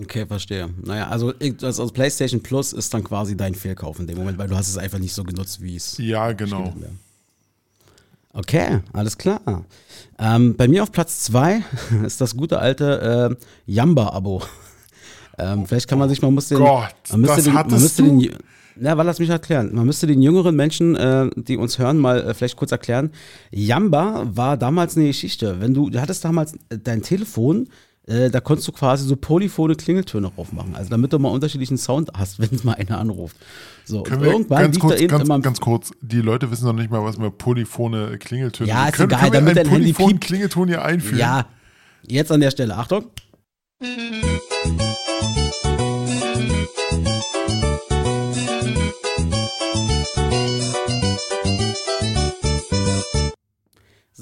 S2: Okay, verstehe. Naja, also, also PlayStation Plus ist dann quasi dein Fehlkauf in dem Moment, weil du hast es einfach nicht so genutzt, wie es.
S1: Ja, genau.
S2: Okay, alles klar. Ähm, bei mir auf Platz zwei ist das gute alte äh, Jamba-Abo. Ähm, vielleicht kann man sich, man muss den,
S1: Gott,
S2: man müsste
S1: das
S2: den, man müsste
S1: du?
S2: den, na, weil lass mich erklären. Man müsste den jüngeren Menschen, äh, die uns hören, mal äh, vielleicht kurz erklären. Jamba war damals eine Geschichte. Wenn du, du hattest damals dein Telefon, äh, da konntest du quasi so polyphone Klingeltöne drauf machen. Also damit du mal unterschiedlichen Sound hast, wenn mal einer anruft. So, und
S1: Können
S2: irgendwann
S1: ganz kurz,
S2: da eben
S1: ganz,
S2: immer
S1: ganz kurz, die Leute wissen noch nicht mal, was mit polyphone Klingeltöne
S2: Ja, ist
S1: können,
S2: egal,
S1: können
S2: damit dein Handy piept.
S1: Klingelton hier einführen?
S2: Ja, jetzt an der Stelle. Achtung.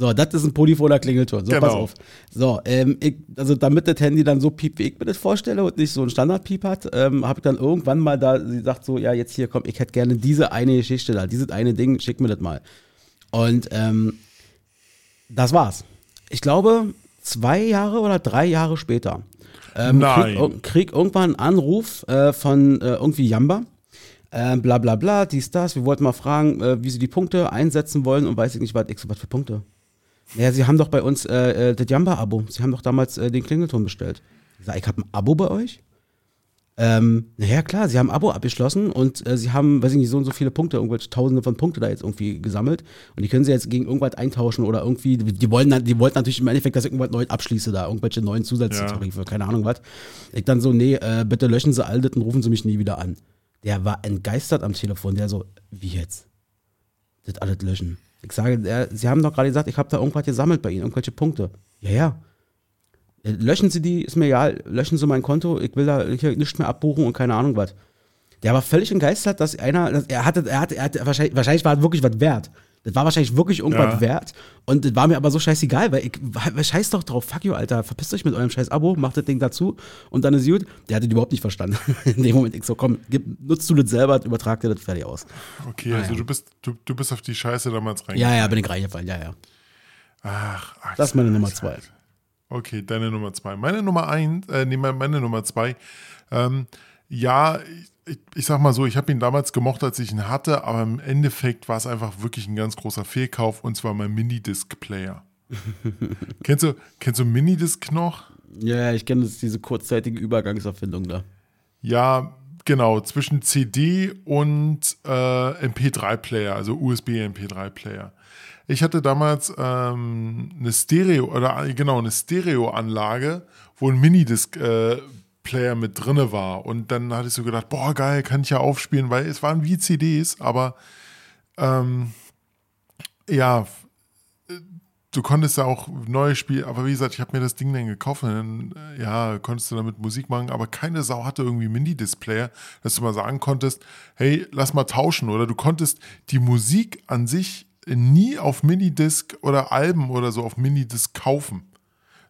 S2: So, das ist ein polyphoner Klingelton. So,
S1: Genau.
S2: pass auf. So, ähm, ich, also damit das Handy dann so piept, wie ich mir das vorstelle und nicht so ein Standard-Piep hat, ähm, habe ich dann irgendwann mal da, sie sagt so, ja, jetzt hier, komm, ich hätte gerne diese eine Geschichte da, dieses eine Ding, schick mir das mal. Und ähm, das war's. Ich glaube, zwei Jahre oder drei Jahre später ähm. Krieg, krieg irgendwann einen Anruf äh, von äh, irgendwie Jamba. Äh, bla bla bla, dies, das. Wir wollten mal fragen, äh, wie sie die Punkte einsetzen wollen und weiß ich nicht, was, ich so, was für Punkte. Naja, sie haben doch bei uns äh, äh, das Jamba-Abo. Sie haben doch damals äh, den Klingelton bestellt. Ich sag, ich habe ein Abo bei euch? Ähm, naja, klar, sie haben ein Abo abgeschlossen und äh, sie haben, weiß ich nicht, so und so viele Punkte, irgendwelche Tausende von Punkte da jetzt irgendwie gesammelt. Und die können sie jetzt gegen irgendwas eintauschen oder irgendwie, die, die wollen die wollten natürlich im Endeffekt, dass ich irgendwas neu abschließe da, irgendwelche neuen Zusatztarife, keine Ahnung was. Ich dann so, nee, äh, bitte löschen Sie all das und rufen Sie mich nie wieder an. Der war entgeistert am Telefon, der so, wie jetzt? Das alles löschen. Ich sage, der, Sie haben doch gerade gesagt, ich habe da irgendwas gesammelt bei Ihnen, irgendwelche Punkte. Ja, ja. Äh, Löschen Sie die, ist mir egal, löschen Sie mein Konto, ich will da nichts mehr abbuchen und keine Ahnung was. Der war völlig entgeistert, dass einer, dass er hatte, er hatte, er hatte wahrscheinlich, wahrscheinlich war es wirklich was wert. Das war wahrscheinlich wirklich irgendwas
S1: Ja.
S2: wert. Und das war mir aber so scheißegal, weil ich, scheiß doch drauf, fuck you, Alter, verpisst euch mit eurem scheiß Abo, macht das Ding dazu und dann ist gut. Der hatte das überhaupt nicht verstanden. In dem Moment, ich so, komm, gib, nutzt du das selber, übertrag dir das fertig aus.
S1: Okay,
S2: Ah,
S1: also
S2: ja.
S1: du bist, du, du bist auf die Scheiße damals
S2: Ja,
S1: reingefallen.
S2: ja, bin ich reingefallen, ja, ja.
S1: Ach, ach
S2: Das ist meine Nummer zwei.
S1: Okay, deine Nummer zwei. Meine Nummer eins, äh, nee, meine meine Nummer zwei. Ähm, ja, ich, ich sag mal so, ich habe ihn damals gemocht, als ich ihn hatte, aber im Endeffekt war es einfach wirklich ein ganz großer Fehlkauf und zwar mein Minidisc-Player. kennst du, kennst du Minidisc noch?
S2: Ja, ja, ich kenne diese kurzzeitige Übergangserfindung da.
S1: Ja, genau, zwischen CD und äh, MP3-Player, also USB-MP3-Player. Ich hatte damals ähm, eine Stereo, oder äh, genau, eine Stereoanlage, wo ein Minidisc-Player mit drinne war. Und dann hatte ich so gedacht, boah, geil, kann ich ja aufspielen, weil es waren wie CDs, aber ähm, ja, du konntest ja auch neue Spiele, aber wie gesagt, ich habe mir das Ding dann gekauft und dann, äh, ja, konntest du damit Musik machen, aber keine Sau hatte irgendwie Mini-Displayer, dass du mal sagen konntest, hey, lass mal tauschen oder du konntest die Musik an sich nie auf Minidisc oder Alben oder so auf Minidisc kaufen,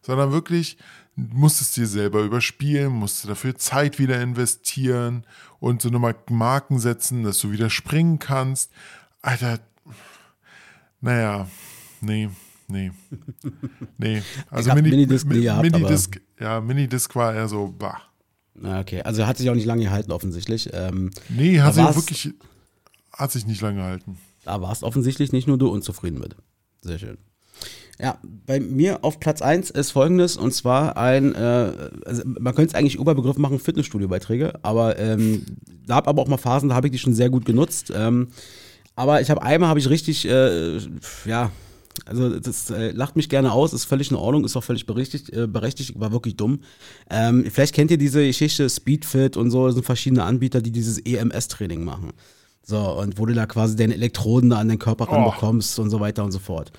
S1: sondern wirklich musstest dir selber überspielen, musst du dafür Zeit wieder investieren und so nochmal Marken setzen, dass du wieder springen kannst. Alter, naja, nee, nee. Nee, also Mini,
S2: Minidisc
S1: Mi-
S2: gehabt,
S1: Minidisc, ja, Minidisc war eher so, bah.
S2: Na, okay. Also hat sich auch nicht lange gehalten, offensichtlich. Ähm,
S1: Nee, hat sich wirklich, hat sich nicht lange gehalten.
S2: Da warst offensichtlich nicht nur du unzufrieden mit. Sehr schön. Ja, bei mir auf Platz 1 ist folgendes, und zwar ein, äh, also man könnte es eigentlich Überbegriff machen, Fitnessstudio-Beiträge, aber ähm, da habe aber auch mal Phasen, da habe ich die schon sehr gut genutzt. Ähm, aber ich habe einmal, habe ich richtig, äh, ja, also das äh, lacht mich gerne aus, ist völlig in Ordnung, ist auch völlig berechtigt, äh, berechtigt war wirklich dumm. Ähm, vielleicht kennt ihr diese Geschichte Speedfit und so, das sind verschiedene Anbieter, die dieses EMS-Training machen. So, und wo du da quasi deine Elektroden da an den Körper
S1: Oh.
S2: ranbekommst und so weiter und so fort.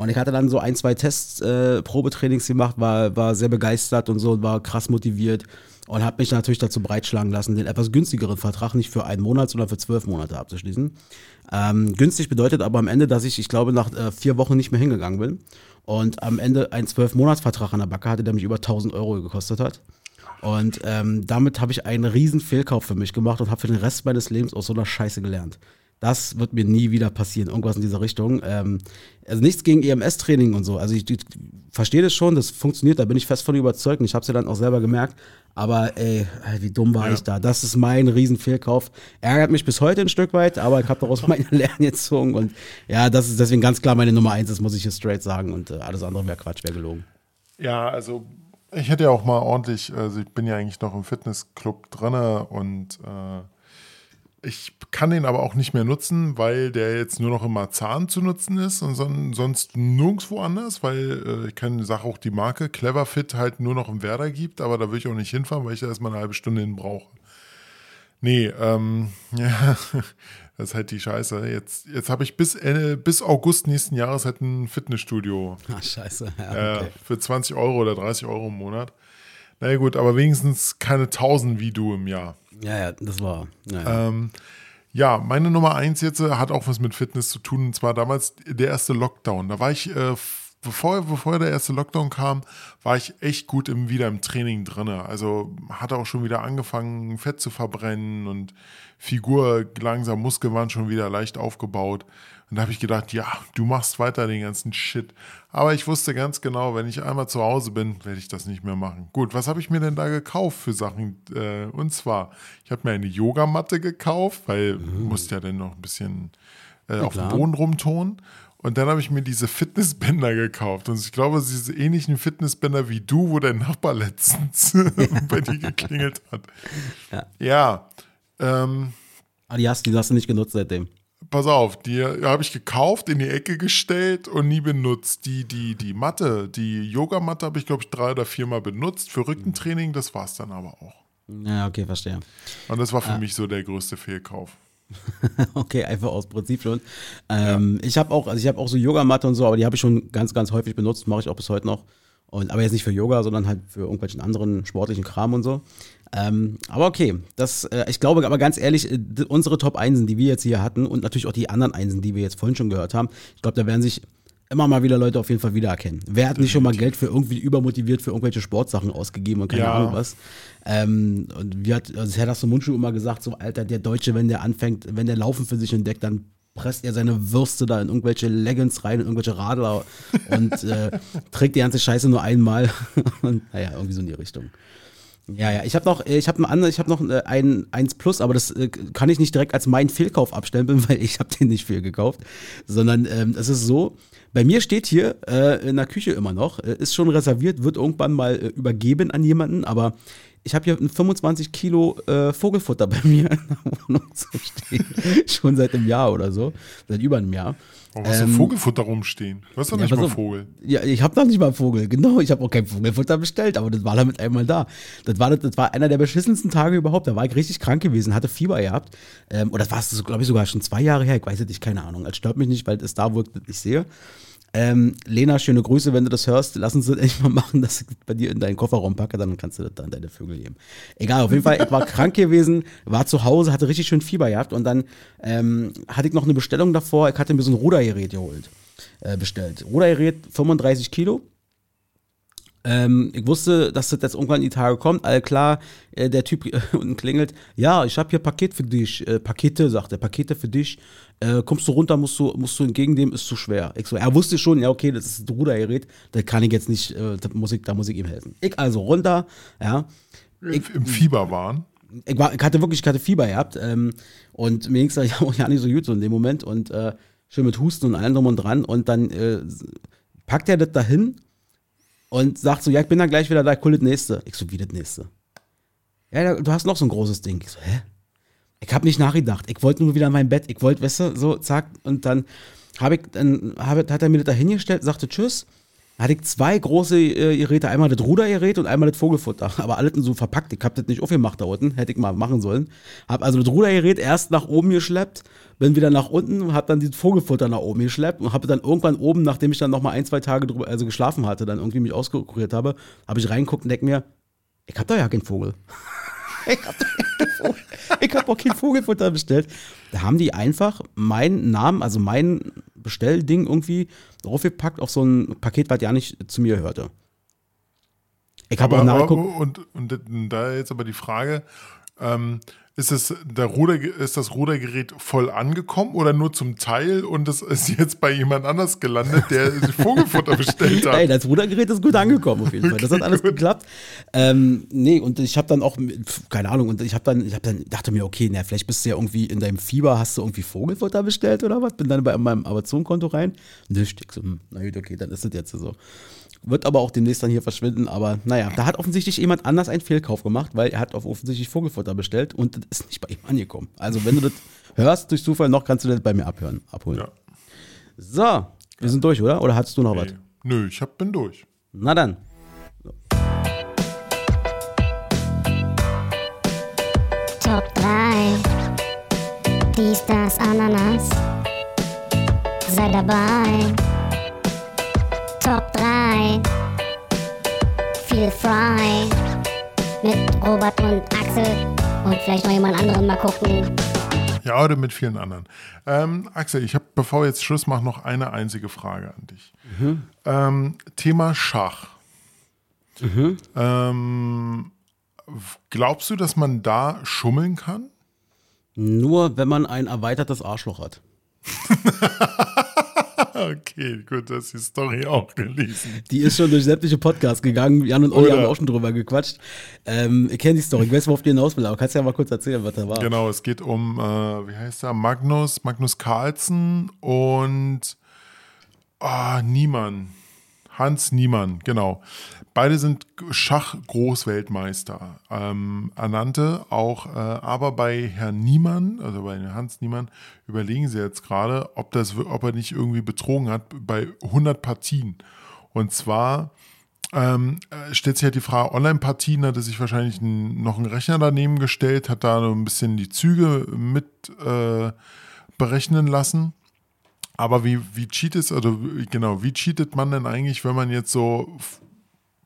S2: Und ich hatte dann so ein, zwei Tests, äh, gemacht, war, war sehr begeistert und so und war krass motiviert und habe mich natürlich dazu breitschlagen lassen, den etwas günstigeren Vertrag nicht für einen Monat, sondern für zwölf Monate abzuschließen. Ähm, günstig bedeutet aber am Ende, dass ich, ich glaube, nach äh, vier Wochen nicht mehr hingegangen bin und am Ende einen zwölf Monatsvertrag an der Backe hatte, der mich über 1000 Euro gekostet hat. Und ähm, damit habe ich einen riesen Fehlkauf für mich gemacht und habe für den Rest meines Lebens aus so einer Scheiße gelernt. Das wird mir nie wieder passieren, irgendwas in dieser Richtung. Ähm, also nichts gegen EMS-Training und so. Also ich, ich verstehe das schon, das funktioniert, da bin ich fest von überzeugt und ich habe es ja dann auch selber gemerkt. Aber ey, wie dumm war
S1: Ja.
S2: ich da? Das ist mein Riesenfehlkauf. Ärgert mich bis heute ein Stück weit, aber ich habe daraus meine Lernen gezogen. Und ja, das ist deswegen ganz klar meine Nummer eins, das muss ich hier straight sagen. Und äh, alles andere wäre Quatsch, wäre gelogen.
S1: Ja, also ich hätte ja auch mal ordentlich, also ich bin ja eigentlich noch im Fitnessclub drinne und äh, ich kann den aber auch nicht mehr nutzen, weil der jetzt nur noch im Marzahn zu nutzen ist und son sonst nirgendwo anders, weil äh, ich kann sage auch die Marke Cleverfit halt nur noch im Werder gibt, aber da will ich auch nicht hinfahren, weil ich da erstmal eine halbe Stunde hin brauche. Nee, ähm, ja, das ist halt die Scheiße. Jetzt, jetzt habe ich bis, äh, bis August nächsten Jahres halt ein Fitnessstudio.
S2: Ach, scheiße. Ja,
S1: Äh,
S2: okay.
S1: für 20 Euro oder 30 Euro im Monat. Na ja, gut, aber wenigstens keine 1000 wie du im Jahr.
S2: Ja, ja, das war. Ja, ja.
S1: Ähm, ja, meine Nummer eins jetzt äh, hat auch was mit Fitness zu tun. Und zwar damals der erste Lockdown. Da war ich, äh, bevor, bevor der erste Lockdown kam, war ich echt gut im, wieder im Training drin. Also hatte auch schon wieder angefangen, Fett zu verbrennen und Figur langsam, Muskeln waren schon wieder leicht aufgebaut. Und da habe ich gedacht, ja, du machst weiter den ganzen Shit. Aber ich wusste ganz genau, wenn ich einmal zu Hause bin, werde ich das nicht mehr machen. Gut, was habe ich mir denn da gekauft für Sachen? Äh, und zwar, ich habe mir eine Yogamatte gekauft, weil musste ja dann noch ein bisschen äh, auf dem. Boden rumturnen. Und dann habe ich mir diese Fitnessbänder gekauft. Und ich glaube, diese ähnlichen Fitnessbänder wie du, wo dein Nachbar letztens bei dir geklingelt hat.
S2: Ja.
S1: Ja. Ähm,
S2: Ah, die hast, die hast du nicht genutzt seitdem.
S1: Pass auf, die habe ich gekauft, in die Ecke gestellt und nie benutzt. Die, die, die Matte, die Yogamatte habe ich, glaube ich, drei oder viermal benutzt. Für Rückentraining, das war es dann aber auch.
S2: Ja, okay, verstehe.
S1: Und das war für
S2: Ah.
S1: mich so der größte Fehlkauf.
S2: okay, einfach aus Prinzip schon. Ähm, Ich habe auch, also ich habe auch so Yogamatte und so, aber die habe ich schon ganz, ganz häufig benutzt, mache ich auch bis heute noch. Und, aber jetzt nicht für Yoga, sondern halt für irgendwelchen anderen sportlichen Kram und so. Ähm, aber okay, das, äh, ich glaube aber ganz ehrlich, äh, unsere Top Einsen, die wir jetzt hier hatten und natürlich auch die anderen Einsen, die wir jetzt vorhin schon gehört haben, ich glaube, da werden sich immer mal wieder Leute auf jeden Fall wiedererkennen. Wer hat nicht schon mal Geld für irgendwie übermotiviert für irgendwelche Sportsachen ausgegeben und keine
S1: Ja.
S2: Ahnung was? Ähm, und wie hat, also Herr das Mundschuh immer gesagt, so Alter, der Deutsche, wenn der anfängt, wenn der Laufen für sich entdeckt, dann presst er seine Würste da in irgendwelche Leggings rein, in irgendwelche Radler und äh, trägt die ganze Scheiße nur einmal. und naja, irgendwie so in die Richtung. Ja, ja, ich habe noch, ich habe ein anderes, ich habe noch äh, ein 1 Plus, aber das äh, kann ich nicht direkt als meinen Fehlkauf abstempeln, weil ich habe den nicht viel gekauft, sondern ähm, es ist so, bei mir steht hier äh, in der Küche immer noch, äh, ist schon reserviert, wird irgendwann mal äh, übergeben an jemanden, aber ich habe hier ein 25 Kilo äh, Vogelfutter bei mir in der Wohnung zu stehen, schon seit einem Jahr oder so, seit über einem Jahr.
S1: Warum hast du
S2: Ähm,
S1: Vogelfutter rumstehen? Du hast doch
S2: ja,
S1: nicht mal
S2: auf.
S1: Vogel.
S2: Ja, ich habe noch nicht mal Vogel. Genau, ich habe auch kein Vogelfutter bestellt, aber das war damit einmal da. Das war, das war einer der beschissensten Tage überhaupt. Da war ich richtig krank gewesen, hatte Fieber gehabt. Ähm, oder das war es, glaube ich, sogar schon zwei Jahre her. Ich weiß es nicht, keine Ahnung. Es stört mich nicht, weil es da, wo ich sehe. Ähm, Lena, schöne Grüße, wenn du das hörst. Lass uns das echt mal machen, dass ich bei dir in deinen Kofferraum packe, dann kannst du das dann deine Vögel geben. Egal, auf jeden Fall, ich war krank gewesen, war zu Hause, hatte richtig schön Fieber gehabt und dann ähm, hatte ich noch eine Bestellung davor. Ich hatte mir so ein Rudergerät geholt, äh, bestellt. Rudergerät 35 Kilo. Ähm, ich wusste, dass das jetzt irgendwann die Tage kommt. All klar, äh, der Typ äh, unten klingelt. Ja, ich habe hier Paket für dich. Äh, Pakete, sagt er, Pakete für dich. Äh, kommst du runter, musst du, musst du entgegennehmen, ist zu schwer. Ich so, er wusste schon, ja, okay, das ist ein Rudergerät, das kann ich jetzt nicht, äh, das muss ich, da muss ich ihm helfen. Ich also runter, ja. Ich,
S1: Im Fieber waren.
S2: ich, war, ich hatte wirklich, ich hatte Fieber gehabt ähm, und mir ging es ja auch ja nicht so gut so in dem Moment und äh, schön mit Husten und allem drum und dran und dann äh, packt er das dahin und sagt so, ja, ich bin dann gleich wieder da, ich hol das nächste. Ich so, wie das nächste? Ja, da- du hast noch so ein großes Ding. Ich so, hä? Ich habe nicht nachgedacht. Ich wollte nur wieder in mein Bett. Ich wollte, weißt du, so, zack. Und dann habe ich, dann habe, hat er mir das da hingestellt, sagte Tschüss. Dann hatte ich zwei große äh, Geräte, einmal das Rudergerät und einmal das Vogelfutter. Aber alles so verpackt. Ich habe das nicht aufgemacht da unten, hätte ich mal machen sollen. Habe also das Rudergerät erst nach oben geschleppt, bin wieder nach unten, habe dann das Vogelfutter nach oben geschleppt und habe dann irgendwann oben, nachdem ich dann noch mal ein, zwei Tage drüber, also geschlafen hatte, dann irgendwie mich auskuriert habe, habe ich reingeguckt und denke mir, ich habe doch ja keinen Vogel. Ich habe hab auch kein Vogelfutter bestellt. Da haben die einfach meinen Namen, also mein Bestellding irgendwie draufgepackt auf so ein Paket, was ja nicht zu mir gehörte. Ich habe auch nachgeguckt.
S1: aber- Und, und da jetzt aber die Frage, Ähm, ist, es der Ruder, ist das Rudergerät voll angekommen oder nur zum Teil und es ist jetzt bei jemand anders gelandet, der Vogelfutter bestellt hat?
S2: Ey, das Rudergerät ist gut angekommen auf jeden Fall. Das hat alles geklappt. Ähm, nee, und ich habe dann auch, keine Ahnung, und ich habe dann, ich habe dann, dachte mir, okay, na, vielleicht bist du ja irgendwie in deinem Fieber, hast du irgendwie Vogelfutter bestellt oder was? Bin dann bei meinem Amazon-Konto rein. Nicht, ich so, hm, na gut, okay, dann ist es jetzt so. Wird aber auch demnächst dann hier verschwinden. Aber naja, da hat offensichtlich jemand anders einen Fehlkauf gemacht, weil er hat auf offensichtlich Vogelfutter bestellt und das ist nicht bei ihm angekommen. Also wenn du das hörst durch Zufall noch, kannst du das bei mir abhören, abholen.
S1: Ja.
S2: So, wir sind durch, oder? Oder hattest du noch was?
S1: Nö, ich hab, bin durch.
S2: Na dann.
S9: Top 3. Dies, das, Ananas. Sei dabei. Top 3. Feel Fry. Mit Robert und Axel. Und vielleicht noch jemand anderen mal gucken.
S1: Ja, oder mit vielen anderen. Ähm, Axel, ich habe, bevor wir jetzt Schluss machen, noch eine einzige Frage an dich.
S2: Mhm.
S1: Ähm, Thema Schach. Ähm, glaubst du, dass man da schummeln kann?
S2: Nur wenn man ein erweitertes Arschloch hat.
S1: okay, gut, das ist die Story auch gelesen.
S2: Die ist schon durch sämtliche Podcasts gegangen. Jan und Olli
S1: Oder-
S2: haben auch schon drüber gequatscht. Ähm, ich kenne die Story. Ich weiß, worauf die hinaus will, aber kannst du ja mal kurz erzählen, was da war.
S1: Genau, es geht um, äh, wie heißt er, Magnus, Magnus Carlsen und ah, Niemann. Hans Niemann, genau. Beide sind Schach-Großweltmeister. Ähm, ernannte auch, äh, aber bei Herrn Niemann, also bei Hans Niemann, überlegen sie jetzt gerade, ob, ob er nicht irgendwie betrogen hat bei 100 Partien. Und zwar ähm, äh, stellt sich halt die Frage, Online-Partien hat er sich wahrscheinlich noch einen Rechner daneben gestellt, hat da ein bisschen die Züge mit äh, berechnen lassen. Aber wie, wie cheatet, also wie- genau, wie cheatet man denn eigentlich, wenn man jetzt so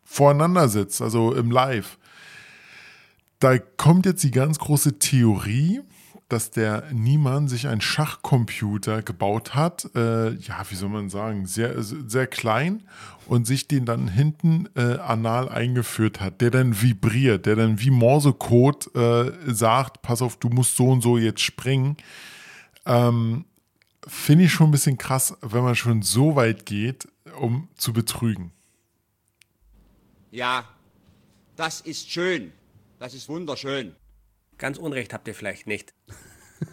S1: voreinander sitzt, also im Live? Da kommt jetzt die ganz große Theorie, dass der Niemann sich einen Schachcomputer gebaut hat, äh, ja, wie soll man sagen, sehr, sehr klein und sich den dann hinten äh, anal eingeführt hat, der dann vibriert, der dann wie Morsecode äh, sagt, pass auf, du musst so und so jetzt springen. Ähm, Finde ich schon ein bisschen krass, wenn man schon so weit geht, um zu betrügen.
S8: Ja, das ist schön. Das ist wunderschön.
S3: Ganz Unrecht habt ihr vielleicht nicht.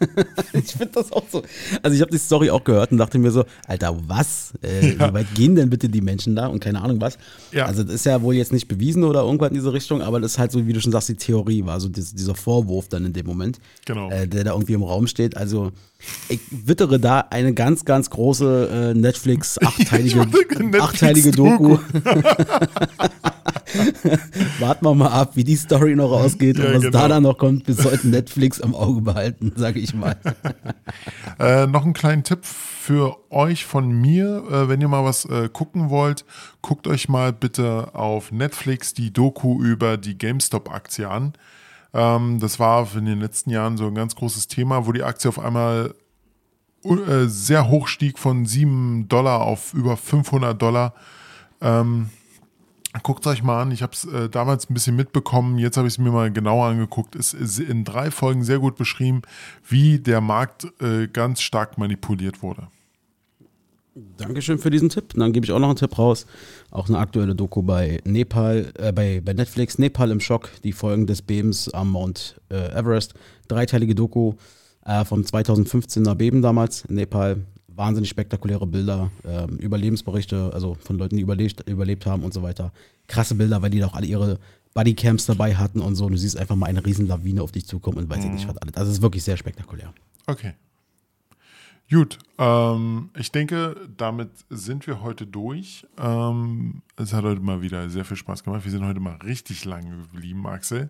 S2: ich finde das auch so. Also ich habe die Story auch gehört und dachte mir so, Alter, was? Äh,
S1: Ja.
S2: Wie weit gehen denn bitte die Menschen da und keine Ahnung was?
S1: Ja.
S2: Also das ist ja wohl jetzt nicht bewiesen oder irgendwas in diese Richtung, aber das ist halt so, wie du schon sagst, die Theorie war, so dies- dieser Vorwurf dann in dem Moment,
S1: Genau.
S2: äh, der da irgendwie im Raum steht. Also ich wittere da eine ganz, ganz große äh, Netflix achteilige,
S1: Netflix-Doku.
S2: achteilige Doku. Warten wir mal ab, wie die Story noch ausgeht
S1: Ja,
S2: und was
S1: genau.
S2: da dann noch kommt. Wir sollten Netflix am Auge behalten, sage ich mal.
S1: Äh, noch einen kleinen Tipp für euch von mir, äh, wenn ihr mal was äh, gucken wollt, guckt euch mal bitte auf Netflix die Doku über die GameStop-Aktie an. Ähm, das war in den letzten Jahren so ein ganz großes Thema, wo die Aktie auf einmal äh, sehr hoch stieg von 7 Dollar auf über 500 Dollar. Ähm, Guckt euch mal an, ich habe es äh, damals ein bisschen mitbekommen, jetzt habe ich es mir mal genauer angeguckt. Es ist in drei Folgen sehr gut beschrieben, wie der Markt äh, ganz stark manipuliert wurde.
S2: Dankeschön für diesen Tipp. Und dann gebe ich auch noch einen Tipp raus. Auch eine aktuelle Doku bei Nepal, äh, bei, bei Netflix, Nepal im Schock, die Folgen des Bebens am Mount äh, Everest. Dreiteilige Doku äh, vom 2015er Beben damals in Nepal. Wahnsinnig spektakuläre Bilder, ähm, Überlebensberichte, also von Leuten, die überlebt, überlebt haben und so weiter. Krasse Bilder, weil die da auch alle ihre Bodycams dabei hatten und so. Und du siehst einfach mal eine riesen Lawine auf dich zukommen und weiß ich nicht was alles. Also es ist wirklich sehr spektakulär.
S1: Okay. Gut, ähm, ich denke, damit sind wir heute durch. Ähm, es hat heute mal wieder sehr viel Spaß gemacht. Wir sind heute mal richtig lange geblieben, Axel.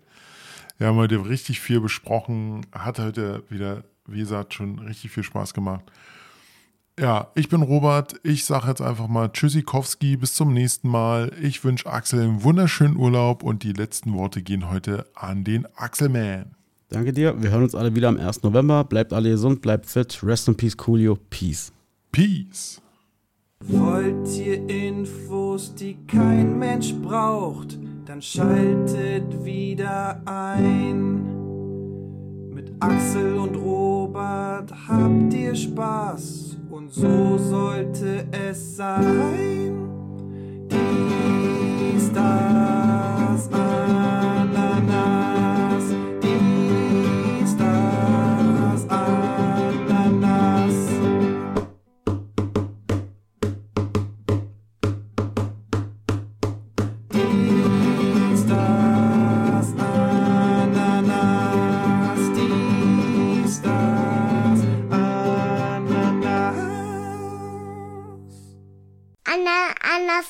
S1: Wir haben heute richtig viel besprochen. Hat heute wieder, wie gesagt, schon richtig viel Spaß gemacht. Ja, ich bin Robert. Ich sage jetzt einfach mal Tschüssikowski, bis zum nächsten Mal. Ich wünsche Axel einen wunderschönen Urlaub und die letzten Worte gehen heute an den Axelman.
S2: Danke dir. Wir hören uns alle wieder am 1. November. Bleibt alle gesund, bleibt fit. Rest in peace, Coolio. Peace.
S1: Peace.
S14: Wollt ihr Infos, die kein Mensch braucht, dann schaltet wieder ein. Axel und Robert, habt ihr Spaß? Und so sollte es sein. Dies, das, Ananas.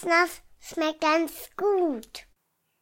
S9: Anasnas schmeckt ganz gut.